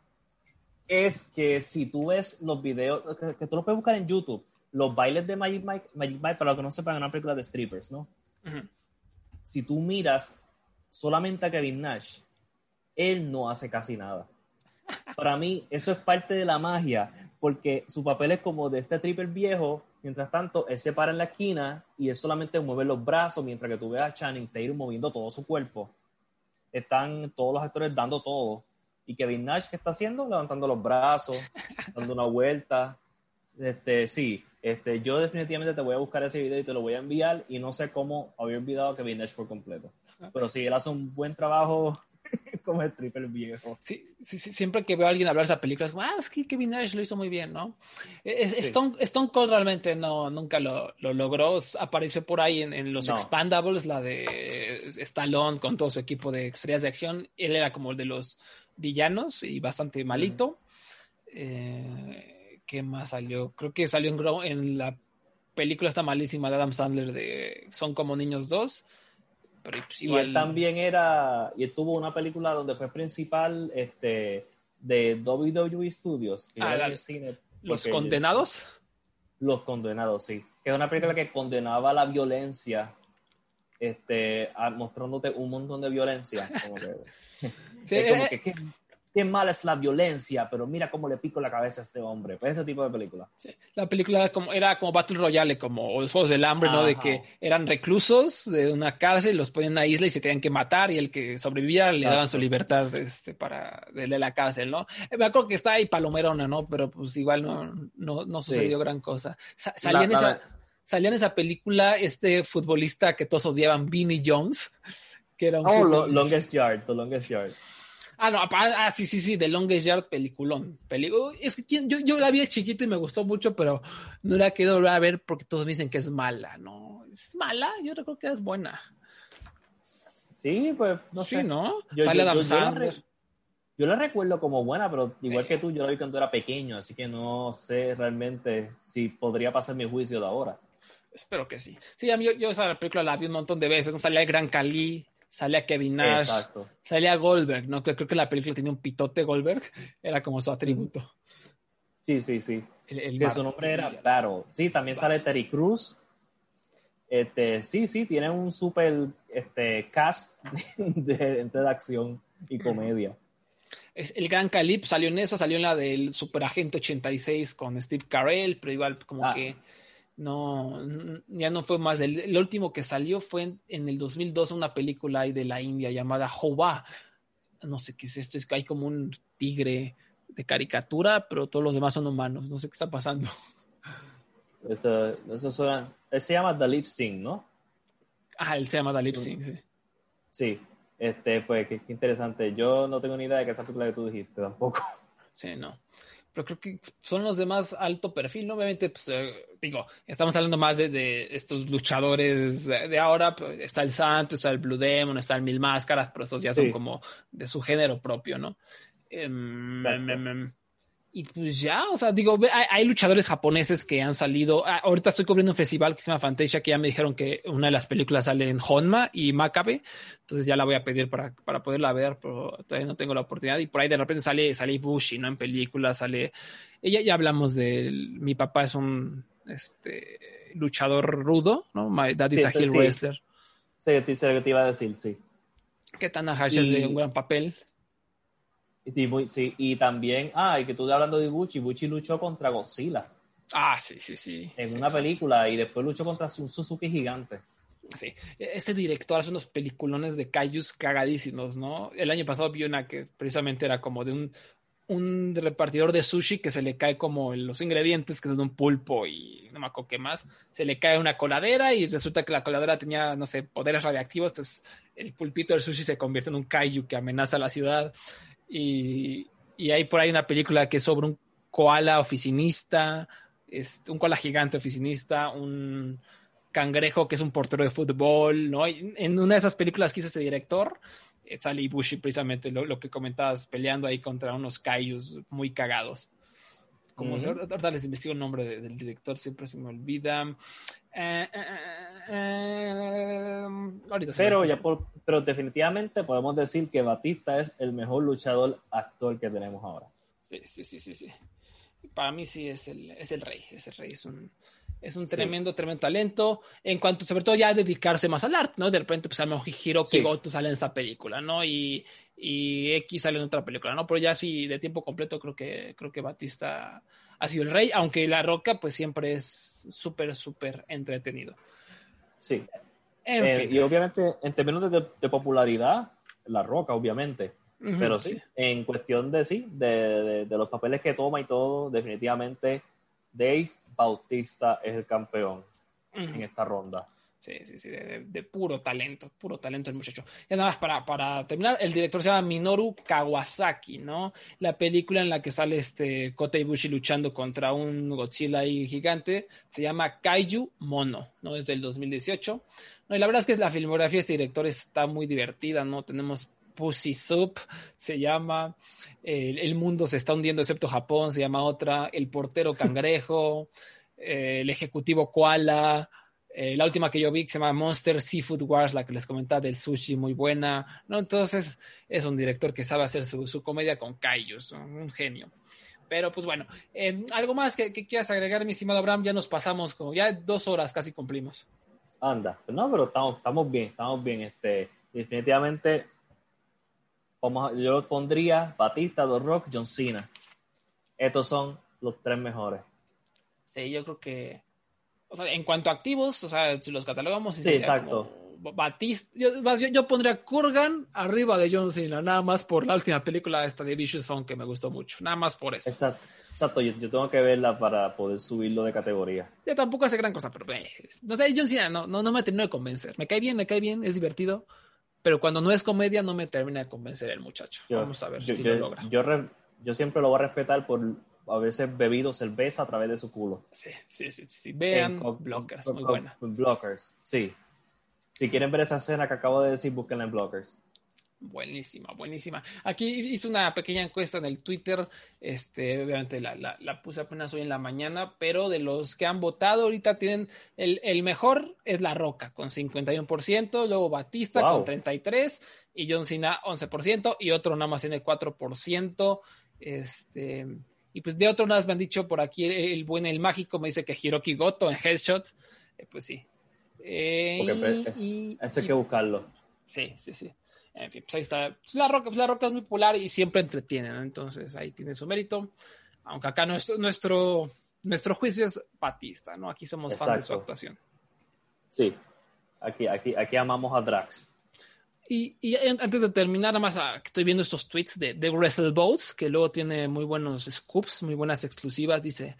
es que si tú ves los videos, que, que tú los puedes buscar en YouTube, los bailes de Magic Mike, Magic Mike, para los que no sepan, es una película de strippers, ¿no? Si tú miras solamente a Kevin Nash, él no hace casi nada. Para mí, eso es parte de la magia, porque su papel es como de este stripper viejo, mientras tanto, él se para en la esquina y él solamente mueve los brazos, mientras que tú ves a Channing Tatum moviendo todo su cuerpo. Están todos los actores dando todo. Y Kevin Nash, ¿qué está haciendo? Levantando los brazos, dando una vuelta. Este, sí, este, yo definitivamente te voy a buscar ese video y te lo voy a enviar y no sé cómo había olvidado a Kevin Nash por completo. Pero sí, él hace un buen trabajo como el triple viejo. Sí, sí, sí, siempre que veo a alguien hablar de esa película, es como, ah, es que Kevin Nash lo hizo muy bien, ¿no? Es, Sí. Stone, Stone Cold realmente no, nunca lo, lo logró. Apareció por ahí en, en los No. Expandables, la de Stallone con todo su equipo de estrellas de acción. Él era como el de los villanos y bastante malito. Eh, ¿Qué más salió? Creo que salió en, Gro- en la película esta malísima de Adam Sandler de Son como niños dos. Pero pues, Y igual, él también era, y él tuvo una película donde fue principal este, de WWE Studios. que Ah, era en la- el cine, Los condenados. Los condenados, sí. Que es una película que condenaba la violencia, este, a- mostrándote un montón de violencia. Como que, Sí, es como eh, que qué, mala es la violencia, pero mira cómo le pico la cabeza a este hombre. Pues ese tipo de película. Sí, La película era como, era como Battle Royale, como los Juegos del Hambre, ¿no? De que eran reclusos de una cárcel, los ponían en una isla y se tenían que matar y el que sobreviviera le daban su libertad este, para de, la cárcel, ¿no? Eh, Me acuerdo que está ahí Palomerona, ¿no? Pero pues igual no, no, no sucedió gran cosa. Sa- salía, en esa, salía en esa película este futbolista que todos odiaban, Vinnie Jones, que era un Oh, Lo- Longest Yard, The Longest Yard. Ah, no, ah, sí, sí, sí, The Longest Yard, peliculón. Peli- Uy, es que yo, yo la vi de chiquito y me gustó mucho, pero no la quiero volver a ver porque todos me dicen que es mala, ¿no? ¿Es mala? Yo creo que es buena. Sí, pues no sí, sé. ¿no? Yo- Sale yo- la Yo la recuerdo como buena, pero igual que tú, yo la vi cuando era pequeño, así que no sé realmente si podría pasar mi juicio de ahora. Espero que sí. Sí, a mí yo, yo esa película la vi un montón de veces. ¿no? Salía el Gran Cali, salía Kevin Nash, Exacto. salía Goldberg, ¿no? Creo, creo que la película tenía un pitote Goldberg, era como su atributo. Sí, sí, sí. El, el Sí, su nombre era Battle. Sí, también sale Terry Cruz. Este, sí, sí, tiene un super este, cast de, de acción y comedia. Es- El Gran Calip salió en esa, salió en la del Superagente 86 con Steve Carell, pero igual como Ah. que no, ya no fue más. El, el último que salió fue en, en el 2002 una película ahí de la India llamada Jova. No sé qué es esto, es que hay como un tigre de caricatura, pero todos los demás son humanos. No sé qué está pasando. Eso, eso suena- él se llama The Lip Sync, ¿no? Ah, él se llama Dalip Singh, sí. Sí. Este, pues qué, qué interesante. Yo no tengo ni idea de qué esa película que tú dijiste tampoco. Sí, no. Pero creo que son los de más alto perfil, ¿no? Obviamente, pues, eh, digo, estamos hablando más de, de estos luchadores de, ahora. pues, está el Santo, está el Blue Demon, está el Mil Máscaras, pero esos ya son como de su género propio, ¿no? Em, y pues ya, o sea, digo, hay, hay luchadores japoneses que han salido. ah, ahorita estoy cubriendo un festival que se llama Fantasia, que ya me dijeron que una de las películas sale en Honma y Makabe. Entonces ya la voy a pedir para, para poderla ver, pero todavía no tengo la oportunidad. Y por ahí de repente sale, sale Bushi, ¿no? En películas, sale. Ella ya hablamos de. Mi papá es un este, luchador rudo, ¿no? My dad is Sí, a heel sí. wrestler. Sí, te que te iba a decir, sí. Que Tanahashi es Y- de un gran papel. Y, muy- sí, y también, ah, y que tú estás hablando de Ibuchi, Ibuchi luchó contra Godzilla Ah, sí, sí, sí. en Sí, una sí. película y después luchó contra un Suzuki gigante. Sí, este director hace unos peliculones de kaijus cagadísimos, ¿no? El año pasado vi una que precisamente era como de un, un repartidor de sushi que se le cae como los ingredientes, que son un pulpo y no me acuerdo qué más, se le cae una coladera y resulta que la coladera tenía, no sé, poderes radiactivos, entonces el pulpito del sushi se convierte en un kaiju que amenaza a la ciudad y, y hay por ahí una película que es sobre un koala oficinista, este, un koala gigante oficinista, un cangrejo que es un portero de fútbol, ¿no? En una de esas películas que hizo ese director, eh, sale Ibushi precisamente lo, lo que comentabas, peleando ahí contra unos kaijus muy cagados. Como Ujú. se- ahorita les investigo el nombre de- del director, siempre se me olvida. Eh, eh, eh, eh, ahorita se Pero, escucha. ya por- pero definitivamente podemos decir que Batista es el mejor luchador actor que tenemos ahora. Sí, sí, sí, sí, sí. Para mí sí es el, es el rey, es el rey, es un, es un Sí. tremendo, tremendo talento. En cuanto, sobre todo, ya a dedicarse más al arte, ¿no? De repente, pues a lo mejor Hiroki Sí. Goto sale en esa película, ¿no? Y, y X sale en otra película, ¿no? Pero ya sí, de tiempo completo, creo que, creo que Batista ha sido el rey, aunque La Roca, pues siempre es súper, súper entretenido. Sí. En Eh, fin. y obviamente, en términos de, de popularidad, La Roca, obviamente. Pero sí, en cuestión de sí, de, de- de los papeles que toma y todo, definitivamente Dave Bautista es el campeón en esta ronda. Sí, sí, sí, de, puro talento, puro talento el muchacho. Y nada más para, para terminar, el director se llama Minoru Kawasaki, ¿no? La película en la que sale este Kota Ibushi luchando contra un Godzilla ahí gigante se llama Kaiju Mono, ¿no? Es del 2018. No, y la verdad es que la filmografía de este director está muy divertida, ¿no? Tenemos Pussy Soup, se llama, el, mundo se está hundiendo excepto Japón, se llama otra, El portero cangrejo, eh, el ejecutivo koala, eh, la última que yo vi que se llama Monster Seafood Wars, la que les comentaba del sushi, muy buena, ¿no? Entonces es un director que sabe hacer su, comedia con kaijus, un genio. Pero pues bueno, eh, algo más que, quieras agregar, mi estimado Abraham, ya nos pasamos, como ya dos horas casi cumplimos. Anda, no, pero estamos, estamos bien, estamos bien. Este, definitivamente Vamos yo pondría Batista, The Rock, John Cena. Estos son los tres mejores. Sí, yo creo que. O sea, en cuanto a activos, o sea, si los catalogamos. Sí, exacto. Batista. Yo, yo, pondría Kurgan arriba de John Cena, nada más por la última película esta de Vicious Phone que me gustó mucho. Nada más por eso. Exacto. Exacto, yo, tengo que verla para poder subirlo de categoría. Ya tampoco hace gran cosa, pero eh, no sé, John Cena no, no, no me terminó de convencer. Me cae bien, me cae bien, es divertido, pero cuando no es comedia no me termina de convencer el muchacho. Vamos a ver si lo logra. Yo, siempre lo voy a respetar por a veces bebido cerveza a través de su culo. Sí, sí, sí. sí. Vean Blockers, muy buena. Blockers, sí. Si quieren ver esa escena que acabo de decir, búsquenla en Blockers. Buenísima, buenísima. Aquí hice una pequeña encuesta en el Twitter, este, obviamente la, la, puse apenas hoy en la mañana, pero de los que han votado ahorita tienen, el, el mejor es La Roca con 51%, luego Batista con 33% y John Cena 11% y otro nada más tiene 4%, este, y pues de otro más me han dicho por aquí el, buen, el mágico me dice que Hiroki Goto en Headshot, eh, pues sí. Eh, eso hay que buscarlo. Sí, sí, sí. En fin, pues ahí está. Pues la Roca, pues la Roca es muy popular y siempre entretiene, Entonces ahí tiene su mérito. Aunque acá nuestro, nuestro, nuestro juicio es Batista, ¿no? Aquí somos fans de su actuación. Sí, aquí, aquí, aquí amamos a Drax. Y, y, antes de terminar, nada más ah, estoy viendo estos tweets de, de WrestleBoats, que luego tiene muy buenos scoops, muy buenas exclusivas. Dice: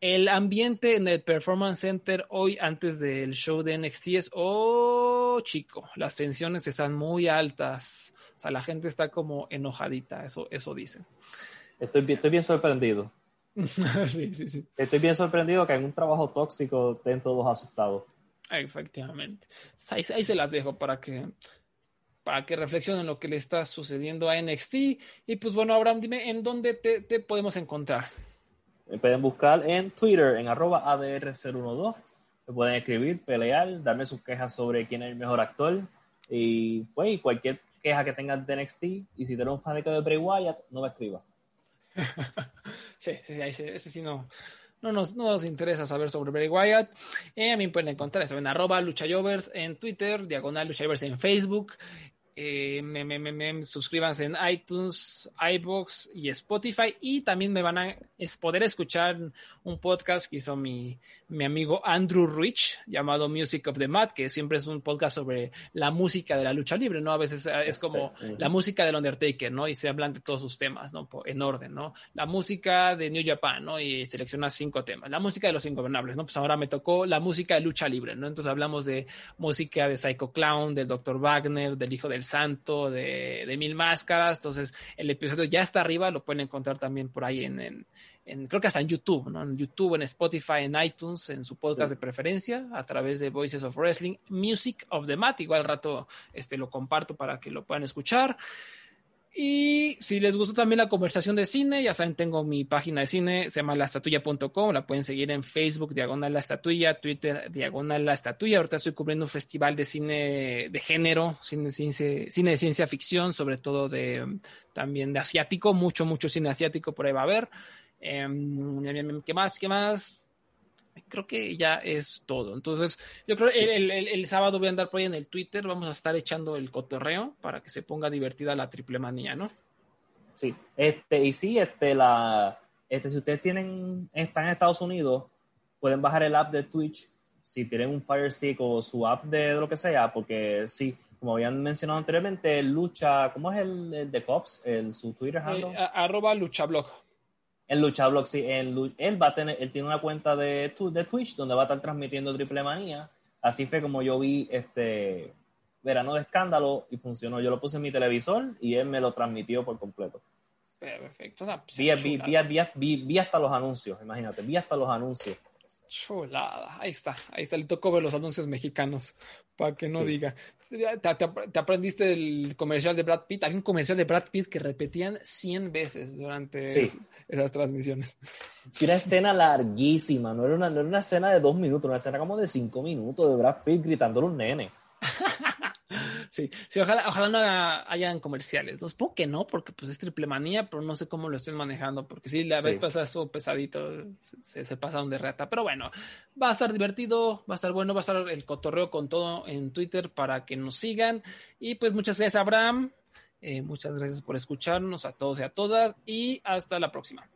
El ambiente en el Performance Center hoy, antes del show de NXT, es oh, chico, las tensiones están muy altas. O sea, la gente está como enojadita, eso, eso dicen. Estoy, estoy bien sorprendido. sí, sí, sí. Estoy bien sorprendido que en un trabajo tóxico estén todos asustados. Efectivamente. Ahí, se las dejo para que para que reflexionen lo que le está sucediendo a NXT. Y pues bueno, Abraham, dime, ¿en dónde te, te podemos encontrar? Me pueden buscar en Twitter, en arroba ADR012 me pueden escribir, pelear, darme sus quejas sobre quién es el mejor actor y pues cualquier queja que tengan de NXT y si eres un fanático de Bray Wyatt, no me escriba. sí, sí, ese, sí no. No nos, no nos interesa saber sobre Bray Wyatt. Eh, a mí pueden encontrar en arroba luchayovers en Twitter, diagonal luchayovers en Facebook eh, me, suscríbanse en iTunes, iBox y Spotify. Y también me van a poder escuchar un podcast que hizo mi, mi amigo Andrew Rich, llamado Music of the Mat, que siempre es un podcast sobre la música de la lucha libre, ¿no? A veces eh, es como la música del Undertaker, ¿no? Y se hablan de todos sus temas, ¿no? En orden, ¿no? La música de New Japan, ¿no? Y selecciona cinco temas. La música de los ingobernables, ¿no? Pues ahora me tocó la música de lucha libre, ¿no? Entonces hablamos de música de Psycho Clown, del Dr. Wagner, del Hijo del Santo, de, de Mil Máscaras. Entonces el episodio ya está arriba, lo pueden encontrar también por ahí en, en creo que hasta en YouTube, ¿no? En YouTube, en Spotify, en iTunes, en su podcast de preferencia, a través de Voices of Wrestling, Music of the Mat. Igual al rato este, lo comparto para que lo puedan escuchar. Y si les gustó también la conversación de cine, ya saben, tengo mi página de cine, se llama lastatuya.com, la pueden seguir en Facebook, diagonal la estatuya, Twitter, diagonal la estatuya. Ahorita estoy cubriendo un festival de cine de género, cine, cine, cine de ciencia ficción, sobre todo de también de asiático, mucho, mucho cine asiático por ahí va a haber. Em, ¿Qué más? ¿Qué más? Creo que ya es todo. Entonces, yo creo que el, sábado voy a andar por ahí en el Twitter. Vamos a estar echando el cotorreo para que se ponga divertida la triple manía, ¿no? Sí, este, y sí, este, la, este, si ustedes tienen, están en Estados Unidos, pueden bajar el app de Twitch si tienen un Fire Stick o su app de, lo que sea, porque sí, como habían mencionado anteriormente, lucha, ¿cómo es el, de Cops? El, su Twitter eh, handle? arroba luchablog. En Luchablog, sí, él va a tener, él tiene una cuenta de, de Twitch donde va a estar transmitiendo Triple Manía. Así fue como yo vi este Verano de Escándalo y funcionó. Yo lo puse en mi televisor y él me lo transmitió por completo. Perfecto. O sea, Vi, vi- chulada. vi- vi- vi- vi hasta los anuncios, imagínate, vi hasta los anuncios. Chulada. Ahí está. Ahí está. Le tocó ver los anuncios mexicanos. Para que no Sí. diga. Te, te- te aprendiste el comercial de Brad Pitt. Había un comercial de Brad Pitt que repetían 100 veces durante Sí. es- esas transmisiones. Una escena larguísima, no era, una, no era una escena de dos minutos, una escena como de cinco minutos de Brad Pitt gritándole a un nene. Sí, sí, ojalá, ojalá no haga- hayan comerciales. No supongo que no, porque pues es triple manía, pero no sé cómo lo estén manejando, porque sí, la Sí. vez pasada estuvo pesadito, se, se pasaron de rata. Pero bueno, va a estar divertido, va a estar bueno, va a estar el cotorreo con todo en Twitter para que nos sigan. Y pues muchas gracias, Abraham. Eh, muchas gracias por escucharnos a todos y a todas. Y hasta la próxima.